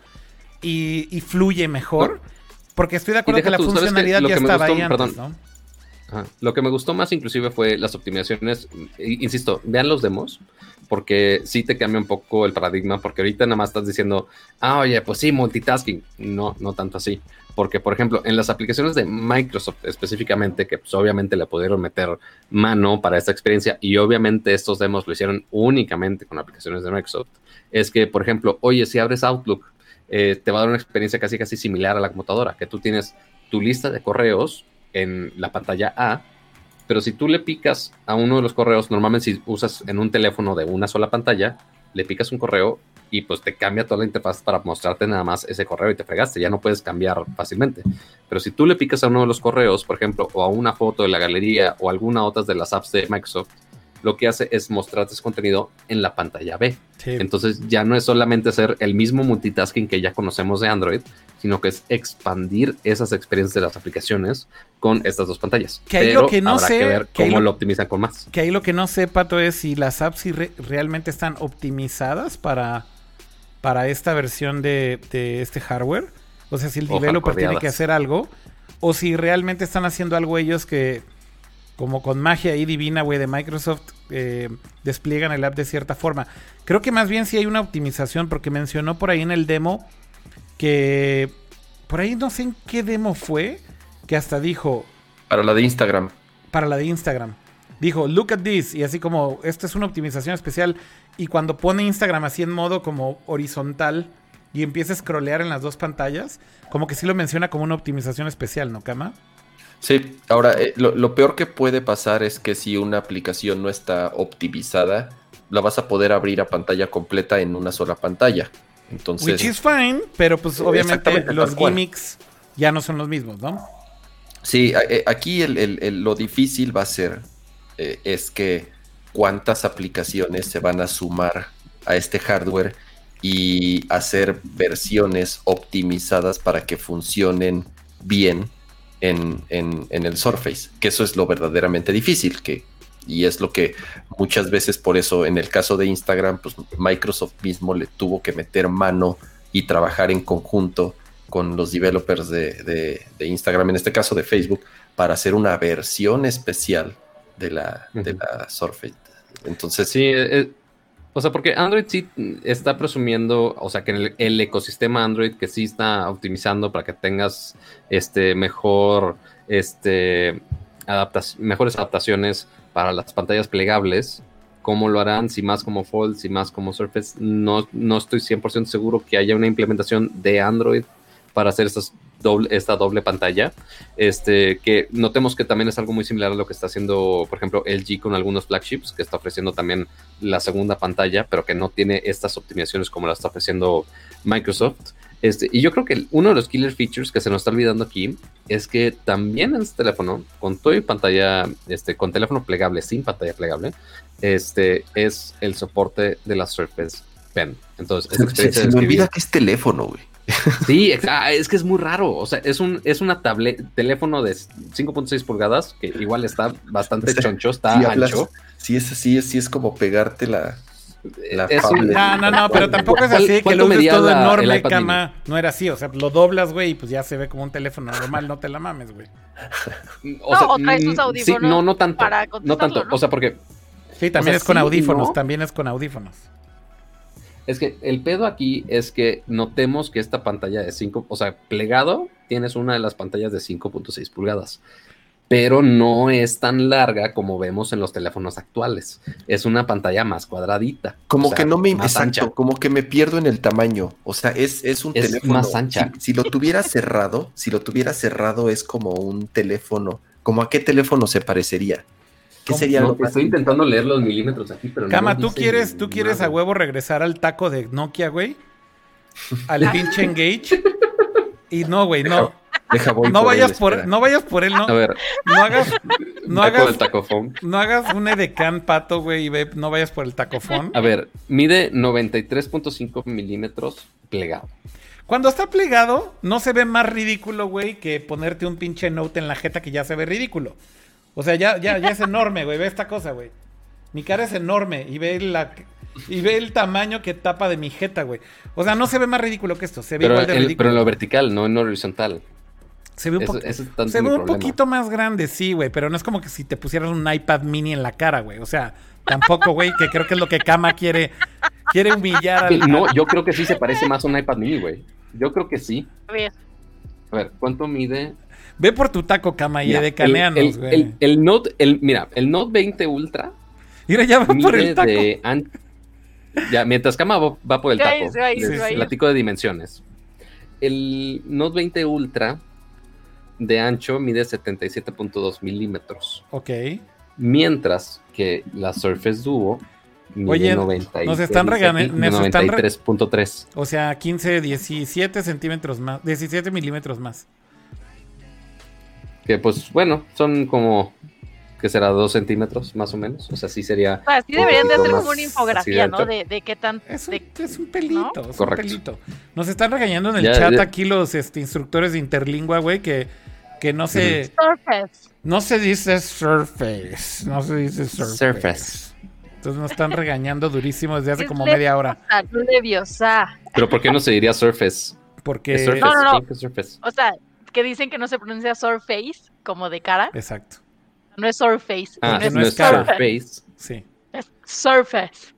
Speaker 1: y, y fluye mejor. Porque estoy de acuerdo que la funcionalidad
Speaker 2: Lo
Speaker 1: ya
Speaker 2: que
Speaker 1: estaba
Speaker 2: gustó-
Speaker 1: ahí antes,
Speaker 2: perdón.
Speaker 1: ¿no?
Speaker 2: Ajá. Lo que me gustó más inclusive fue las optimizaciones. Insisto, vean los demos, porque sí te cambia un poco el paradigma, porque ahorita nada más estás diciendo, ah, oye, pues sí, multitasking. No, no tanto así. Porque, por ejemplo, en las aplicaciones de Microsoft específicamente, que pues obviamente le pudieron meter mano para esta experiencia, y obviamente estos demos lo hicieron únicamente con aplicaciones de Microsoft, es que, por ejemplo, oye, si abres Outlook, eh, te va a dar una experiencia casi casi similar a la computadora, que tú tienes tu lista de correos en la pantalla A, pero si tú le picas a uno de los correos, normalmente si usas en un teléfono de una sola pantalla, le picas un correo y pues te cambia toda la interfaz para mostrarte nada más ese correo y te fregaste, ya no puedes cambiar fácilmente. Pero si tú le picas a uno de los correos, por ejemplo, o a una foto de la galería o alguna otra de las apps de Microsoft, lo que hace es mostrarte ese contenido en la pantalla B.
Speaker 1: Sí.
Speaker 2: Entonces ya no es solamente hacer el mismo multitasking que ya conocemos de Android, sino que es expandir esas experiencias de las aplicaciones con estas dos pantallas.
Speaker 1: Que ahí
Speaker 2: Pero
Speaker 1: lo que no
Speaker 2: habrá
Speaker 1: sé-
Speaker 2: que ver
Speaker 1: que
Speaker 2: cómo
Speaker 1: lo-
Speaker 2: lo optimizan con más.
Speaker 1: Que ahí lo que no sé, Pato, es si las apps re- realmente están optimizadas para, para esta versión de, de este hardware. O sea, si el developer tiene que hacer algo. O si realmente están haciendo algo ellos que, como con magia ahí divina, güey, de Microsoft, eh, despliegan el app de cierta forma. Creo que más bien sí hay una optimización, porque mencionó por ahí en el demo que... Por ahí no sé en qué demo fue, que hasta dijo,
Speaker 4: Para la de Instagram.
Speaker 1: para la de Instagram. Dijo, look at this, y así como, esto es una optimización especial. Y cuando pone Instagram así en modo como horizontal y empieza a scrollear en las dos pantallas, como que sí lo menciona como una optimización especial, ¿no, Kama?
Speaker 4: Sí, ahora eh, lo, lo peor que puede pasar es que si una aplicación no está optimizada, la vas a poder abrir a pantalla completa en una sola pantalla. Entonces,
Speaker 1: Which is fine, pero pues obviamente
Speaker 4: Exactamente,
Speaker 1: los gimmicks ya no son los mismos, ¿no?
Speaker 4: sí, eh, aquí el- el- el- lo difícil va a ser eh, es que cuántas aplicaciones se van a sumar a este hardware y hacer versiones optimizadas para que funcionen bien en, en- en el Surface, que eso es lo verdaderamente difícil, que, y es lo que muchas veces por eso en el caso de Instagram, pues Microsoft mismo le tuvo que meter mano y trabajar en conjunto con los developers de, de- de Instagram, en este caso de Facebook, para hacer una versión especial de la, de la Surface. Entonces,
Speaker 2: Sí, eh, o sea, porque Android sí está presumiendo, o sea, que en el, el ecosistema Android que sí está optimizando para que tengas este mejor, este, mejores adaptaciones para las pantallas plegables. ¿Cómo lo harán? Si más como Fold, si más como Surface. No, no estoy 100% seguro que haya una implementación de Android para hacer estas doble, esta doble pantalla, este, que notemos que también es algo muy similar a lo que está haciendo, por ejemplo, LG con algunos flagships, que está ofreciendo también la segunda pantalla, pero que no tiene estas optimizaciones como la está ofreciendo Microsoft. Este, y yo creo que uno de los killer features que se nos está olvidando aquí es que también en este teléfono, con todo y pantalla, este, con teléfono plegable, sin pantalla plegable, este, es el soporte de la Surface Pen. Entonces,
Speaker 4: se, se me olvida que es teléfono, güey.
Speaker 2: Sí, ah, es que es muy raro. O sea, es un, es una tablet, teléfono de 5.6 pulgadas, que igual está bastante choncho, está ancho.
Speaker 4: sí, es así, sí es como pegarte la.
Speaker 1: no, no, no, pero tampoco es así, que lo uses todo enorme, cama. No era así, o sea, lo doblas, güey, y pues ya se ve como un teléfono normal, no te la mames, güey.
Speaker 3: O, sea, traes tus mm, audífonos.
Speaker 2: no, no tanto. no tanto, o sea, porque.
Speaker 1: Sí, también es con audífonos, también es con audífonos.
Speaker 2: Es que el pedo aquí es que notemos que esta pantalla de 5, o sea, plegado, tienes una de las pantallas de 5.6 pulgadas, pero no es tan larga como vemos en los teléfonos actuales. Es una pantalla más cuadradita.
Speaker 4: Como que no me exacto, como que me pierdo en el tamaño. O sea, es, es un teléfono
Speaker 2: más ancha.
Speaker 4: Si, lo tuviera cerrado, si lo tuviera cerrado es como un teléfono. ¿Como a qué teléfono se parecería?
Speaker 2: ¿Qué sería lo que Estoy intentando leer los milímetros aquí, pero
Speaker 1: Cama, ¿tú quieres, ¿tú quieres a huevo regresar al taco de Nokia, güey? Al pinche Engage. Y no, güey, no. Deja, no vayas por, no vayas por él, no.
Speaker 2: A ver.
Speaker 1: No hagas, no hagas, no hagas un edecán pato, güey, y ve, no vayas por el tacofón.
Speaker 2: A ver, mide 93.5 milímetros plegado.
Speaker 1: Cuando está plegado, no se ve más ridículo, güey, que ponerte un pinche note en la jeta que ya se ve ridículo. O sea, ya, ya, ya es enorme, güey. Ve esta cosa, güey. Mi cara es enorme y ve la y ve el tamaño que tapa de mi jeta, güey. O sea, no se ve más ridículo que esto, se ve igual de ridículo.
Speaker 2: Pero en lo vertical, no en lo horizontal.
Speaker 1: Se ve un, se ve un poquito más grande, sí, güey, pero no es como que si te pusieras un iPad mini en la cara, güey. O sea, tampoco, güey, que creo que es lo que Kama quiere quiere humillar
Speaker 2: al No, yo creo que sí se parece más a un iPad mini, güey. Yo creo que sí.
Speaker 3: A ver.
Speaker 2: A ver, ¿cuánto mide?
Speaker 1: Ve por tu taco, cama, y de caneanos,
Speaker 2: güey. El, el, Note, el, mira, el Note 20 Ultra.
Speaker 1: Mira, ya va por el taco.
Speaker 2: ya, mientras cama va, por el taco. platico de dimensiones. El Note 20 Ultra de ancho mide 77.2 milímetros.
Speaker 1: Ok.
Speaker 2: Mientras que la Surface Duo mide Oye,
Speaker 1: nos están regalando
Speaker 2: 93.3.
Speaker 1: O sea, 15, 17 centímetros más, 17 milímetros más.
Speaker 2: Que pues bueno, son como que será dos centímetros más o menos. O sea, sí sería.
Speaker 3: O sea, sí deberían de hacer como una infografía, ¿no? De, de, qué tan.
Speaker 1: Es un, es un pelito, es un pelito. Nos están regañando en el chat aquí los este, instructores de interlingua, güey, que, que no se.
Speaker 3: Surface.
Speaker 1: No se dice surface. No se dice surface.
Speaker 2: Surface.
Speaker 1: Entonces nos están regañando durísimo desde hace como media hora.
Speaker 2: Pero ¿por qué no se diría surface?
Speaker 1: Porque.
Speaker 2: Surface?
Speaker 3: No, no, no. O sea, que dicen que no se pronuncia surface, como de cara.
Speaker 1: Exacto.
Speaker 3: No es surface.
Speaker 2: Ah, no, es, surface.
Speaker 1: Sí.
Speaker 3: Es surface.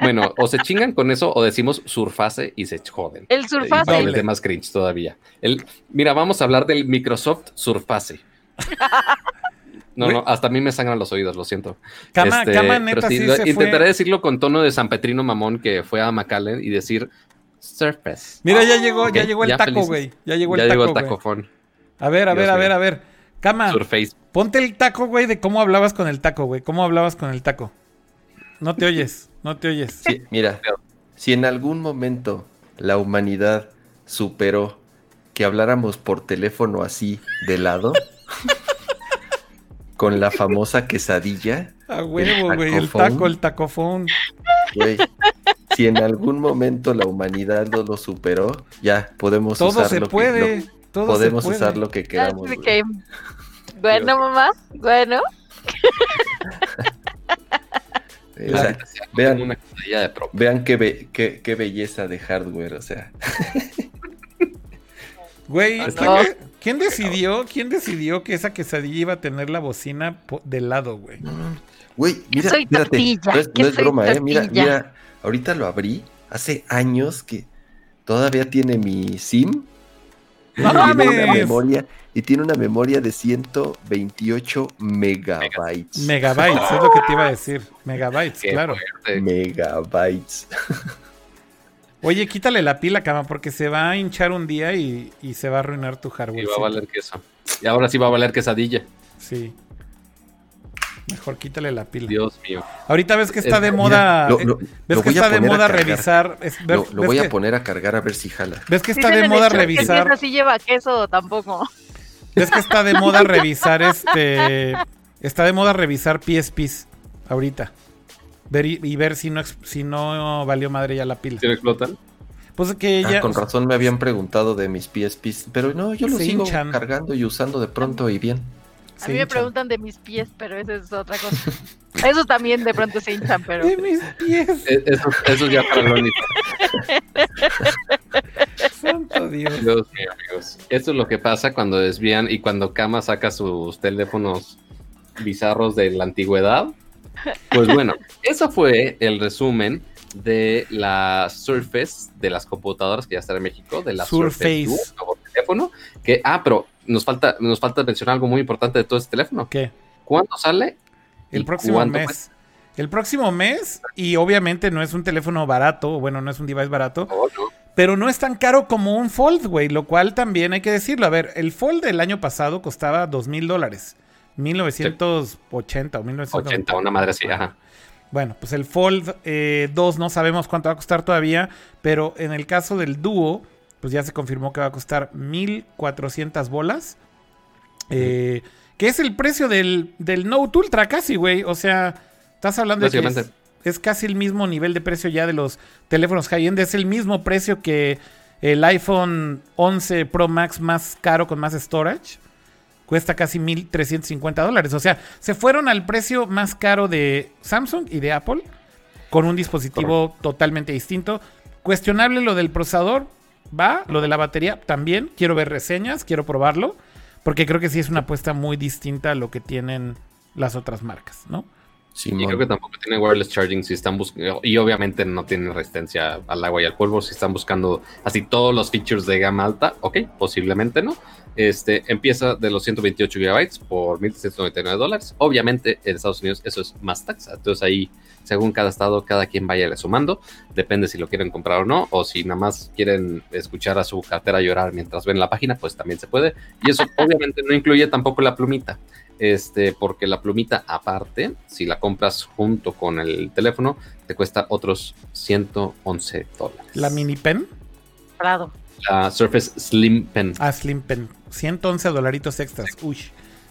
Speaker 2: Bueno, o se chingan con eso o decimos surface y se joden.
Speaker 3: El surface.
Speaker 2: Y de más cringe todavía. El, mira, vamos a hablar del Microsoft Surface. No, no, hasta a mí me sangran los oídos, lo siento.
Speaker 1: Cama, este, cama neta, sí,
Speaker 2: intentaré decirlo con tono de San Petrino Mamón que fue a McAllen y decir Surface.
Speaker 1: Mira, ya llegó, ya llegó el taco, güey. Ya llegó el
Speaker 2: ya
Speaker 1: taco.
Speaker 2: Llegó el tacofón.
Speaker 1: A ver, a ver, a ver, a ver. Cama.
Speaker 2: Surface.
Speaker 1: Ponte el taco, güey, de cómo hablabas con el taco, güey. ¿Cómo hablabas con el taco? No te oyes, no te oyes.
Speaker 4: mira, si en algún momento la humanidad superó que habláramos por teléfono así de lado, con la famosa quesadilla.
Speaker 1: A huevo, güey, el taco, el tacofón.
Speaker 4: Güey, si en algún momento la humanidad no lo superó, ya podemos usar lo que podemos usar lo que queramos.
Speaker 3: Bueno, mamá, bueno.
Speaker 4: vean, vean qué, qué, belleza de hardware, o sea.
Speaker 1: Güey, ¿quién, decidió, ¿quién decidió que esa quesadilla iba a tener la bocina de lado, güey?
Speaker 4: Güey, mira,
Speaker 3: soy
Speaker 4: espérate, no es, no es broma, eh. Mira, mira, ahorita lo abrí hace años que todavía tiene mi SIM.
Speaker 1: ¡No mames! Una
Speaker 4: memoria, y tiene una memoria de 128 megabytes.
Speaker 1: Megabytes, es lo que te iba a decir. Megabytes, claro.
Speaker 4: Megabytes.
Speaker 1: Oye, quítale la pila, cama, porque se va a hinchar un día y, y se va a arruinar tu hardware.
Speaker 2: Y va a valer queso. Y ahora sí va a valer quesadilla.
Speaker 1: Sí. Mejor quítale la pila.
Speaker 2: Dios mío.
Speaker 1: Ahorita ves que está de moda.
Speaker 4: Lo- lo-
Speaker 1: ¿Ves
Speaker 4: lo
Speaker 1: que
Speaker 4: voy a
Speaker 1: está de
Speaker 4: poner a
Speaker 1: moda
Speaker 4: cargar.
Speaker 1: revisar? es-
Speaker 4: Lo, voy
Speaker 1: que-
Speaker 4: a poner a cargar a ver si jala.
Speaker 1: ¿Ves que está
Speaker 3: Dicen
Speaker 1: de moda
Speaker 3: que
Speaker 1: revisar?
Speaker 3: sí lleva queso tampoco.
Speaker 1: ¿Ves que está de moda revisar este. Está de moda revisar PSPs ahorita. Ver y, y ver si no, si no valió madre ya la pila.
Speaker 2: ¿Sí lo explotan?
Speaker 1: Pues que
Speaker 4: Ah,
Speaker 1: ya.
Speaker 4: con razón me habían preguntado de mis PSPs, pero no, yo los
Speaker 1: Se
Speaker 4: sigo
Speaker 1: hinchan.
Speaker 4: cargando y usando de pronto y bien.
Speaker 3: A mí me
Speaker 1: hinchan.
Speaker 3: preguntan de mis pies, pero eso es otra cosa. Esos también de pronto se hinchan, pero.
Speaker 1: De mis pies.
Speaker 2: Eso, eso ya para lo único.
Speaker 1: Santo Dios.
Speaker 2: Dios mío, amigos. Esto es lo que pasa cuando desvían y cuando Kama saca sus teléfonos bizarros de la antigüedad. Pues bueno, eso fue el resumen de la Surface, de las computadoras que ya están en México, de la Surface,
Speaker 1: Surface.
Speaker 2: Duo, nuevo teléfono. Que, ah, pero nos falta, nos falta mencionar algo muy importante de todo este teléfono.
Speaker 1: ¿Qué?
Speaker 2: ¿Cuándo sale?
Speaker 1: El
Speaker 2: ¿Y
Speaker 1: próximo mes. El próximo mes, y obviamente no es un teléfono barato, bueno, no es un device barato,
Speaker 2: no.
Speaker 1: pero no es tan caro como un Fold, güey, lo cual también hay que decirlo. A ver, el Fold del año pasado costaba dos mil dólares, 1980 o 1990.
Speaker 2: 80, una madre así, ajá.
Speaker 1: Bueno, pues el Fold eh, 2 no sabemos cuánto va a costar todavía, pero en el caso del Duo, pues ya se confirmó que va a costar 1400 bolas. eh, que es el precio del, del Note Ultra casi, güey. O sea, estás hablando de que es, casi el mismo nivel de precio ya de los teléfonos high-end. Es el mismo precio que el iPhone 11 Pro Max más caro con más storage. Cuesta casi 1.350 dólares. O sea, se fueron al precio más caro de Samsung y de Apple con un dispositivo totalmente distinto. Cuestionable lo del procesador, va. Lo de la batería también. Quiero ver reseñas, quiero probarlo. Porque creo que sí es una apuesta muy distinta a lo que tienen las otras marcas, ¿no?
Speaker 2: Y creo que tampoco tiene wireless charging si están buscando, y obviamente no tienen resistencia al agua y al polvo, si están buscando así todos los features de gama alta, ok, posiblemente no. Este empieza de los 128 gigabytes por 1.399 dólares. Obviamente en Estados Unidos eso es más taxa, entonces ahí según cada estado, cada quien vaya le sumando, depende si lo quieren comprar o no, o si nada más quieren escuchar a su cartera llorar mientras ven la página, pues también se puede. Y eso obviamente no incluye tampoco la plumita este, porque la plumita aparte, si la compras junto con el teléfono, te cuesta otros 111 dólares.
Speaker 1: La mini pen,
Speaker 3: Prado.
Speaker 2: La Surface Slim Pen.
Speaker 1: ah, Slim Pen, 111 dolaritos extras. Uy,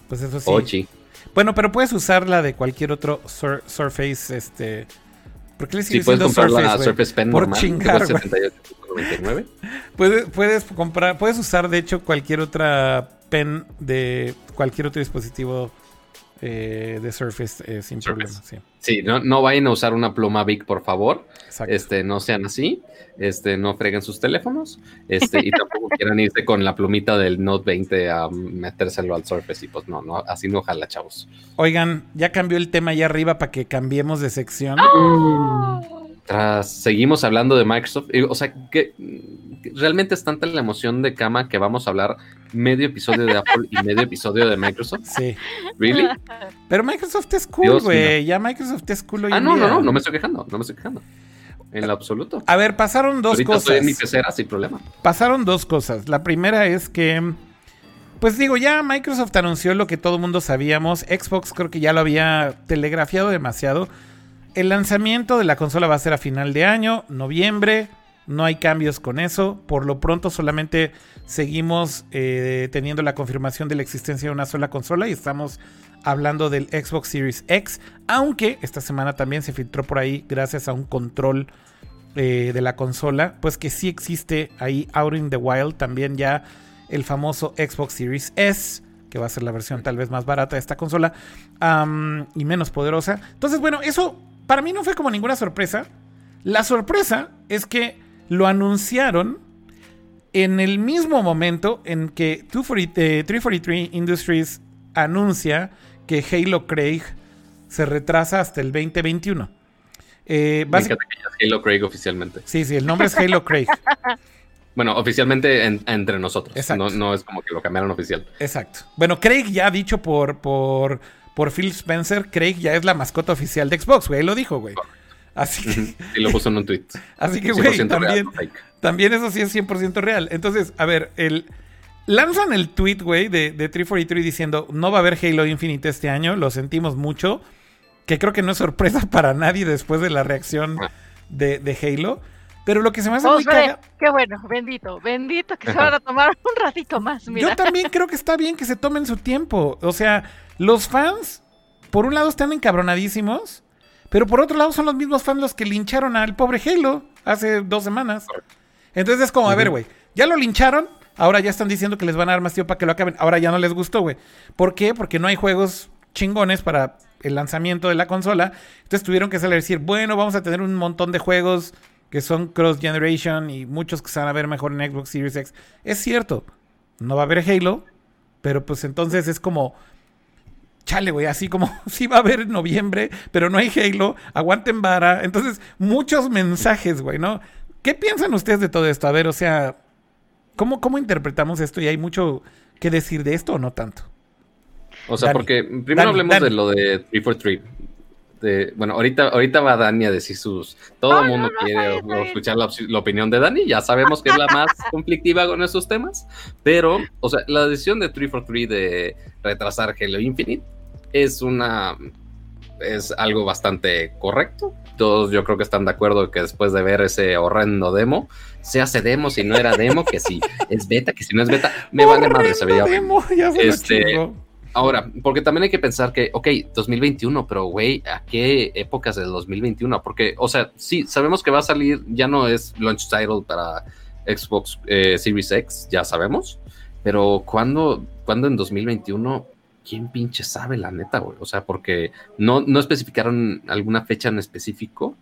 Speaker 1: pues eso sí.
Speaker 2: Ochi.
Speaker 1: Bueno, pero puedes usarla de cualquier otro Sur- Surface, este... ¿Por qué le
Speaker 2: Si
Speaker 1: sigues
Speaker 2: puedes
Speaker 1: diciendo
Speaker 2: comprar la
Speaker 1: Surface, güey?
Speaker 2: Surface Pen
Speaker 1: Por
Speaker 2: normal,
Speaker 1: chingar,
Speaker 2: cuesta
Speaker 1: güey.
Speaker 2: 78.99.
Speaker 1: Puedes, puedes comprar, puedes usar de hecho cualquier otra pen de cualquier otro dispositivo eh, de Surface eh, sin
Speaker 2: Surface.
Speaker 1: problema. Sí,
Speaker 2: Sí, no, no vayan a usar una pluma Big, por favor.
Speaker 1: exacto.
Speaker 2: Este, no sean así. Este, no freguen sus teléfonos. Este, y tampoco quieran irse con la plumita del Note 20 a metérselo al Surface. Y pues no, no, así no jala, chavos.
Speaker 1: Oigan, ya cambió el tema allá arriba para que cambiemos de sección.
Speaker 2: Tras, seguimos hablando de Microsoft. y, O sea, que realmente es tanta la emoción de cama que vamos a hablar medio episodio de Apple y medio episodio de Microsoft.
Speaker 1: Sí.
Speaker 2: ¿Really?
Speaker 1: Pero Microsoft es cool, güey. Ya Microsoft es cool hoy
Speaker 2: Ah,
Speaker 1: en
Speaker 2: no,
Speaker 1: día.
Speaker 2: no, no, no me estoy quejando, no me estoy quejando. En lo absoluto.
Speaker 1: A ver, pasaron dos
Speaker 2: Ahorita
Speaker 1: cosas.
Speaker 2: estoy en mi pecera sin problema.
Speaker 1: pasaron dos cosas. La primera es que, pues digo, ya Microsoft anunció lo que todo el mundo sabíamos. Xbox creo que ya lo había telegrafiado demasiado. El lanzamiento de la consola va a ser a final de año, noviembre. No hay cambios con eso. Por lo pronto solamente seguimos eh, teniendo la confirmación de la existencia de una sola consola y estamos hablando del Xbox Series X. Aunque esta semana también se filtró por ahí gracias a un control eh, de la consola, pues que sí existe ahí Out in the Wild también ya el famoso Xbox Series S, que va a ser la versión tal vez más barata de esta consola y menos poderosa. Entonces, bueno, eso para mí no fue como ninguna sorpresa. La sorpresa es que lo anunciaron en el mismo momento en que 240, eh, 343 Industries anuncia que Halo Craig se retrasa hasta el 2021. Eh,
Speaker 2: ya es Halo Craig oficialmente.
Speaker 1: Sí, sí, el nombre es Halo Craig.
Speaker 2: Bueno, oficialmente en- entre nosotros.
Speaker 1: Exacto.
Speaker 2: No, no es como que lo cambiaron oficial.
Speaker 1: Exacto. Bueno, Craig ya dicho por, por, por Phil Spencer, Craig ya es la mascota oficial de Xbox, güey. Él lo dijo, güey. Así que.
Speaker 2: Y lo puso en un tweet.
Speaker 1: Así que, güey, también, también eso sí es 100% real. Entonces, a ver, el. Lanzan el tweet, güey, de, de 343 diciendo: No va a haber Halo Infinite este año, lo sentimos mucho. Que creo que no es sorpresa para nadie después de la reacción ah. de, de Halo. Pero lo que se me hace muy
Speaker 3: Qué bueno, bendito, bendito que se van a tomar un ratito más. Mira.
Speaker 1: Yo también creo que está bien que se tomen su tiempo. O sea, los fans, por un lado, están encabronadísimos, pero por otro lado son los mismos fans los que lincharon al pobre Halo hace dos semanas. Entonces es como, a ver, güey, ya lo lincharon, ahora ya están diciendo que les van a dar más tiempo para que lo acaben. Ahora ya no les gustó, güey. ¿Por qué? Porque no hay juegos chingones para el lanzamiento de la consola. Entonces tuvieron que salir a decir, bueno, vamos a tener un montón de juegos que son cross generation y muchos que se van a ver mejor en Xbox Series X. Es cierto, no va a haber Halo, pero pues entonces es como chale, güey, así como sí va a haber en noviembre, pero no hay Halo, aguanten vara. Entonces, muchos mensajes, güey, ¿no? ¿Qué piensan ustedes de todo esto? A ver, o sea, ¿cómo, cómo interpretamos esto? ¿Y hay mucho que decir de esto o no tanto?
Speaker 2: O sea, porque primero hablemos de lo de 343. Bueno, ahorita, ahorita va Dani a decir sus. Todo el mundo quiere escuchar la, la, opinión de Dani. Ya sabemos que es la más conflictiva con esos temas. Pero, o sea, la decisión de 343 de retrasar Halo Infinite es una es algo bastante correcto. Todos yo creo que están de acuerdo que después de ver ese horrendo demo, se hace demo si no era demo, que si es beta, que si no es beta, me vale madre, se veía. este, ahora, porque también hay que pensar que, ok, 2021, pero güey, ¿a qué épocas de 2021? Porque, o sea, sí, sabemos que va a salir, ya no es launch title para Xbox eh, Series X, ya sabemos, pero ¿cuándo, ¿cuándo en 2021 ¿quién pinche sabe la neta, güey? O sea, porque no, no especificaron alguna fecha en específico,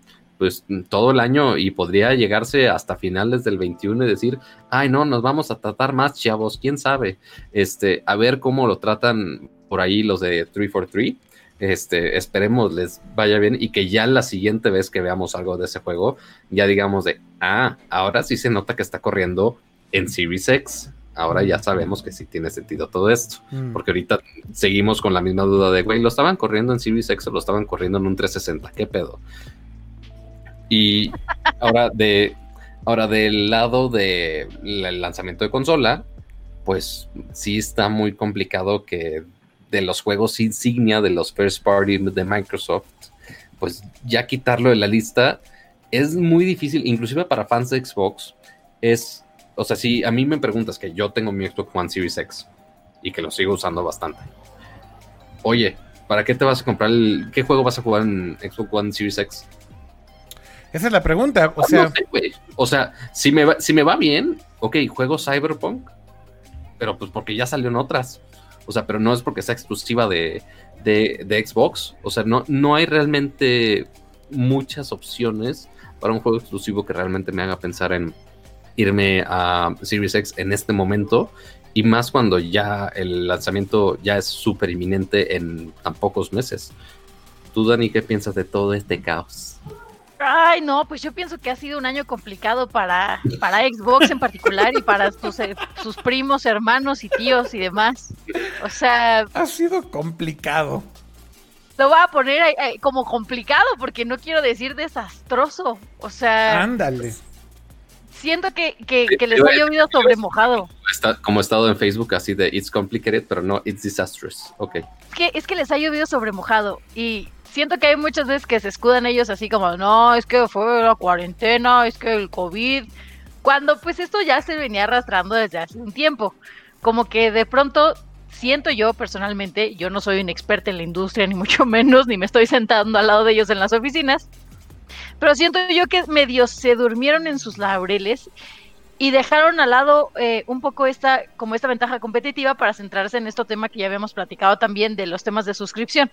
Speaker 2: pues todo el año y podría llegarse hasta finales del 21 y decir, ay, no, nos vamos a tratar más, chavos, quién sabe. Este, a ver cómo lo tratan por ahí los de 343. Este, esperemos les vaya bien y que ya la siguiente vez que veamos algo de ese juego, ya digamos de, ah, ahora sí se nota que está corriendo en Series X ahora ya sabemos que sí tiene sentido todo esto. Mm. Porque ahorita seguimos con la misma duda de, güey, lo estaban corriendo en Series X o lo estaban corriendo en un 360, ¿qué pedo? Y ahora de ahora del lado del lanzamiento de consola, pues sí está muy complicado que de los juegos insignia de los first party de Microsoft, pues ya quitarlo de la lista es muy difícil, inclusive para fans de Xbox, es o sea, si a mí me preguntas que yo tengo mi Xbox One Series X y que lo sigo usando bastante. Oye, ¿para qué te vas a comprar el, qué juego vas a jugar en Xbox One Series X?
Speaker 1: Esa es la pregunta, o sea,
Speaker 2: o sea, si me va, si me va bien, ok, juego Cyberpunk, pero pues porque ya salió en otras. O sea, pero no es porque sea exclusiva de, de Xbox. O sea, no, no hay realmente muchas opciones para un juego exclusivo que realmente me haga pensar en, irme a Series X en este momento y más cuando ya el lanzamiento ya es súper inminente en tan pocos meses. ¿Tú, Dani, qué piensas de todo este caos?
Speaker 3: Ay, no, pues yo pienso que ha sido un año complicado para, para Xbox en particular y para sus, eh, sus primos, hermanos y tíos y demás. O sea...
Speaker 1: Ha sido complicado.
Speaker 3: Lo voy a poner eh, como complicado porque no quiero decir desastroso. O sea...
Speaker 1: Ándale
Speaker 3: siento que, que, les ha llovido sobre mojado.
Speaker 2: Está, como he estado en Facebook así de it's complicated, pero no it's disastrous. Ok.
Speaker 3: Es que, es que les ha llovido sobre mojado y siento que hay muchas veces que se escudan ellos así como, no, es que fue la cuarentena, es que el COVID, cuando pues esto ya se venía arrastrando desde hace un tiempo. Como que de pronto siento yo personalmente, yo no soy un experto en la industria, ni mucho menos, ni me estoy sentando al lado de ellos en las oficinas, pero siento yo que medio se durmieron en sus laureles y dejaron al lado eh, un poco esta, como esta ventaja competitiva para centrarse en este tema que ya habíamos platicado también de los temas de suscripción.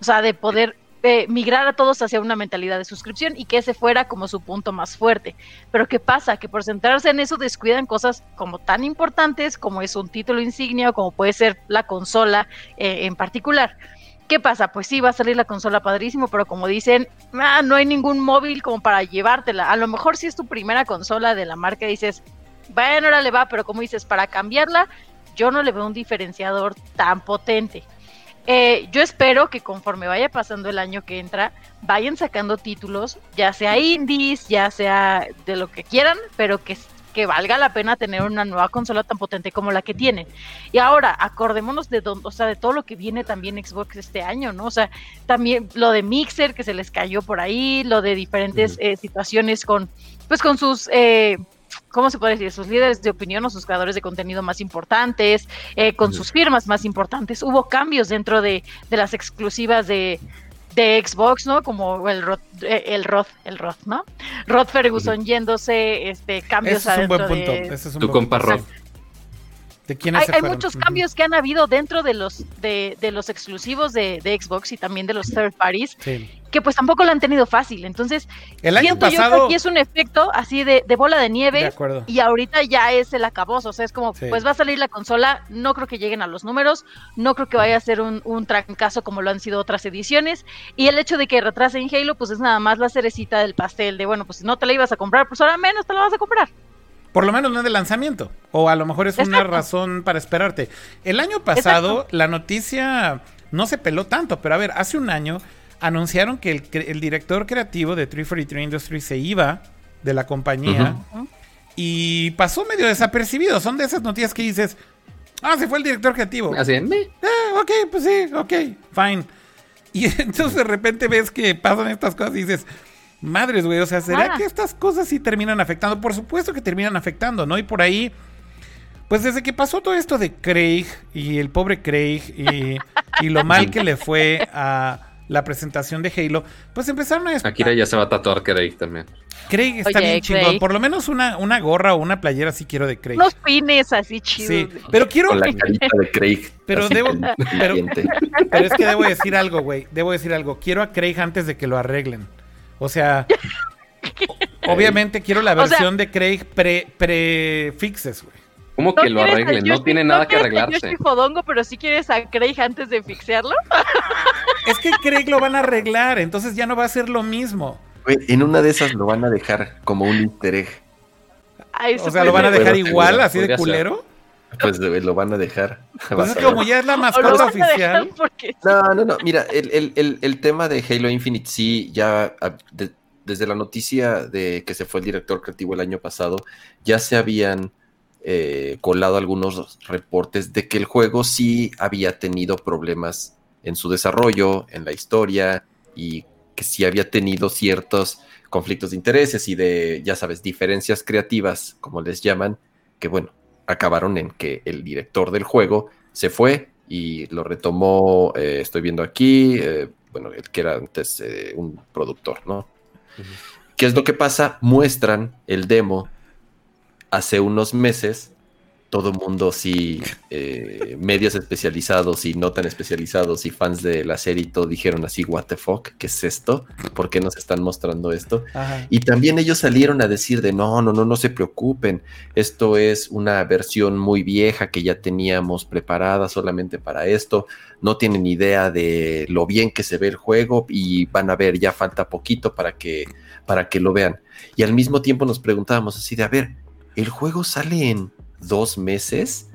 Speaker 3: O sea, de poder eh, migrar a todos hacia una mentalidad de suscripción y que ese fuera como su punto más fuerte. Pero ¿qué pasa? Que por centrarse en eso descuidan cosas como tan importantes como es un título insignia o como puede ser la consola eh, en particular. ¿Qué pasa? Pues sí, va a salir la consola padrísimo, pero como dicen, ah, no hay ningún móvil como para llevártela. A lo mejor si es tu primera consola de la marca, dices, bueno, ahora le va, pero como dices, para cambiarla, yo no le veo un diferenciador tan potente. Eh, yo espero que conforme vaya pasando el año que entra, vayan sacando títulos, ya sea indies, ya sea de lo que quieran, pero que, que valga la pena tener una nueva consola tan potente como la que tienen. Y ahora, acordémonos de, o sea, de todo lo que viene también Xbox este año, ¿no? O sea, también lo de Mixer que se les cayó por ahí, lo de diferentes eh, situaciones con, pues con sus... Eh, ¿cómo se puede decir? Sus líderes de opinión o sus creadores de contenido más importantes, eh, con sus firmas más importantes. Hubo cambios dentro de, las exclusivas de, Xbox, ¿no? Como el Rod, eh, el Rod, el Rod, ¿no? Rod Ferguson yéndose, este, cambios
Speaker 1: Ese es un buen punto. Ese es un
Speaker 2: tu compa Rod
Speaker 3: hay, muchos cambios que han habido dentro de los de, los exclusivos de, Xbox y también de los third parties que pues tampoco lo han tenido fácil. Entonces,
Speaker 1: el año pasado
Speaker 3: yo que aquí es un efecto así de, bola de nieve y ahorita ya es el acaboso. O sea, es como, pues va a salir la consola, no creo que lleguen a los números, no creo que vaya a ser un, un trancazo como lo han sido otras ediciones. Y el hecho de que retrasen Halo, pues es nada más la cerecita del pastel de, bueno, pues si no te la ibas a comprar, pues ahora menos te la vas a comprar.
Speaker 1: Por lo menos no es de lanzamiento. O a lo mejor es una razón para esperarte. El año pasado la noticia no se peló tanto, pero a ver, hace un año anunciaron que el, director creativo de 343 Industries se iba de la compañía y pasó medio desapercibido. Son de esas noticias que dices, ah, se fue el director creativo.
Speaker 2: Así
Speaker 1: mí. Ah, ok, pues sí, ok, fine. Y entonces de repente ves que pasan estas cosas y dices, Madres, güey, o sea, ¿será que estas cosas sí terminan afectando? Por supuesto que terminan afectando, ¿no? Y por ahí, pues desde que pasó todo esto de Craig y el pobre Craig y, lo mal que le fue a la presentación de Halo, pues empezaron a...
Speaker 2: Akira ya se va a tatuar Craig también.
Speaker 1: Craig está bien chingón. Por lo menos una, una gorra o una playera sí quiero de Craig.
Speaker 3: Unos pines así chidos. Sí,
Speaker 1: pero quiero.
Speaker 4: Con la carita de Craig.
Speaker 1: Pero debo. Pero, pero, es que debo decir algo, güey. Debo decir algo. Quiero a Craig antes de que lo arreglen. O sea, obviamente quiero la versión de Craig pre-fixes, güey.
Speaker 2: ¿Cómo que lo arreglen? No tiene nada que arreglarse.
Speaker 3: Yo fodongo, pero si quieres a Craig antes de fixearlo.
Speaker 1: es que Craig lo van a arreglar, entonces ya no va a ser lo mismo.
Speaker 4: Güey, en una de esas lo van a dejar como un easter egg.
Speaker 1: o sea, lo van a dejar igual, así de culero.
Speaker 4: Pues lo van a dejar.
Speaker 1: Pues es como ya es la mascota oficial.
Speaker 4: No, no, no. Mira, el, tema de Halo Infinite sí, ya desde la noticia de que se fue el director creativo el año pasado, ya se habían eh, colado algunos reportes de que el juego sí había tenido problemas en su desarrollo, en la historia, y que sí había tenido ciertos conflictos de intereses y de, ya sabes, diferencias creativas, como les llaman, que bueno, acabaron en que el director del juego se fue y lo retomó, eh, estoy viendo aquí, eh, bueno, el que era antes eh, un productor, ¿no? ¿Qué es lo que pasa? Muestran el demo hace unos meses todo mundo, sí, eh, medios especializados y no tan especializados y fans de la serie y todo dijeron así, what the fuck, ¿qué es esto? ¿Por qué nos están mostrando esto? Y también ellos salieron a decir de, no, no, no, no se preocupen, esto es una versión muy vieja que ya teníamos preparada solamente para esto, no tienen idea de lo bien que se ve el juego y van a ver, ya falta poquito para que, para que lo vean. Y al mismo tiempo nos preguntábamos así de, a ver, el juego sale en dos meses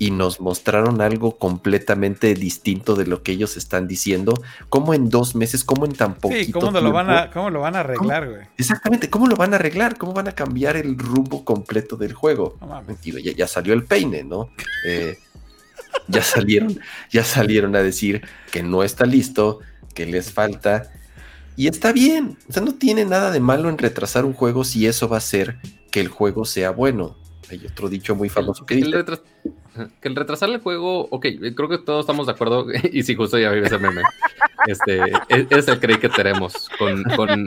Speaker 4: y nos mostraron algo completamente distinto de lo que ellos están diciendo. ¿Cómo en dos meses? ¿Cómo en tan poquito
Speaker 1: sí, ¿cómo Lo van a, ¿Cómo lo van a arreglar, güey?
Speaker 4: Exactamente, ¿cómo lo van a arreglar? ¿Cómo van a cambiar el rumbo completo del juego? ya, ya, salió el peine, ¿no? Eh, ya salieron, ya salieron a decir que no está listo, que les falta. Y está bien, o sea, no tiene nada de malo en retrasar un juego si eso va a hacer que el juego sea bueno. Hay otro dicho muy famoso que, dice.
Speaker 2: que el retrasar el juego, ok, creo que todos estamos de acuerdo, y si justo ya vive ese meme, este, e, es, el Craig que tenemos, con, con,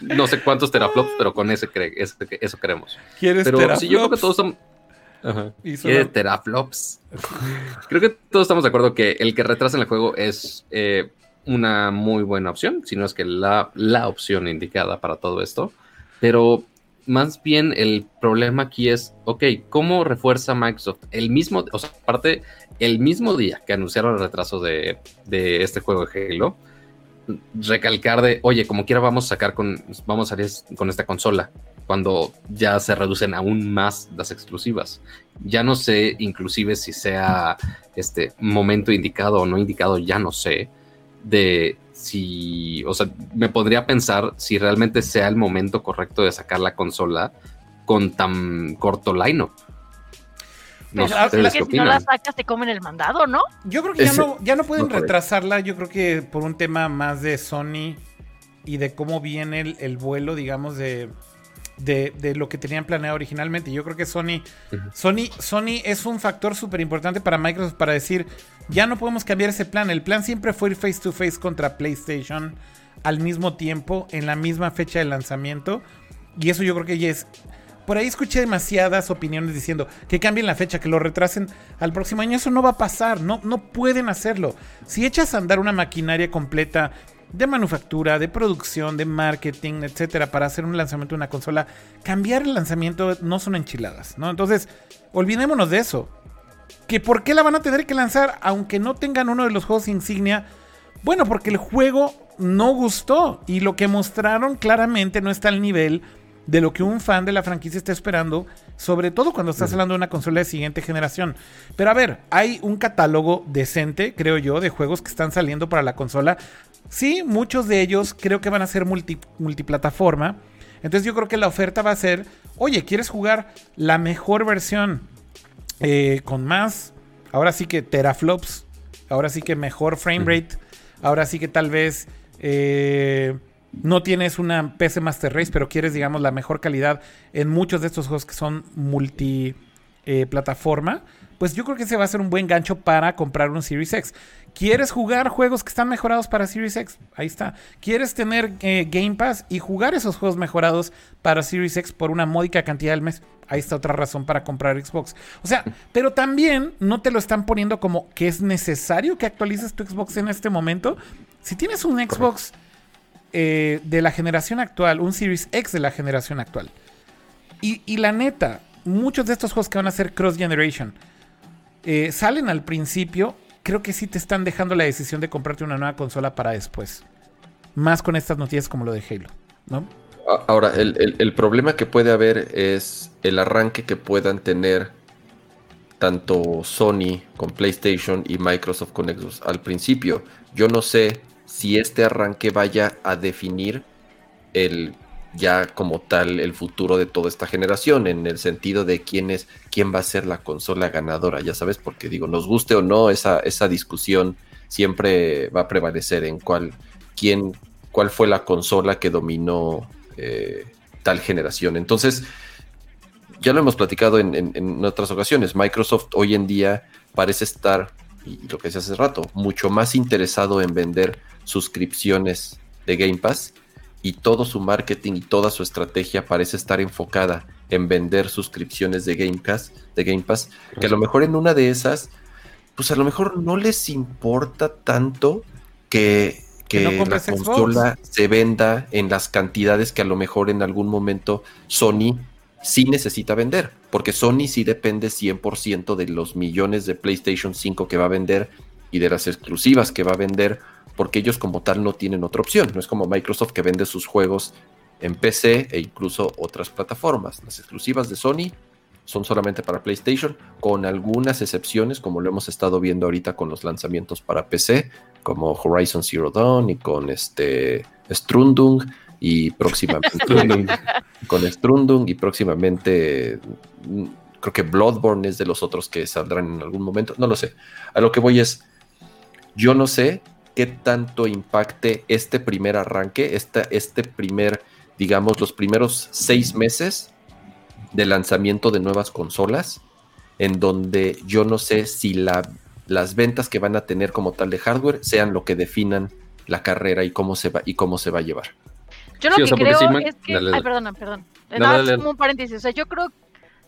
Speaker 2: no sé cuántos teraflops, pero con ese Craig, eso queremos.
Speaker 1: ¿Quieres
Speaker 2: pero
Speaker 1: teraflops?
Speaker 2: Sí, yo creo que todos son... ¿Quieres teraflops? creo que todos estamos de acuerdo que el que retrasa el juego es eh, una muy buena opción, si no es que la, la opción indicada para todo esto, pero más bien el problema aquí es, ok, ¿cómo refuerza Microsoft? El mismo, o sea, aparte, el mismo día que anunciaron el retraso de, de este juego de Halo, recalcar de, oye, como quiera vamos a sacar con, vamos a salir con esta consola cuando ya se reducen aún más las exclusivas. Ya no sé, inclusive si sea este momento indicado o no indicado, ya no sé, de si, o sea, me podría pensar si realmente sea el momento correcto de sacar la consola con tan corto line
Speaker 3: no, que si no la sacas te comen el mandado, ¿no?
Speaker 1: Yo creo que ya no, ya no pueden retrasarla. Yo creo que por un tema más de Sony y de cómo viene el, vuelo, digamos, de, de, lo que tenían planeado originalmente. Yo creo que Sony, Sony, Sony es un factor súper importante para Microsoft para decir, ya no podemos cambiar ese plan. El plan siempre fue ir face to face contra PlayStation al mismo tiempo, en la misma fecha de lanzamiento. Y eso yo creo que ya es por ahí escuché demasiadas opiniones diciendo que cambien la fecha, que lo retrasen al próximo año. Eso no va a pasar, no, no pueden hacerlo. Si echas a andar una maquinaria completa de manufactura, de producción, de marketing, etcétera, para hacer un lanzamiento de una consola, cambiar el lanzamiento no son enchiladas, ¿no? Entonces, olvidémonos de eso. ¿Que por qué la van a tener que lanzar aunque no tengan uno de los juegos insignia? Bueno, porque el juego no gustó y lo que mostraron claramente no está al nivel de lo que un fan de la franquicia está esperando, sobre todo cuando estás hablando de una consola de siguiente generación. Pero a ver, hay un catálogo decente, creo yo, de juegos que están saliendo para la consola. Sí, muchos de ellos creo que van a ser multiplataforma. Entonces yo creo que la oferta va a ser, oye, ¿quieres jugar la mejor versión eh, con más? Ahora sí que teraflops, ahora sí que mejor frame rate, ahora sí que tal vez... Eh, no tienes una PC Master Race, pero quieres, digamos, la mejor calidad en muchos de estos juegos que son multi eh, pues yo creo que ese va a ser un buen gancho para comprar un Series X. ¿Quieres jugar juegos que están mejorados para Series X? Ahí está. ¿Quieres tener eh, Game Pass y jugar esos juegos mejorados para Series X por una módica cantidad al mes? Ahí está otra razón para comprar Xbox. O sea, pero también no te lo están poniendo como que es necesario que actualices tu Xbox en este momento. Si tienes un Xbox eh, de la generación actual, un Series X de la generación actual. Y, la neta, muchos de estos juegos que van a ser cross generation eh, salen al principio, creo que sí te están dejando la decisión de comprarte una nueva consola para después. Más con estas noticias como lo de Halo, ¿no?
Speaker 4: Ahora, el, el problema que puede haber es el arranque que puedan tener tanto Sony con PlayStation y Microsoft con Xbox al principio. Yo no sé si este arranque vaya a definir el ya como tal el futuro de toda esta generación en el sentido de quién es quién va a ser la consola ganadora ya sabes porque digo nos guste o no esa, esa discusión siempre va a prevalecer en cuál quién cuál fue la consola que dominó eh, tal generación. Entonces ya lo hemos platicado en, en otras ocasiones Microsoft hoy en día parece estar y lo que decía hace rato mucho más interesado en vender suscripciones de Game Pass y todo su marketing y toda su estrategia parece estar enfocada en vender suscripciones de Game Pass, de Game Pass, que a lo mejor en una de esas, pues a lo mejor no les importa tanto que, que la consola se venda en las cantidades que a lo mejor en algún momento Sony sí necesita vender, porque Sony sí depende 100% de los millones de PlayStation 5 que va a vender y de las exclusivas que va a vender porque ellos como tal no tienen otra opción. No es como Microsoft que vende sus juegos en PC e incluso otras plataformas. Las exclusivas de Sony son solamente para PlayStation, con algunas excepciones, como lo hemos estado viendo ahorita con los lanzamientos para PC, como Horizon Zero Dawn y con este Strundung y próximamente con Strundung y próximamente creo que Bloodborne es de los otros que saldrán en algún momento, no lo sé. A lo que voy es yo no sé qué tanto impacte este primer arranque, este primer, digamos, los primeros seis meses de lanzamiento de nuevas consolas, en donde yo no sé si las ventas que van a tener como tal de hardware sean lo que definan la carrera y cómo se va, y cómo se va a llevar.
Speaker 3: Yo lo que creo es que... Ay, perdón, perdón. como un paréntesis. O sea, yo creo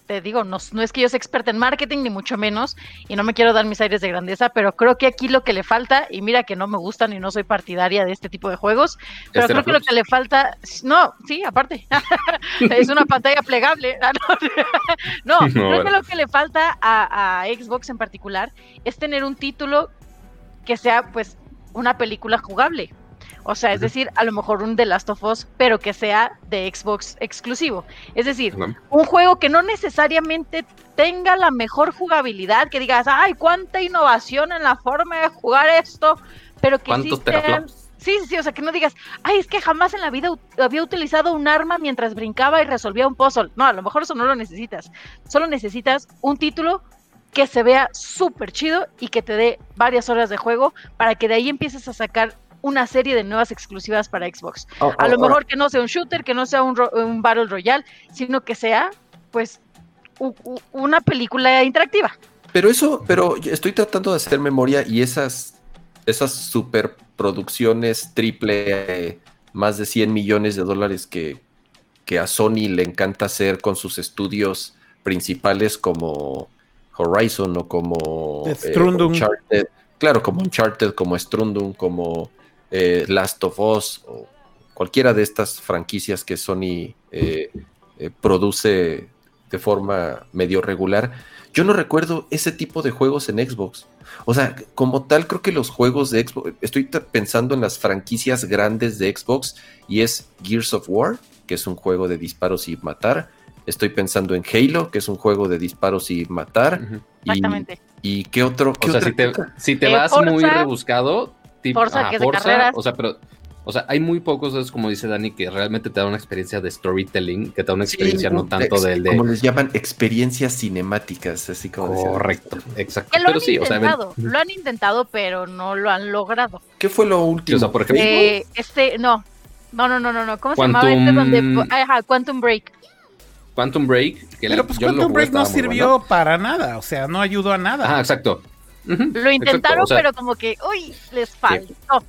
Speaker 3: te digo, no, no, es que yo sea experta en marketing, ni mucho menos, y no me quiero dar mis aires de grandeza, pero creo que aquí lo que le falta, y mira que no me gustan y no soy partidaria de este tipo de juegos, pero creo que lo que le falta, no, sí, aparte, es una pantalla plegable. No, creo que lo que le falta a, a Xbox en particular es tener un título que sea, pues, una película jugable O sea, es decir, a lo mejor un The Last of Us, pero que sea de Xbox exclusivo. Es decir, un juego que no necesariamente tenga la mejor jugabilidad, que digas, ay, cuánta innovación en la forma de jugar esto, pero que sí Sí, sí, o sea, que no digas, ay, es que jamás en la vida había utilizado un arma mientras brincaba y resolvía un puzzle. No, a lo mejor eso no lo necesitas. Solo necesitas un título que se vea súper chido y que te dé varias horas de juego para que de ahí empieces a sacar una serie de nuevas exclusivas para Xbox. Oh, a lo oh, mejor que no sea un shooter, que no sea un, un Battle Royale, sino que sea, pues, una película interactiva.
Speaker 4: Pero eso, pero estoy tratando de hacer memoria y esas, esas superproducciones triple, más de 100 millones de dólares que, que a Sony le encanta hacer con sus estudios principales como Horizon o como
Speaker 1: eh, Uncharted.
Speaker 4: Claro, como Uncharted, como Strundum, como eh, Last of Us o cualquiera de estas franquicias que Sony eh, produce de forma medio regular. Yo no recuerdo ese tipo de juegos en Xbox. O sea, como tal, creo que los juegos de Xbox, estoy pensando en las franquicias grandes de Xbox y es Gears of War, que es un juego de disparos y matar. Estoy pensando en Halo, que es un juego de disparos y matar. Exactamente. Y, qué otro?
Speaker 2: o sea, si te, eh, vas muy rebuscado, tipo, Forza, que o sea, pero o sea, hay muy pocos, es como dice Dani, que realmente te da una experiencia de storytelling, que te da una experiencia no tanto del de.
Speaker 4: Como les llaman experiencias cinemáticas, así como.
Speaker 2: Correcto, exacto.
Speaker 3: lo pero han sí, intentado, o sea, lo han intentado, pero no lo han logrado.
Speaker 4: ¿Qué fue lo último? O
Speaker 2: sea, por ejemplo.
Speaker 3: Eh, este, no. No, no, no, no, ¿Cómo se llamaba este donde. Ajá, Quantum Break.
Speaker 2: Quantum Break.
Speaker 1: Que Pero pues Quantum Break no sirvió para nada, o sea, no ayudó a nada.
Speaker 2: Ah, exacto.
Speaker 3: Lo intentaron, pero como que, uy, les faltó.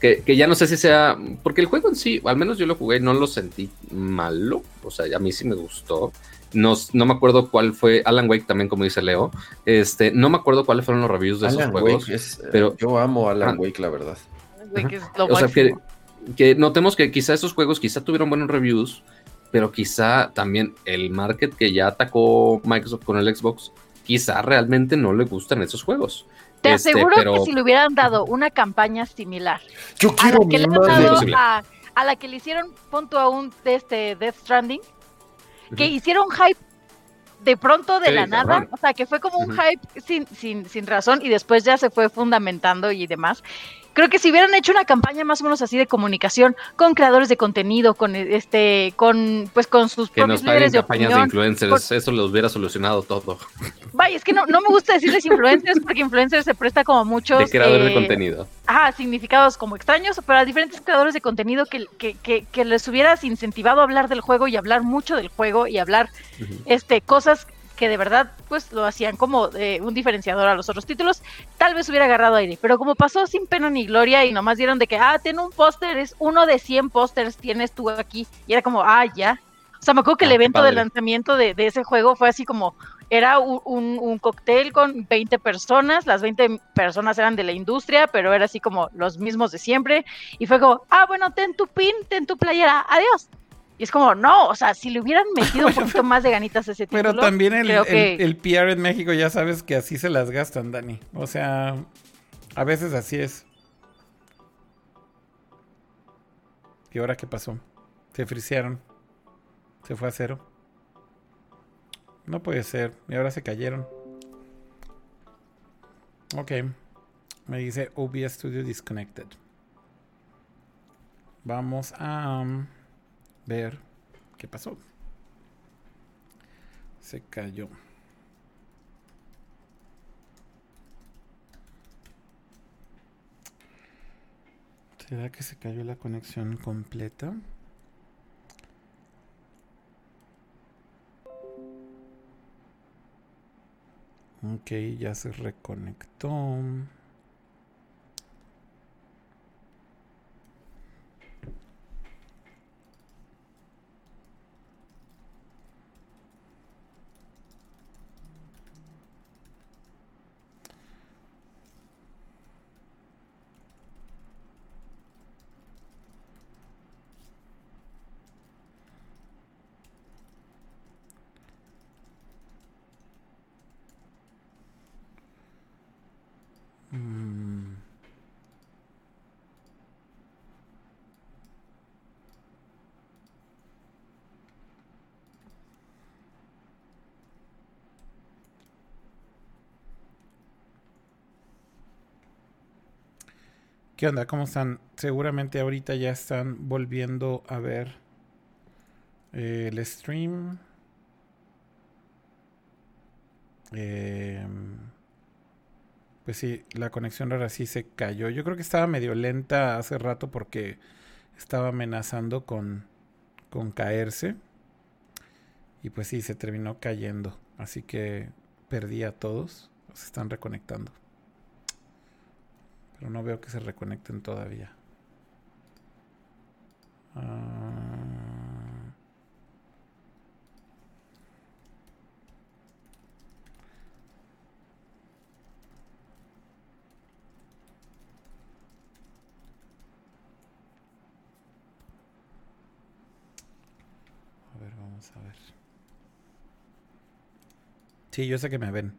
Speaker 2: Que, que, ya no sé si sea. Porque el juego en sí, al menos yo lo jugué, no lo sentí malo. O sea, a mí sí me gustó. No, no me acuerdo cuál fue. Alan Wake también, como dice Leo. Este, no me acuerdo cuáles fueron los reviews de esos juegos. pero
Speaker 4: yo amo Alan Wake, la verdad.
Speaker 3: Wake es lo
Speaker 2: o sea, que, que, notemos que quizá esos juegos quizá tuvieron buenos reviews, pero quizá también el market que ya atacó Microsoft con el Xbox, quizá realmente no le gustan esos juegos.
Speaker 3: Te este, aseguro que si le hubieran dado una campaña similar
Speaker 4: Yo quiero a, la que le
Speaker 3: a, la que le hicieron punto a un de este Death Stranding, que hicieron hype de pronto de la nada, o sea, que fue como un hype sin, sin, sin razón y después ya se fue fundamentando y demás creo que si hubieran hecho una campaña más o menos así de comunicación con creadores de contenido, con este, con pues con sus
Speaker 2: que propios nos de campañas de influencers, eso los hubiera solucionado todo.
Speaker 3: Vaya, es que no, no me gusta decirles influencers porque influencers se presta como muchos
Speaker 2: de creadores de eh, contenido.
Speaker 3: Ajá, significados como extraños, pero a diferentes creadores de contenido que, que, que, que les hubieras incentivado a hablar del juego y hablar mucho del juego y hablar este cosas que de verdad pues lo hacían como eh, un diferenciador a los otros títulos, tal vez hubiera agarrado aire, pero como pasó sin pena ni gloria y nomás dieron de que, ah, tiene un póster, es uno de 100 pósters tienes tú aquí, y era como, ah, ya. O sea, me acuerdo que el ah, evento de lanzamiento de, ese juego fue así como, era un, un, cóctel con 20 personas, las 20 personas eran de la industria, pero era así como los mismos de siempre, y fue como, ah, bueno, ten tu pin, ten tu playera, adiós. Y es como, no, o sea, si le hubieran metido un poquito más de ganitas a ese título.
Speaker 1: Pero también el, el, PR en México ya sabes que así se las gastan, Dani. O sea, a veces así es. ¿Y ahora qué pasó? Se frisearon. Se fue a cero. No puede ser. Y ahora se cayeron. Ok. Me dice OBS Studio Disconnected. Vamos a... Um, ver qué pasó. Se cayó. ¿Será que se cayó la conexión completa? Ok, ya se reconectó. ¿Qué onda? ¿Cómo están? Seguramente ahorita ya están volviendo a ver eh, el stream. Eh, pues sí, la conexión ahora sí se cayó. Yo creo que estaba medio lenta hace rato porque estaba amenazando con, con caerse. Y pues sí, se terminó cayendo. Así que perdí a todos. Se están reconectando. Pero no veo que se reconecten todavía. Ah. A ver, vamos a ver. Sí, yo sé que me ven,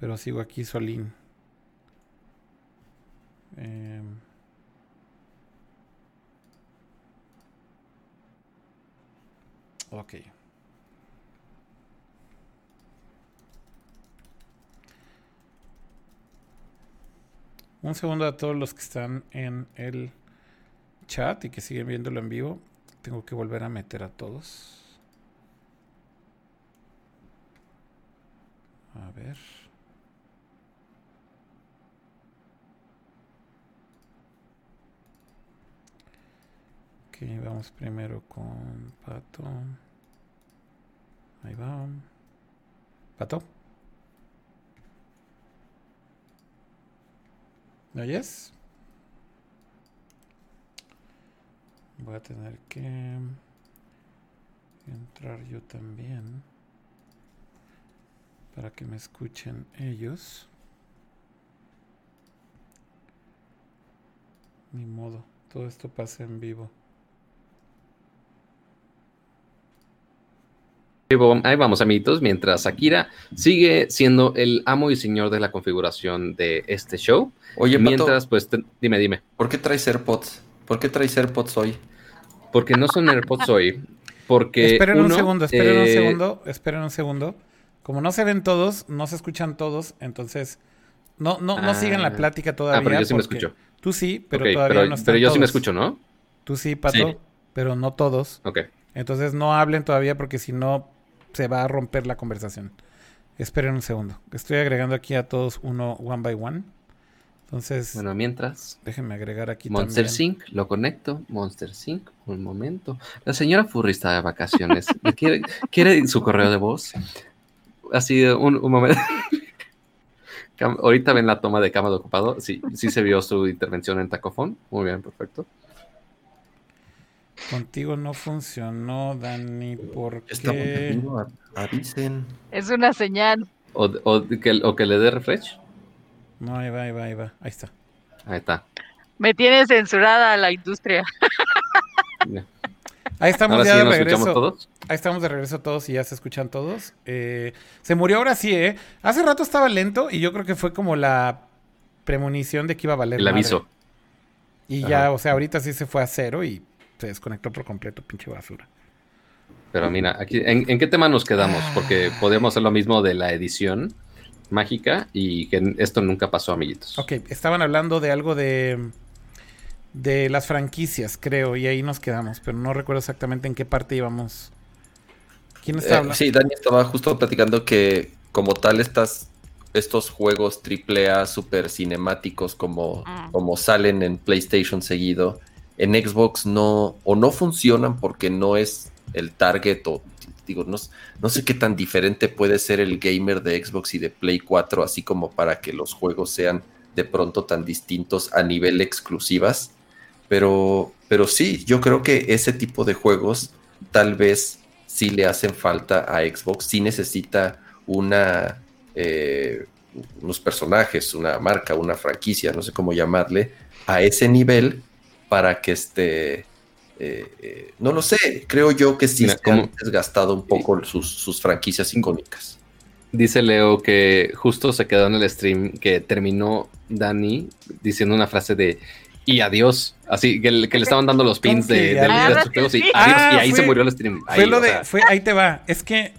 Speaker 1: pero sigo aquí solín. Un segundo a todos los que están en el chat y que siguen viéndolo en vivo. Tengo que volver a meter a todos. A ver. Vamos primero con Pato. Ahí va. Pato. ¿Me oyes? Voy a tener que entrar yo también para que me escuchen ellos. Ni modo, todo esto pasa en vivo.
Speaker 2: Ahí vamos, amiguitos, mientras Akira sigue siendo el amo y señor de la configuración de este show.
Speaker 4: Oye,
Speaker 2: mientras, pues, dime, dime.
Speaker 4: ¿Por qué traes AirPods? ¿Por qué traes AirPods hoy?
Speaker 2: Porque no son AirPods hoy. Porque.
Speaker 1: Esperen un segundo, esperen un eh, segundo, esperen un segundo. Como no se ven todos, no se escuchan todos, entonces no, no, no sigan la ah. plática todavía. Ah,
Speaker 2: pero yo sí me escucho.
Speaker 1: Tú sí, pero todavía no están
Speaker 2: Pero yo sí me escucho, ¿no?
Speaker 1: Tú sí, Pato, pero no todos.
Speaker 2: Ok.
Speaker 1: Entonces no hablen todavía porque si no se va a romper la conversación. Esperen un segundo. Estoy agregando aquí a todos uno one by one. Entonces.
Speaker 2: Bueno, mientras.
Speaker 1: Déjenme agregar aquí
Speaker 2: Monster Sync, lo conecto. Monster Sync, un momento. La señora Furry está de vacaciones. ¿Quiere, ¿Quiere su correo de voz? Así, un, un momento. Ahorita ven la toma de cama de ocupado. Sí, sí se vio su intervención en Tacofón. Muy bien, perfecto.
Speaker 1: Contigo no funcionó, Dani, porque...
Speaker 4: avisen.
Speaker 3: Es una señal.
Speaker 2: O, que, o que le dé refresh.
Speaker 1: No, ahí va, ahí va, ahí va. Ahí está.
Speaker 2: Ahí está.
Speaker 3: Me tiene censurada la industria.
Speaker 1: Ahí estamos ya de regreso. Todos? Ahí estamos de regreso todos y ya se escuchan todos. Eh, se murió ahora sí, ¿eh? Hace rato estaba lento y yo creo que fue como la premonición de que iba a valer.
Speaker 2: El aviso.
Speaker 1: Y ya, o sea, ahorita sí se fue a cero y se desconectó por completo, pinche basura.
Speaker 2: Pero mira, aquí, ¿en, qué tema nos quedamos? Porque ah. podemos hacer lo mismo de la edición mágica y que esto nunca pasó, amiguitos.
Speaker 1: Ok, estaban hablando de algo de de las franquicias, creo, y ahí nos quedamos, pero no recuerdo exactamente en qué parte íbamos. ¿Quién está eh, hablando?
Speaker 4: sí, Dani estaba justo platicando que como tal estas estos juegos AAA super cinemáticos como, ah. como salen en PlayStation seguido, en Xbox no, o no funcionan porque no es el target o digo, no, no, sé qué tan diferente puede ser el gamer de Xbox y de Play 4, así como para que los juegos sean de pronto tan distintos a nivel exclusivas. Pero, pero sí, yo creo que ese tipo de juegos tal vez sí le hacen falta a Xbox, sí necesita una, eh, unos personajes, una marca, una franquicia, no sé cómo llamarle, a ese nivel para que esté... Eh, eh, no lo sé, creo yo que sí se han desgastado un poco sus, sus, franquicias icónicas.
Speaker 2: Dice Leo que justo se quedó en el stream que terminó Dani diciendo una frase de y adiós. Así que, le estaban dando los pins de, de, juegos y, adiós, y ahí se murió el stream.
Speaker 1: Ahí, fue lo de, fue, ahí te va. Es que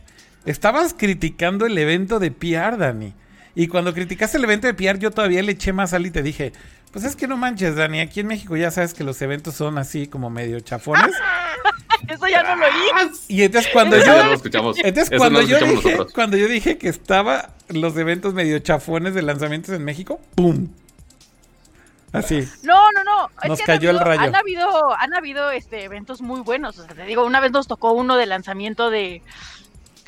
Speaker 1: estabas criticando el evento de PR, Dani. Y cuando criticaste el evento de PR, yo todavía le eché más sal y te dije, pues es que no manches, Dani, aquí en México ya sabes que los eventos son así como medio chafones.
Speaker 3: Eso ya no lo oí.
Speaker 1: Y entonces cuando
Speaker 2: Eso
Speaker 1: yo...
Speaker 2: ya lo escuchamos.
Speaker 1: Entonces
Speaker 2: Eso
Speaker 1: cuando
Speaker 2: no lo
Speaker 1: yo,
Speaker 2: escuchamos
Speaker 1: dije,
Speaker 2: nosotros.
Speaker 1: cuando yo dije que estaba los eventos medio chafones de lanzamientos en México, ¡pum! Así.
Speaker 3: No, no, no. Es
Speaker 1: Nos
Speaker 3: han
Speaker 1: cayó el rayo.
Speaker 3: Han habido, han habido este, eventos muy buenos. O sea, te digo, una vez nos tocó uno de lanzamiento de.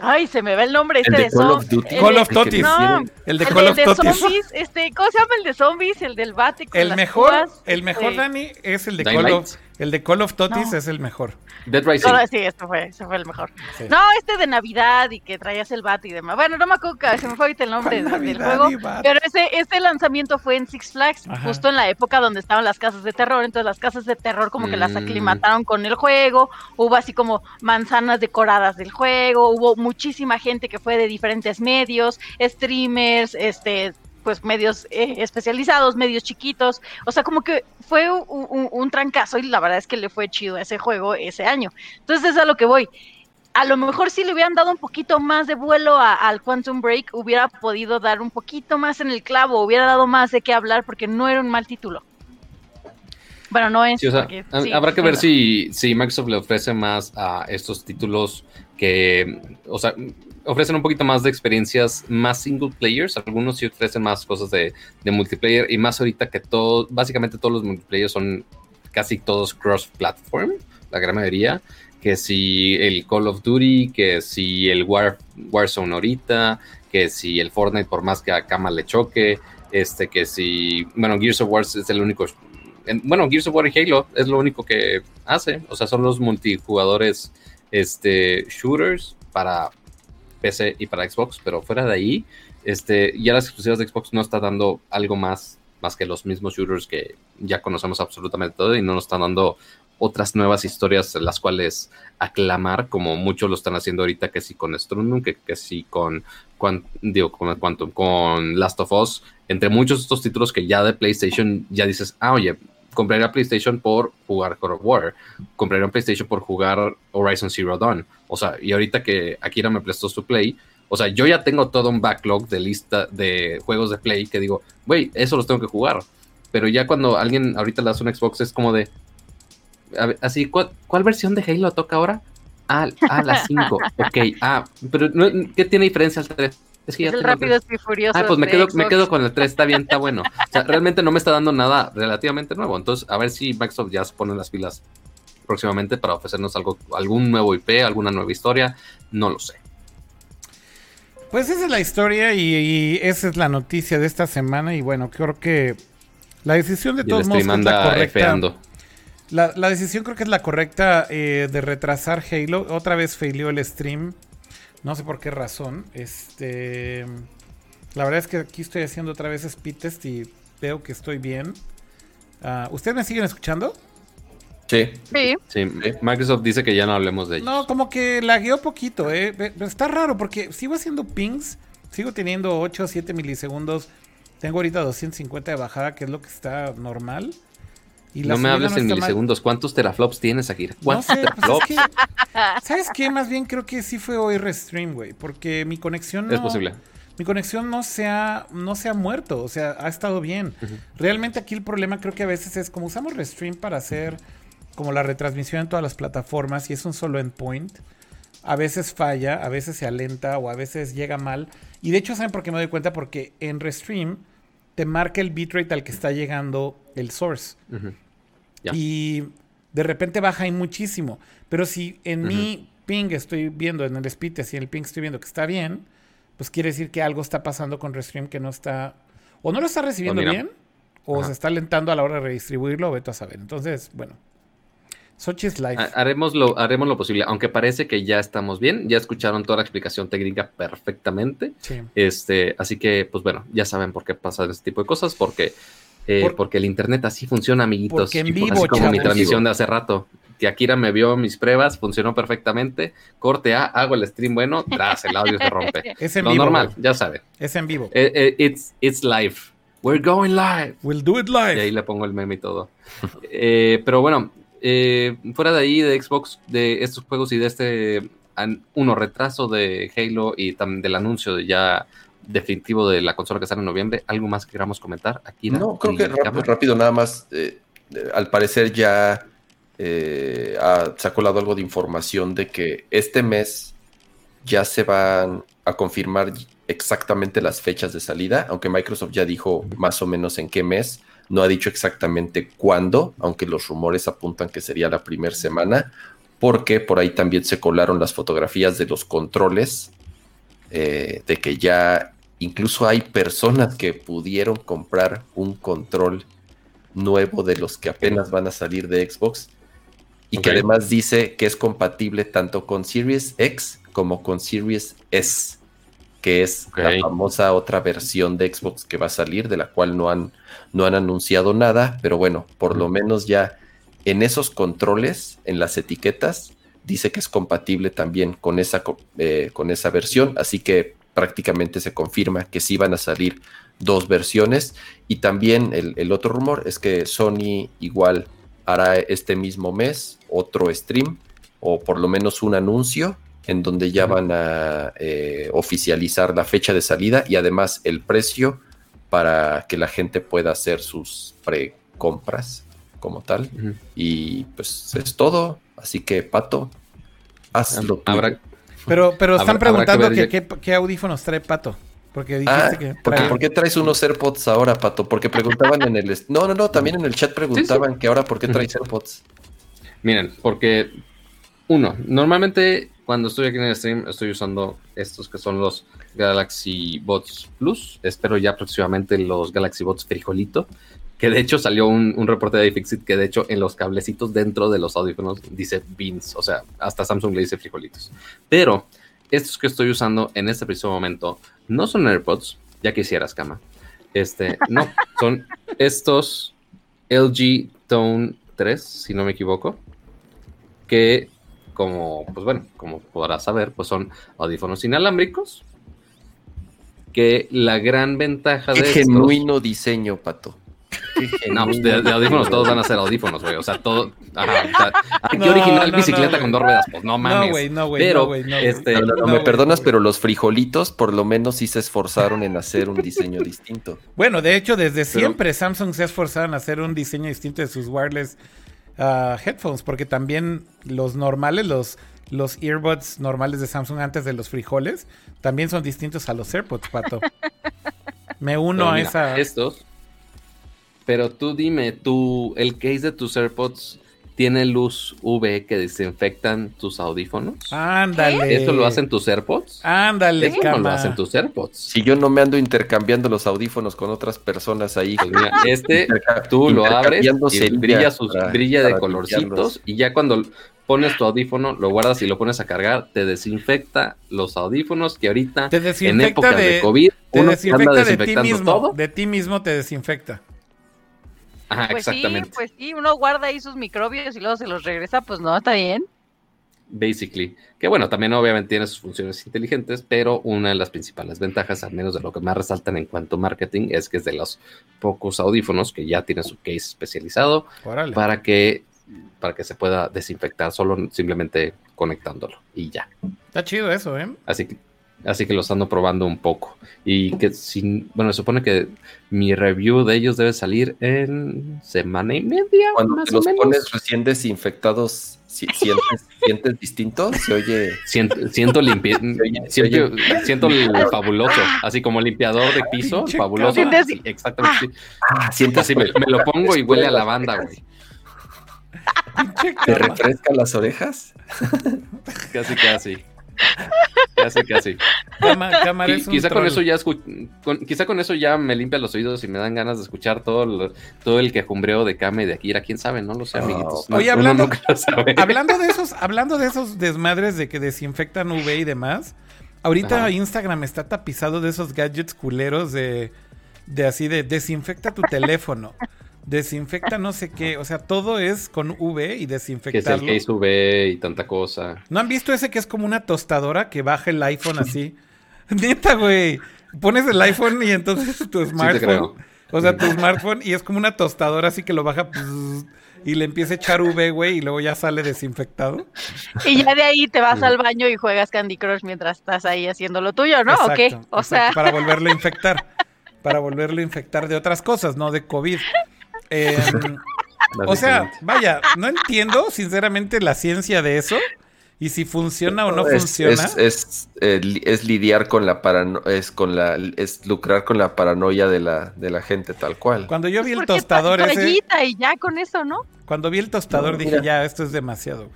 Speaker 3: Ay, se me va el nombre este
Speaker 4: El de
Speaker 3: de,
Speaker 4: Call
Speaker 3: zom-
Speaker 4: of Duty.
Speaker 3: el
Speaker 1: Call of Totis.
Speaker 3: No,
Speaker 1: El de
Speaker 3: el
Speaker 1: Call of
Speaker 3: de
Speaker 1: Totis.
Speaker 3: zombies, este, ¿cómo se llama el de zombies? El del bate con
Speaker 1: El
Speaker 3: las
Speaker 1: mejor,
Speaker 3: púas,
Speaker 1: el mejor,
Speaker 3: este,
Speaker 1: Dani, es el de
Speaker 2: Dying
Speaker 1: Call
Speaker 2: Light.
Speaker 1: of, el de Call of Totis
Speaker 3: No.
Speaker 1: es el mejor.
Speaker 2: Dead Rising.
Speaker 3: no, sí, este fue, ese fue el mejor.
Speaker 1: Sí.
Speaker 3: No, este de Navidad y que traías el bate y demás. Bueno, no me acuerdo, que se me fue ahorita el nombre
Speaker 1: ¿Cuál
Speaker 3: del, juego. Pero ese, este lanzamiento fue en Six Flags,
Speaker 1: Ajá.
Speaker 3: justo en la época donde estaban las casas de terror. Entonces las casas de terror como que las
Speaker 2: Mm.
Speaker 3: aclimataron con el juego. Hubo así como manzanas decoradas del juego. Hubo muchísima gente que fue de diferentes medios, streamers, este pues medios eh, especializados, medios chiquitos, o sea, como que fue un, un- un trancazo y la verdad es que le fue chido a ese juego ese año. Entonces es a lo que voy. A lo mejor si le hubieran dado un poquito más de vuelo a- al Quantum Break, hubiera podido dar un poquito más en el clavo, hubiera dado más de qué hablar porque no era un mal título. Bueno, no es.
Speaker 2: Sí, o sea,
Speaker 3: porque
Speaker 2: ha-
Speaker 3: sí,
Speaker 2: habrá que ver si, si Microsoft le ofrece más a estos títulos que, o sea, ofrecen un poquito más de experiencias más single players. Algunos sí ofrecen más cosas de, de multiplayer y más ahorita que todo, básicamente todos los multiplayer son casi todos cross-platform, la gran mayoría. Que si el Call of Duty, que si el War, Warzone ahorita, que si el Fortnite por más que a Kama le choque, este, que si, bueno, Gears of War es el único en- bueno, Gears of War y Halo es lo único que hace. O sea, son los multijugadores este, shooters para PC y para Xbox, pero fuera de ahí, este, ya las exclusivas de Xbox no está dando algo más, más que los mismos shooters que ya conocemos absolutamente todo y no nos están dando otras nuevas historias las cuales aclamar, como muchos lo están haciendo ahorita, que sí con Strundum, que, que sí con, digo, con Quantum, con Last of Us, entre muchos de estos títulos que ya de PlayStation ya dices, ah, oye, compraría PlayStation por jugar God of War, compraría un PlayStation por jugar Horizon Zero Dawn. O sea, y ahorita que Akira me prestó su Play, o sea, yo ya tengo todo un backlog de lista de juegos de Play que digo, güey, eso los tengo que jugar. Pero ya cuando alguien ahorita le das un Xbox es como de, ver, así, ¿cuál, cuál versión de Halo toca ahora? Ah, ah, la 5, ok, ah, pero no, ¿qué tiene diferencia al 3? Es que ya
Speaker 3: Es el
Speaker 2: tengo el 3.
Speaker 3: rápido y furioso.
Speaker 2: Ah, pues me quedo, me
Speaker 3: Xbox.
Speaker 2: quedo con el 3, está bien, está bueno. O sea, realmente no me está dando nada relativamente nuevo. Entonces, a ver si Microsoft ya se pone las pilas próximamente para ofrecernos algo, algún nuevo IP, alguna nueva historia. No lo sé.
Speaker 1: Pues esa es la historia y, y esa es la noticia de esta semana. Y bueno, creo que la decisión de todos modos es la correcta. La, la decisión creo que es la correcta eh, de retrasar Halo. Otra vez faileó el stream. No sé por qué razón. Este. La verdad es que aquí estoy haciendo otra vez speed test y veo que estoy bien. Ah, ¿Ustedes me siguen escuchando?
Speaker 4: Sí.
Speaker 3: Sí,
Speaker 2: Sí, Microsoft dice que ya no hablemos de ellos.
Speaker 1: No, como que lagueó poquito, ¿eh? Está raro porque sigo haciendo pings. Sigo teniendo 8 o 7 milisegundos. Tengo ahorita 250 de bajada, que es lo que está normal. Y
Speaker 2: no me hables
Speaker 1: no
Speaker 2: en
Speaker 1: mal.
Speaker 2: milisegundos. ¿Cuántos teraflops tienes aquí?
Speaker 1: No
Speaker 2: ¿Cuántos
Speaker 1: pues es
Speaker 2: teraflops?
Speaker 1: que, ¿Sabes qué? Más bien creo que sí fue hoy restream, güey. Porque mi conexión no.
Speaker 2: Es posible.
Speaker 1: Mi conexión no se, ha, no se ha muerto, o sea, ha estado bien. Realmente aquí el problema creo que a veces es como usamos Restream para hacer como la retransmisión en todas las plataformas y es un solo endpoint. A veces falla, a veces se alenta o a veces llega mal. Y de hecho, ¿saben por qué me doy cuenta? Porque en Restream te marca el bitrate al que está llegando el source. Y de repente baja ahí muchísimo. Pero si en mi ping estoy viendo, en el speed y en el ping estoy viendo que está bien, pues quiere decir que algo está pasando con Restream que no está. O no lo está recibiendo bien, o
Speaker 2: Ajá.
Speaker 1: se está alentando a la hora de redistribuirlo, vete a saber. Entonces, bueno. Sochi es live.
Speaker 2: Ha- Haremos lo, haremos lo posible, aunque parece que ya estamos bien, ya escucharon toda la explicación técnica perfectamente,
Speaker 1: Sí.
Speaker 2: este, así que, pues bueno, ya saben por qué pasan este tipo de cosas, porque, eh,
Speaker 1: Por-
Speaker 2: porque el internet así funciona, amiguitos,
Speaker 1: Porque en vivo,
Speaker 2: así como mi
Speaker 1: chavos.
Speaker 2: transmisión de hace rato, que Akira me vio mis pruebas, funcionó perfectamente, corte A, hago el stream bueno, tras, el audio se rompe.
Speaker 1: Es en
Speaker 2: Lo
Speaker 1: vivo.
Speaker 2: normal, ya saben,
Speaker 1: Es en vivo.
Speaker 2: Eh, eh, it's, it's live, we're going live.
Speaker 1: We'll do it
Speaker 2: Y ahí
Speaker 1: live.
Speaker 2: le pongo el meme y todo. Eh, pero bueno, eh, fuera de ahí de Xbox, de estos juegos y de este an- uno retraso de Halo y también del anuncio de ya definitivo de la consola que sale en noviembre. ¿Algo más que queramos comentar aquí?
Speaker 4: No, creo que rápido, rápido, nada más. Eh, eh, al parecer ya eh, se ha colado algo de información de que este mes ya se van a confirmar exactamente las fechas de salida, aunque Microsoft ya dijo más o menos en qué mes, no ha dicho exactamente cuándo, aunque los rumores apuntan que sería la primera semana, porque por ahí también se colaron las fotografías de los controles, eh, de que ya incluso hay personas que pudieron comprar un control nuevo de los que apenas van a salir de Xbox y que además dice que es compatible tanto con Series X como con Series S, que es la famosa otra versión de Xbox que va a salir, de la cual no han, no han anunciado nada, pero bueno, por lo menos ya en esos controles, en las etiquetas, dice que es compatible también con esa, eh, con esa versión, así que prácticamente se confirma que sí van a salir dos versiones. Y también el, el otro rumor es que Sony igual hará este mismo mes otro stream o por lo menos un anuncio en donde ya van a eh, oficializar la fecha de salida y además el precio para que la gente pueda hacer sus precompras como tal. Y pues es todo. Así que, Pato, hazlo.
Speaker 1: Pero, pero están preguntando qué audífonos trae Pato. Porque
Speaker 4: dijiste ah, que. ¿por qué traes unos AirPods ahora, Pato? Porque preguntaban en el. No, no, no, también en el chat preguntaban que ahora por qué traes AirPods.
Speaker 2: Miren, porque. Uno, normalmente cuando estoy aquí en el stream estoy usando estos que son los Galaxy Bots Plus. Espero ya próximamente los Galaxy Bots Frijolito. Que de hecho salió un, reporte de iFixit que de hecho en los cablecitos dentro de los audífonos dice beans. O sea, hasta Samsung le dice frijolitos. Pero estos que estoy usando en este preciso momento no son AirPods, ya quisieras, cama. Este, no, son estos LG Tone 3, si no me equivoco, que como, pues bueno, como podrás saber, pues son audífonos inalámbricos, que la gran ventaja
Speaker 4: Qué
Speaker 2: de
Speaker 4: genuino diseño, Pato.
Speaker 2: No, pues de, audífonos todos van a ser audífonos, güey. O sea, todo. Ajá, ¿Qué original bicicleta con dos ruedas? Pues no mames. No, güey, no, güey. Pero, este.
Speaker 4: me perdonas, pero los frijolitos por lo menos sí se esforzaron en hacer un diseño distinto.
Speaker 1: Bueno, de hecho, desde siempre Samsung se ha esforzado en hacer un diseño distinto de sus wireless uh, headphones, porque también los normales, los, los earbuds normales de Samsung antes de los frijoles, también son distintos a los AirPods, pato. Me uno a esa.
Speaker 2: Estos pero tú dime, tú, el case de tus AirPods tiene luz UV que desinfectan tus audífonos.
Speaker 1: Ándale.
Speaker 2: ¿Eso lo hacen tus AirPods?
Speaker 1: Ándale,
Speaker 2: Eso no lo hacen tus AirPods.
Speaker 4: Si yo no me ando intercambiando los audífonos con otras personas ahí.
Speaker 2: Pues mira, este tú lo abres y brilla, sus, brilla de colorcitos y ya cuando pones tu audífono, lo guardas y lo pones a cargar, te desinfecta los audífonos que ahorita en época de, COVID
Speaker 1: uno anda desinfectando de ti mismo, todo. De ti mismo te desinfecta
Speaker 3: pues Sí, pues sí, uno guarda ahí sus microbios y luego se los regresa, pues no, está bien.
Speaker 2: Basically. Que bueno, también obviamente tiene sus funciones inteligentes, pero una de las principales ventajas, al menos de lo que más resaltan en cuanto a marketing, es que es de los pocos audífonos que ya tiene su case especializado para que para que se pueda desinfectar solo simplemente conectándolo y ya.
Speaker 1: Está chido eso, ¿eh?
Speaker 2: Así que Así que los ando probando un poco. Y que sin, bueno, se supone que mi review de ellos debe salir en semana y media.
Speaker 4: Cuando más los pones recién desinfectados, ¿sientes, ¿sientes distinto? Se oye.
Speaker 2: Siento, siento, siento, el fabuloso, así como limpiador de piso, fabuloso. exactamente. Ah, siento así, me, lo pongo y huele a lavanda, güey.
Speaker 4: ¿Te refresca las orejas?
Speaker 2: Casi, casi. Casi, casi. quizá con eso ya quizá con eso ya me limpia los oídos y me dan ganas de escuchar todo, todo el quejumbreo de Kame de Akira. Quién sabe, no lo sé, amiguitos.
Speaker 1: Oye, hablando, hablando de esos, hablando de esos desmadres de que desinfectan UV y demás, ahorita Instagram está tapizado de esos gadgets culeros de, de así de desinfecta tu teléfono desinfecta no sé qué, o sea, todo es con V y desinfectarlo.
Speaker 2: Que es el case V y tanta cosa.
Speaker 1: ¿No han visto ese que es como una tostadora que baja el iPhone así? Neta, güey. Pones el iPhone y entonces tu smartphone O sea, tu smartphone y es como una tostadora así que lo baja y le empieza a echar V, güey, y luego ya sale desinfectado.
Speaker 3: Y ya de ahí te vas al baño y juegas Candy Crush mientras estás ahí haciendo lo tuyo, ¿no? ¿O qué? O sea.
Speaker 1: Para volverlo a infectar. Para volverlo a infectar de otras cosas, no de COVID. Em, o sea, vaya, no entiendo sinceramente la ciencia de eso. Y si funciona o no funciona.
Speaker 4: Es, eh, es, lidiar con la paranoia, es con la, es lucrar con la paranoia de la, de la gente tal cual.
Speaker 1: Cuando yo vi el tostador ese.
Speaker 3: y ya con eso, ¿no?
Speaker 1: Cuando vi el tostador dije, ya, esto es demasiado,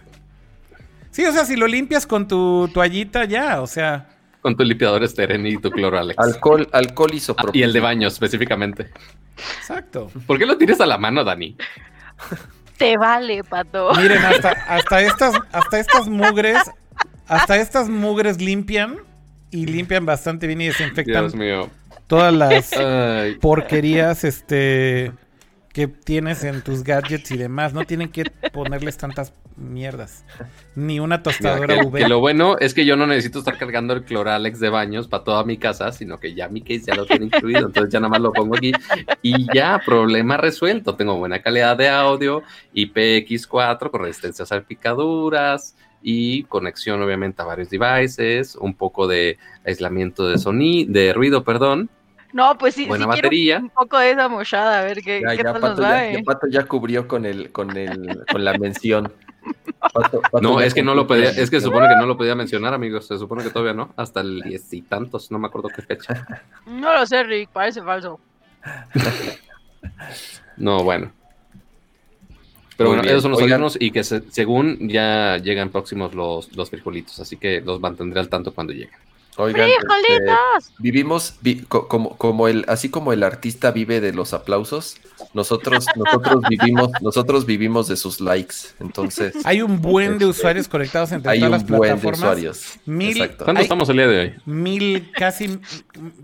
Speaker 1: Sí, o sea, si lo limpias con tu toallita, ya, o sea.
Speaker 2: Con tu limpiador esteren y tu cloro, Alex.
Speaker 4: Alcohol, alcohol isopropílico.
Speaker 2: Ah, y el de baño, específicamente.
Speaker 1: Exacto.
Speaker 2: ¿Por qué lo tienes a la mano, Dani?
Speaker 3: Te vale, pato.
Speaker 1: Miren, hasta, hasta estas, hasta estas mugres, hasta estas mugres limpian y limpian bastante bien y desinfectan
Speaker 2: Dios mío.
Speaker 1: todas las porquerías, este que tienes en tus gadgets y demás. No tienen que ponerles tantas mierdas. Ni una tostadora
Speaker 2: que, Que lo bueno es que yo no necesito estar cargando el Cloralex de baños para toda mi casa, sino que ya mi case ya lo tiene incluido. Entonces ya nada más lo pongo aquí y ya, problema resuelto. Tengo buena calidad de audio, IPX4 con resistencia a salpicaduras y conexión obviamente a varios devices, un poco de aislamiento de sonido, de ruido, perdón,
Speaker 3: no, pues sí,
Speaker 2: Buena batería.
Speaker 3: un poco de esa mochada, a ver qué, qué tal nos va.
Speaker 4: Ya, Pato ya cubrió con el, con el, con la mención.
Speaker 2: no, es que no lo podía, es que se supone que no lo podía mencionar, amigos. Se supone que todavía no, hasta el diez y tantos, no me acuerdo qué fecha.
Speaker 3: No lo sé, Rick, parece falso.
Speaker 2: no, bueno. Pero bueno, esos son los órganos y que según ya llegan próximos los, los frijolitos, así que los mantendré al tanto cuando lleguen.
Speaker 4: Oigan, este, vivimos como, como el, así como el artista vive de los aplausos, nosotros, nosotros vivimos, nosotros vivimos de sus likes. Entonces,
Speaker 1: hay un buen de este, usuarios conectados entre
Speaker 4: hay
Speaker 1: todas las
Speaker 4: buen
Speaker 1: plataformas.
Speaker 4: De usuarios.
Speaker 1: Mil,
Speaker 2: ¿Cuánto estamos el día de hoy?
Speaker 1: Mil, casi,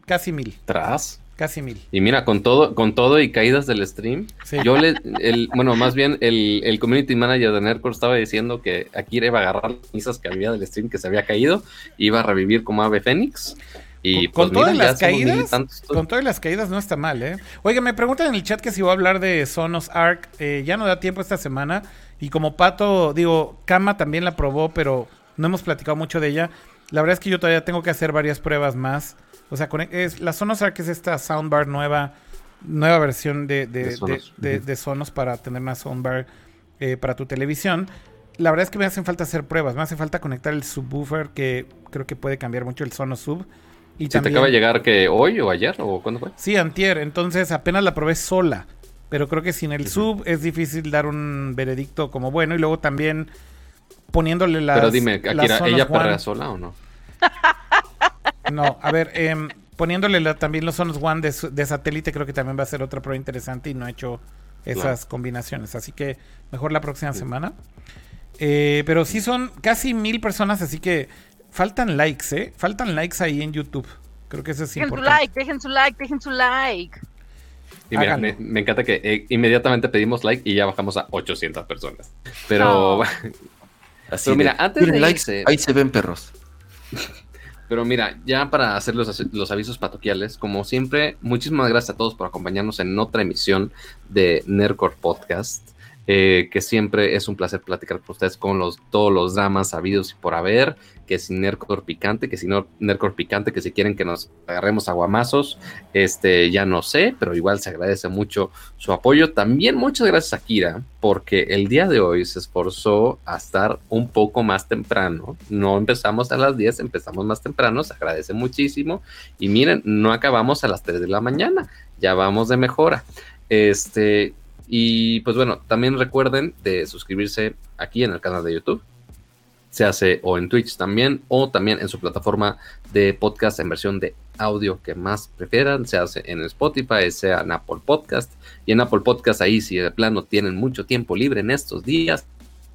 Speaker 1: casi mil.
Speaker 2: ¿Tras?
Speaker 1: Casi mil.
Speaker 2: Y mira, con todo, con todo y caídas del stream, yo le, el, bueno, más bien el, el community manager de Nerdcore estaba diciendo que Akira iba a agarrar las misas que había del stream que se había caído, iba a revivir como ave fénix. Y
Speaker 1: con, pues, todas las caídas, con todas las caídas no está mal, ¿eh? Oiga, me preguntan en el chat que si voy a hablar de Sonos Arc, eh, ya no da tiempo esta semana. Y como Pato, digo, Kama también la probó, pero no hemos platicado mucho de ella. La verdad es que yo todavía tengo que hacer varias pruebas más. O sea, es, la Sonos Arc es esta soundbar nueva, nueva versión de, de, Sonos. para tener una soundbar eh, para tu televisión. La verdad es que me hacen falta hacer pruebas. Me hace falta conectar el subwoofer, que creo que puede cambiar mucho el Sonos Sub.
Speaker 2: Y te acaba de llegar que hoy o ayer o cuándo fue?
Speaker 1: Sí, antier. Entonces apenas la probé sola. Pero creo que sin el sub es difícil dar un veredicto como bueno. Y luego también poniéndole las.
Speaker 2: Pero dime, Akira, ¿ella perrea sola o no?
Speaker 1: No, a ver, em, poniéndole también los Sonos One de, satélite, creo que también va a ser otra prueba interesante y no he hecho esas combinaciones. Así que mejor la próxima semana. Eh, pero sí son casi mil personas, así que faltan likes, ¿eh? Faltan likes ahí en YouTube. Creo que eso es dejen
Speaker 3: importante. Su like, dejen su like, dejen su like.
Speaker 2: Y mira, me, encanta que eh, inmediatamente pedimos like y ya bajamos a 800 personas. Pero,
Speaker 4: Así mira, antes de likes, ahí se ven perros.
Speaker 2: Pero mira, ya para hacer los, los, avisos patoquiales, como siempre, muchísimas gracias a todos por acompañarnos en otra emisión de Nerdcore Podcast. Eh, que siempre es un placer platicar con ustedes con los, todos los dramas habidos y por haber, que si Nercor picante, que si no Nercor picante, que si quieren que nos agarremos aguamazos, este, ya no sé, pero igual se agradece mucho su apoyo. También muchas gracias a Kira, porque el día de hoy se esforzó a estar un poco más temprano. No empezamos a las 10, empezamos más temprano, se agradece muchísimo. Y miren, no acabamos a las 3 de la mañana, ya vamos de mejora. Este, y pues bueno, también recuerden de suscribirse aquí en el canal de YouTube. Se hace o en Twitch también, o también en su plataforma de podcast en versión de audio que más prefieran. Se hace en Spotify, sea en Apple Podcast. Y en Apple Podcast, ahí si de plano tienen mucho tiempo libre en estos días,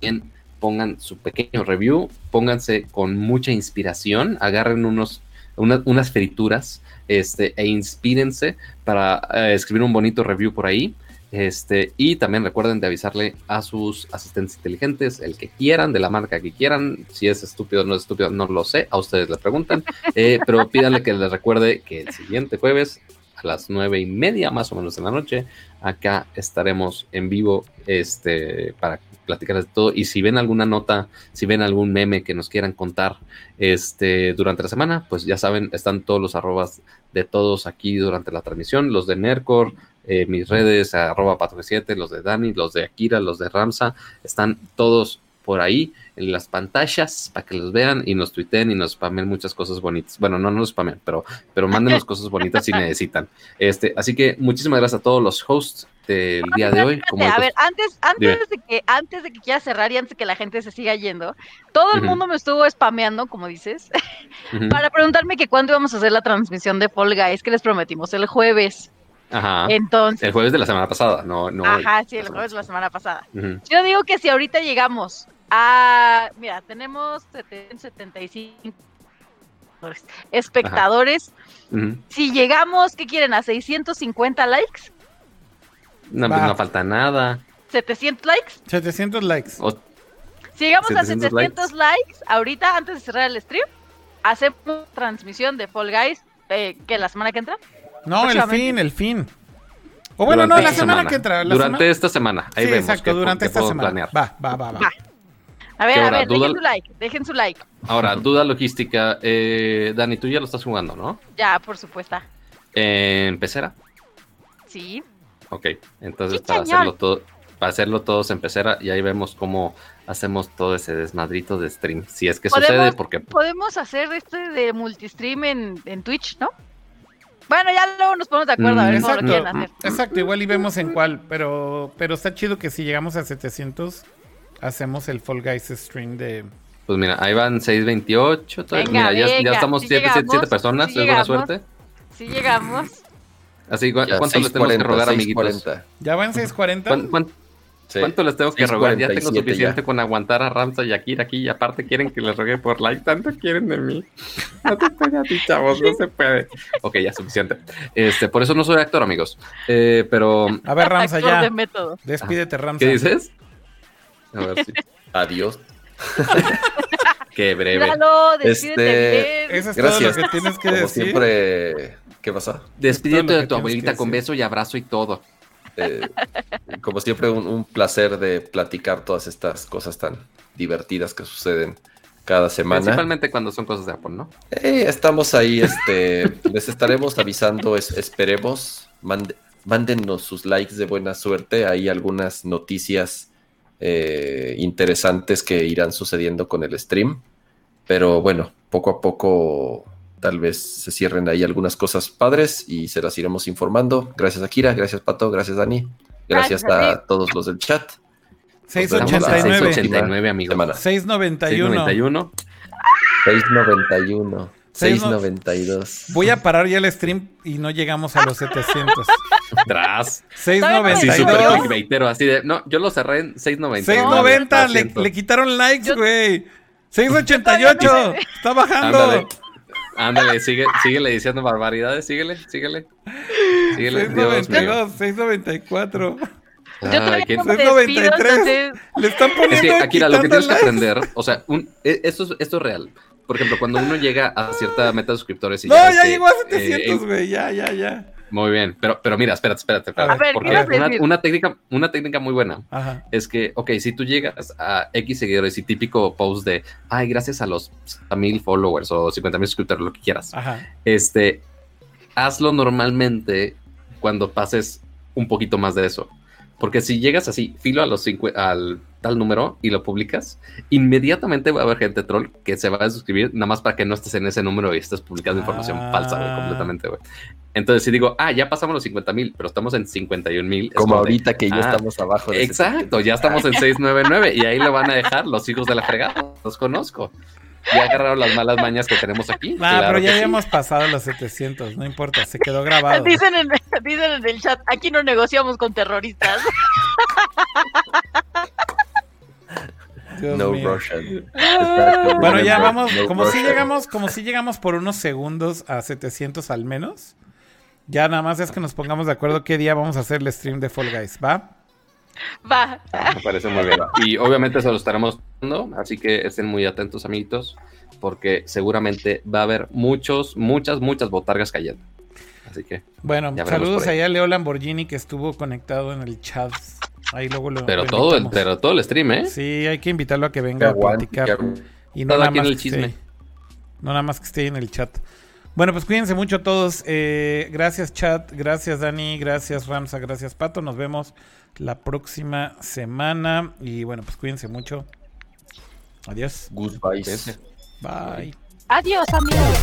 Speaker 2: bien pongan su pequeño review, pónganse con mucha inspiración, agarren unos, unas frituras este, e inspírense para eh, escribir un bonito review por ahí. Este, y también recuerden de avisarle a sus asistentes inteligentes, el que quieran, de la marca que quieran. Si es estúpido o no es estúpido, no lo sé. A ustedes le preguntan. Eh, pero pídanle que les recuerde que el siguiente jueves a las nueve y media más o menos de la noche. Acá estaremos en vivo este, para platicar de todo. Y si ven alguna nota, si ven algún meme que nos quieran contar este, durante la semana, pues ya saben, están todos los arrobas de todos aquí durante la transmisión, los de Nercor, eh, mis redes, arroba pato 7 los de Dani, los de Akira, los de Ramsa, están todos por ahí en las pantallas para que los vean y nos tuiteen y nos spamen muchas cosas bonitas. Bueno, no nos spamen, pero, pero mándenos cosas bonitas si necesitan. Este, así que muchísimas gracias a todos los hosts del día de hoy.
Speaker 3: Como a ver, antes, antes de que, antes de que quiera cerrar y antes de que la gente se siga yendo, todo el mundo me estuvo spameando, como dices, para preguntarme que cuándo íbamos a hacer la transmisión de Fall Guys, que les prometimos el jueves.
Speaker 2: Ajá. Entonces. El jueves de la semana pasada, no, no.
Speaker 3: Ajá, sí, el jueves de la semana pasada. Yo digo que si ahorita llegamos a. Mira, tenemos 75 espectadores. Si llegamos, ¿qué quieren? ¿A 650 likes?
Speaker 2: No, pues no falta nada.
Speaker 3: ¿700 likes?
Speaker 1: 700 likes.
Speaker 3: si llegamos a 700 likes. ahorita, antes de cerrar el stream, hacemos transmisión de Fall Guys, eh, que la semana que entra.
Speaker 1: No, el fin, el fin. O bueno, no, la semana, que entra.
Speaker 2: durante esta semana.
Speaker 1: Ahí sí, vemos exacto, durante esta semana. Va, va, va, va.
Speaker 3: A ver, a ver, dejen su like, dejen su like.
Speaker 2: Ahora, duda logística. Eh, Dani, tú ya lo estás jugando, ¿no?
Speaker 3: Ya, por supuesto.
Speaker 2: ¿En pecera?
Speaker 3: Sí.
Speaker 2: Ok, entonces para hacerlo todo, para hacerlo todos en pecera y ahí vemos cómo hacemos todo ese desmadrito de stream. Si es que sucede, porque
Speaker 3: podemos hacer este de multistream en, en Twitch, ¿no? Bueno, ya luego nos ponemos de acuerdo a ver cómo lo quieren hacer.
Speaker 1: Exacto, igual y vemos en cuál, pero, pero está chido que si llegamos a 700, hacemos el Fall Guys stream de...
Speaker 2: Pues mira, ahí van 628, mira, ya, ya, estamos 7 personas, es buena suerte.
Speaker 3: Si llegamos.
Speaker 2: Así, ¿cuánto les tengo que rogar, amiguitos?
Speaker 1: ¿Ya van 640?
Speaker 2: ¿Cuánto, ¿Cuánto les tengo que rogar? Ya tengo suficiente con aguantar a Ramsa y Akira aquí. Y aparte quieren que les rogue por like. Tanto quieren de mí. No te estoy a ti, chavos. No se puede. Ok, ya suficiente. Este, por eso no soy actor, amigos. Eh, pero.
Speaker 1: A ver, Ramsa, ya. Despídete, Ramsa.
Speaker 2: ¿Qué dices?
Speaker 4: A ver si. Adiós.
Speaker 2: Qué breve.
Speaker 3: este...
Speaker 1: Eso es Gracias. todo lo que tienes que
Speaker 4: Como
Speaker 1: decir.
Speaker 4: siempre. ¿Qué pasa?
Speaker 2: Despídete de tu abuelita con beso y abrazo y todo.
Speaker 4: Eh, como siempre, un, placer de platicar todas estas cosas tan divertidas que suceden cada semana.
Speaker 2: Principalmente cuando son cosas de Apple, ¿no?
Speaker 4: Eh, estamos ahí, este, les estaremos avisando, esperemos, mándennos sus likes de buena suerte, hay algunas noticias eh, interesantes que irán sucediendo con el stream, pero bueno, poco a poco tal vez se cierren ahí algunas cosas padres y se las iremos informando. Gracias Akira, gracias Pato, gracias Dani, gracias, a, todos los del chat.
Speaker 1: 689.
Speaker 2: 689 amigos.
Speaker 1: 691.
Speaker 4: 691. 692.
Speaker 1: Voy a parar ya el stream y no llegamos a los 700.
Speaker 2: Tras.
Speaker 1: 692.
Speaker 2: así de, no, yo lo cerré en 690.
Speaker 1: 690, le, le, quitaron likes, güey. 688, está bajando.
Speaker 2: Ándale, sigue, síguele diciendo barbaridades, síguele, síguele.
Speaker 1: Síguele, 692, 694.
Speaker 3: Yo todavía 693.
Speaker 1: Le están poniendo. Es que,
Speaker 2: Akira, lo que tienes que aprender, o sea, un, e, esto, es, esto es real. Por ejemplo, cuando uno llega a cierta meta de suscriptores y
Speaker 1: No, ya, llegó a 700, eh, güey, ya, ya, ya.
Speaker 2: Muy bien, pero, pero mira, espérate, espérate, espérate. porque una, una, técnica, una técnica muy buena es que, ok, si tú llegas a X seguidores y típico post de, ay, gracias a los mil followers o 50 mil suscriptores, lo que quieras, este, hazlo normalmente cuando pases un poquito más de eso. Porque si llegas así, filo a los cinco, al tal número y lo publicas, inmediatamente va a haber gente troll que se va a suscribir nada más para que no estés en ese número y estés publicando información falsa, güey, completamente, güey. Entonces, si digo, ah, ya pasamos los 50 mil, pero estamos en 51 mil.
Speaker 4: Como ahorita que ya ah, estamos abajo.
Speaker 2: De exacto, ya estamos en 699 y ahí lo van a dejar los hijos de la fregada. Los conozco. Ya agarraron las malas mañas que tenemos aquí.
Speaker 1: Ah, pero ya habíamos pasado los 700, no importa, se quedó grabado.
Speaker 3: Dicen en, dicen en el chat, aquí no negociamos con terroristas.
Speaker 4: no Russian.
Speaker 1: Bueno, ya vamos, como si llegamos, como si llegamos por unos segundos a 700 al menos. Ya nada más es que nos pongamos de acuerdo qué día vamos a hacer el stream de Fall Guys, ¿va?
Speaker 3: Va.
Speaker 2: Me parece muy bien. Y obviamente se lo estaremos dando, así que estén muy atentos, amiguitos, porque seguramente va a haber muchos, muchas, muchas botargas cayendo. Así que.
Speaker 1: Bueno, saludos allá a Leo Lamborghini que estuvo conectado en el chat. Ahí luego lo.
Speaker 2: Pero, todo el, pero todo el stream, ¿eh?
Speaker 1: Sí, hay que invitarlo a que venga a platicar. Y no nada más el chisme. no nada más que esté en el chat. Bueno, pues cuídense mucho todos. Eh, gracias, chat. Gracias, Dani. Gracias, Ramsa. Gracias, Pato. Nos vemos la próxima semana. Y bueno, pues cuídense mucho. Adiós.
Speaker 4: Goodbye.
Speaker 1: Bye.
Speaker 3: Adiós, amigos.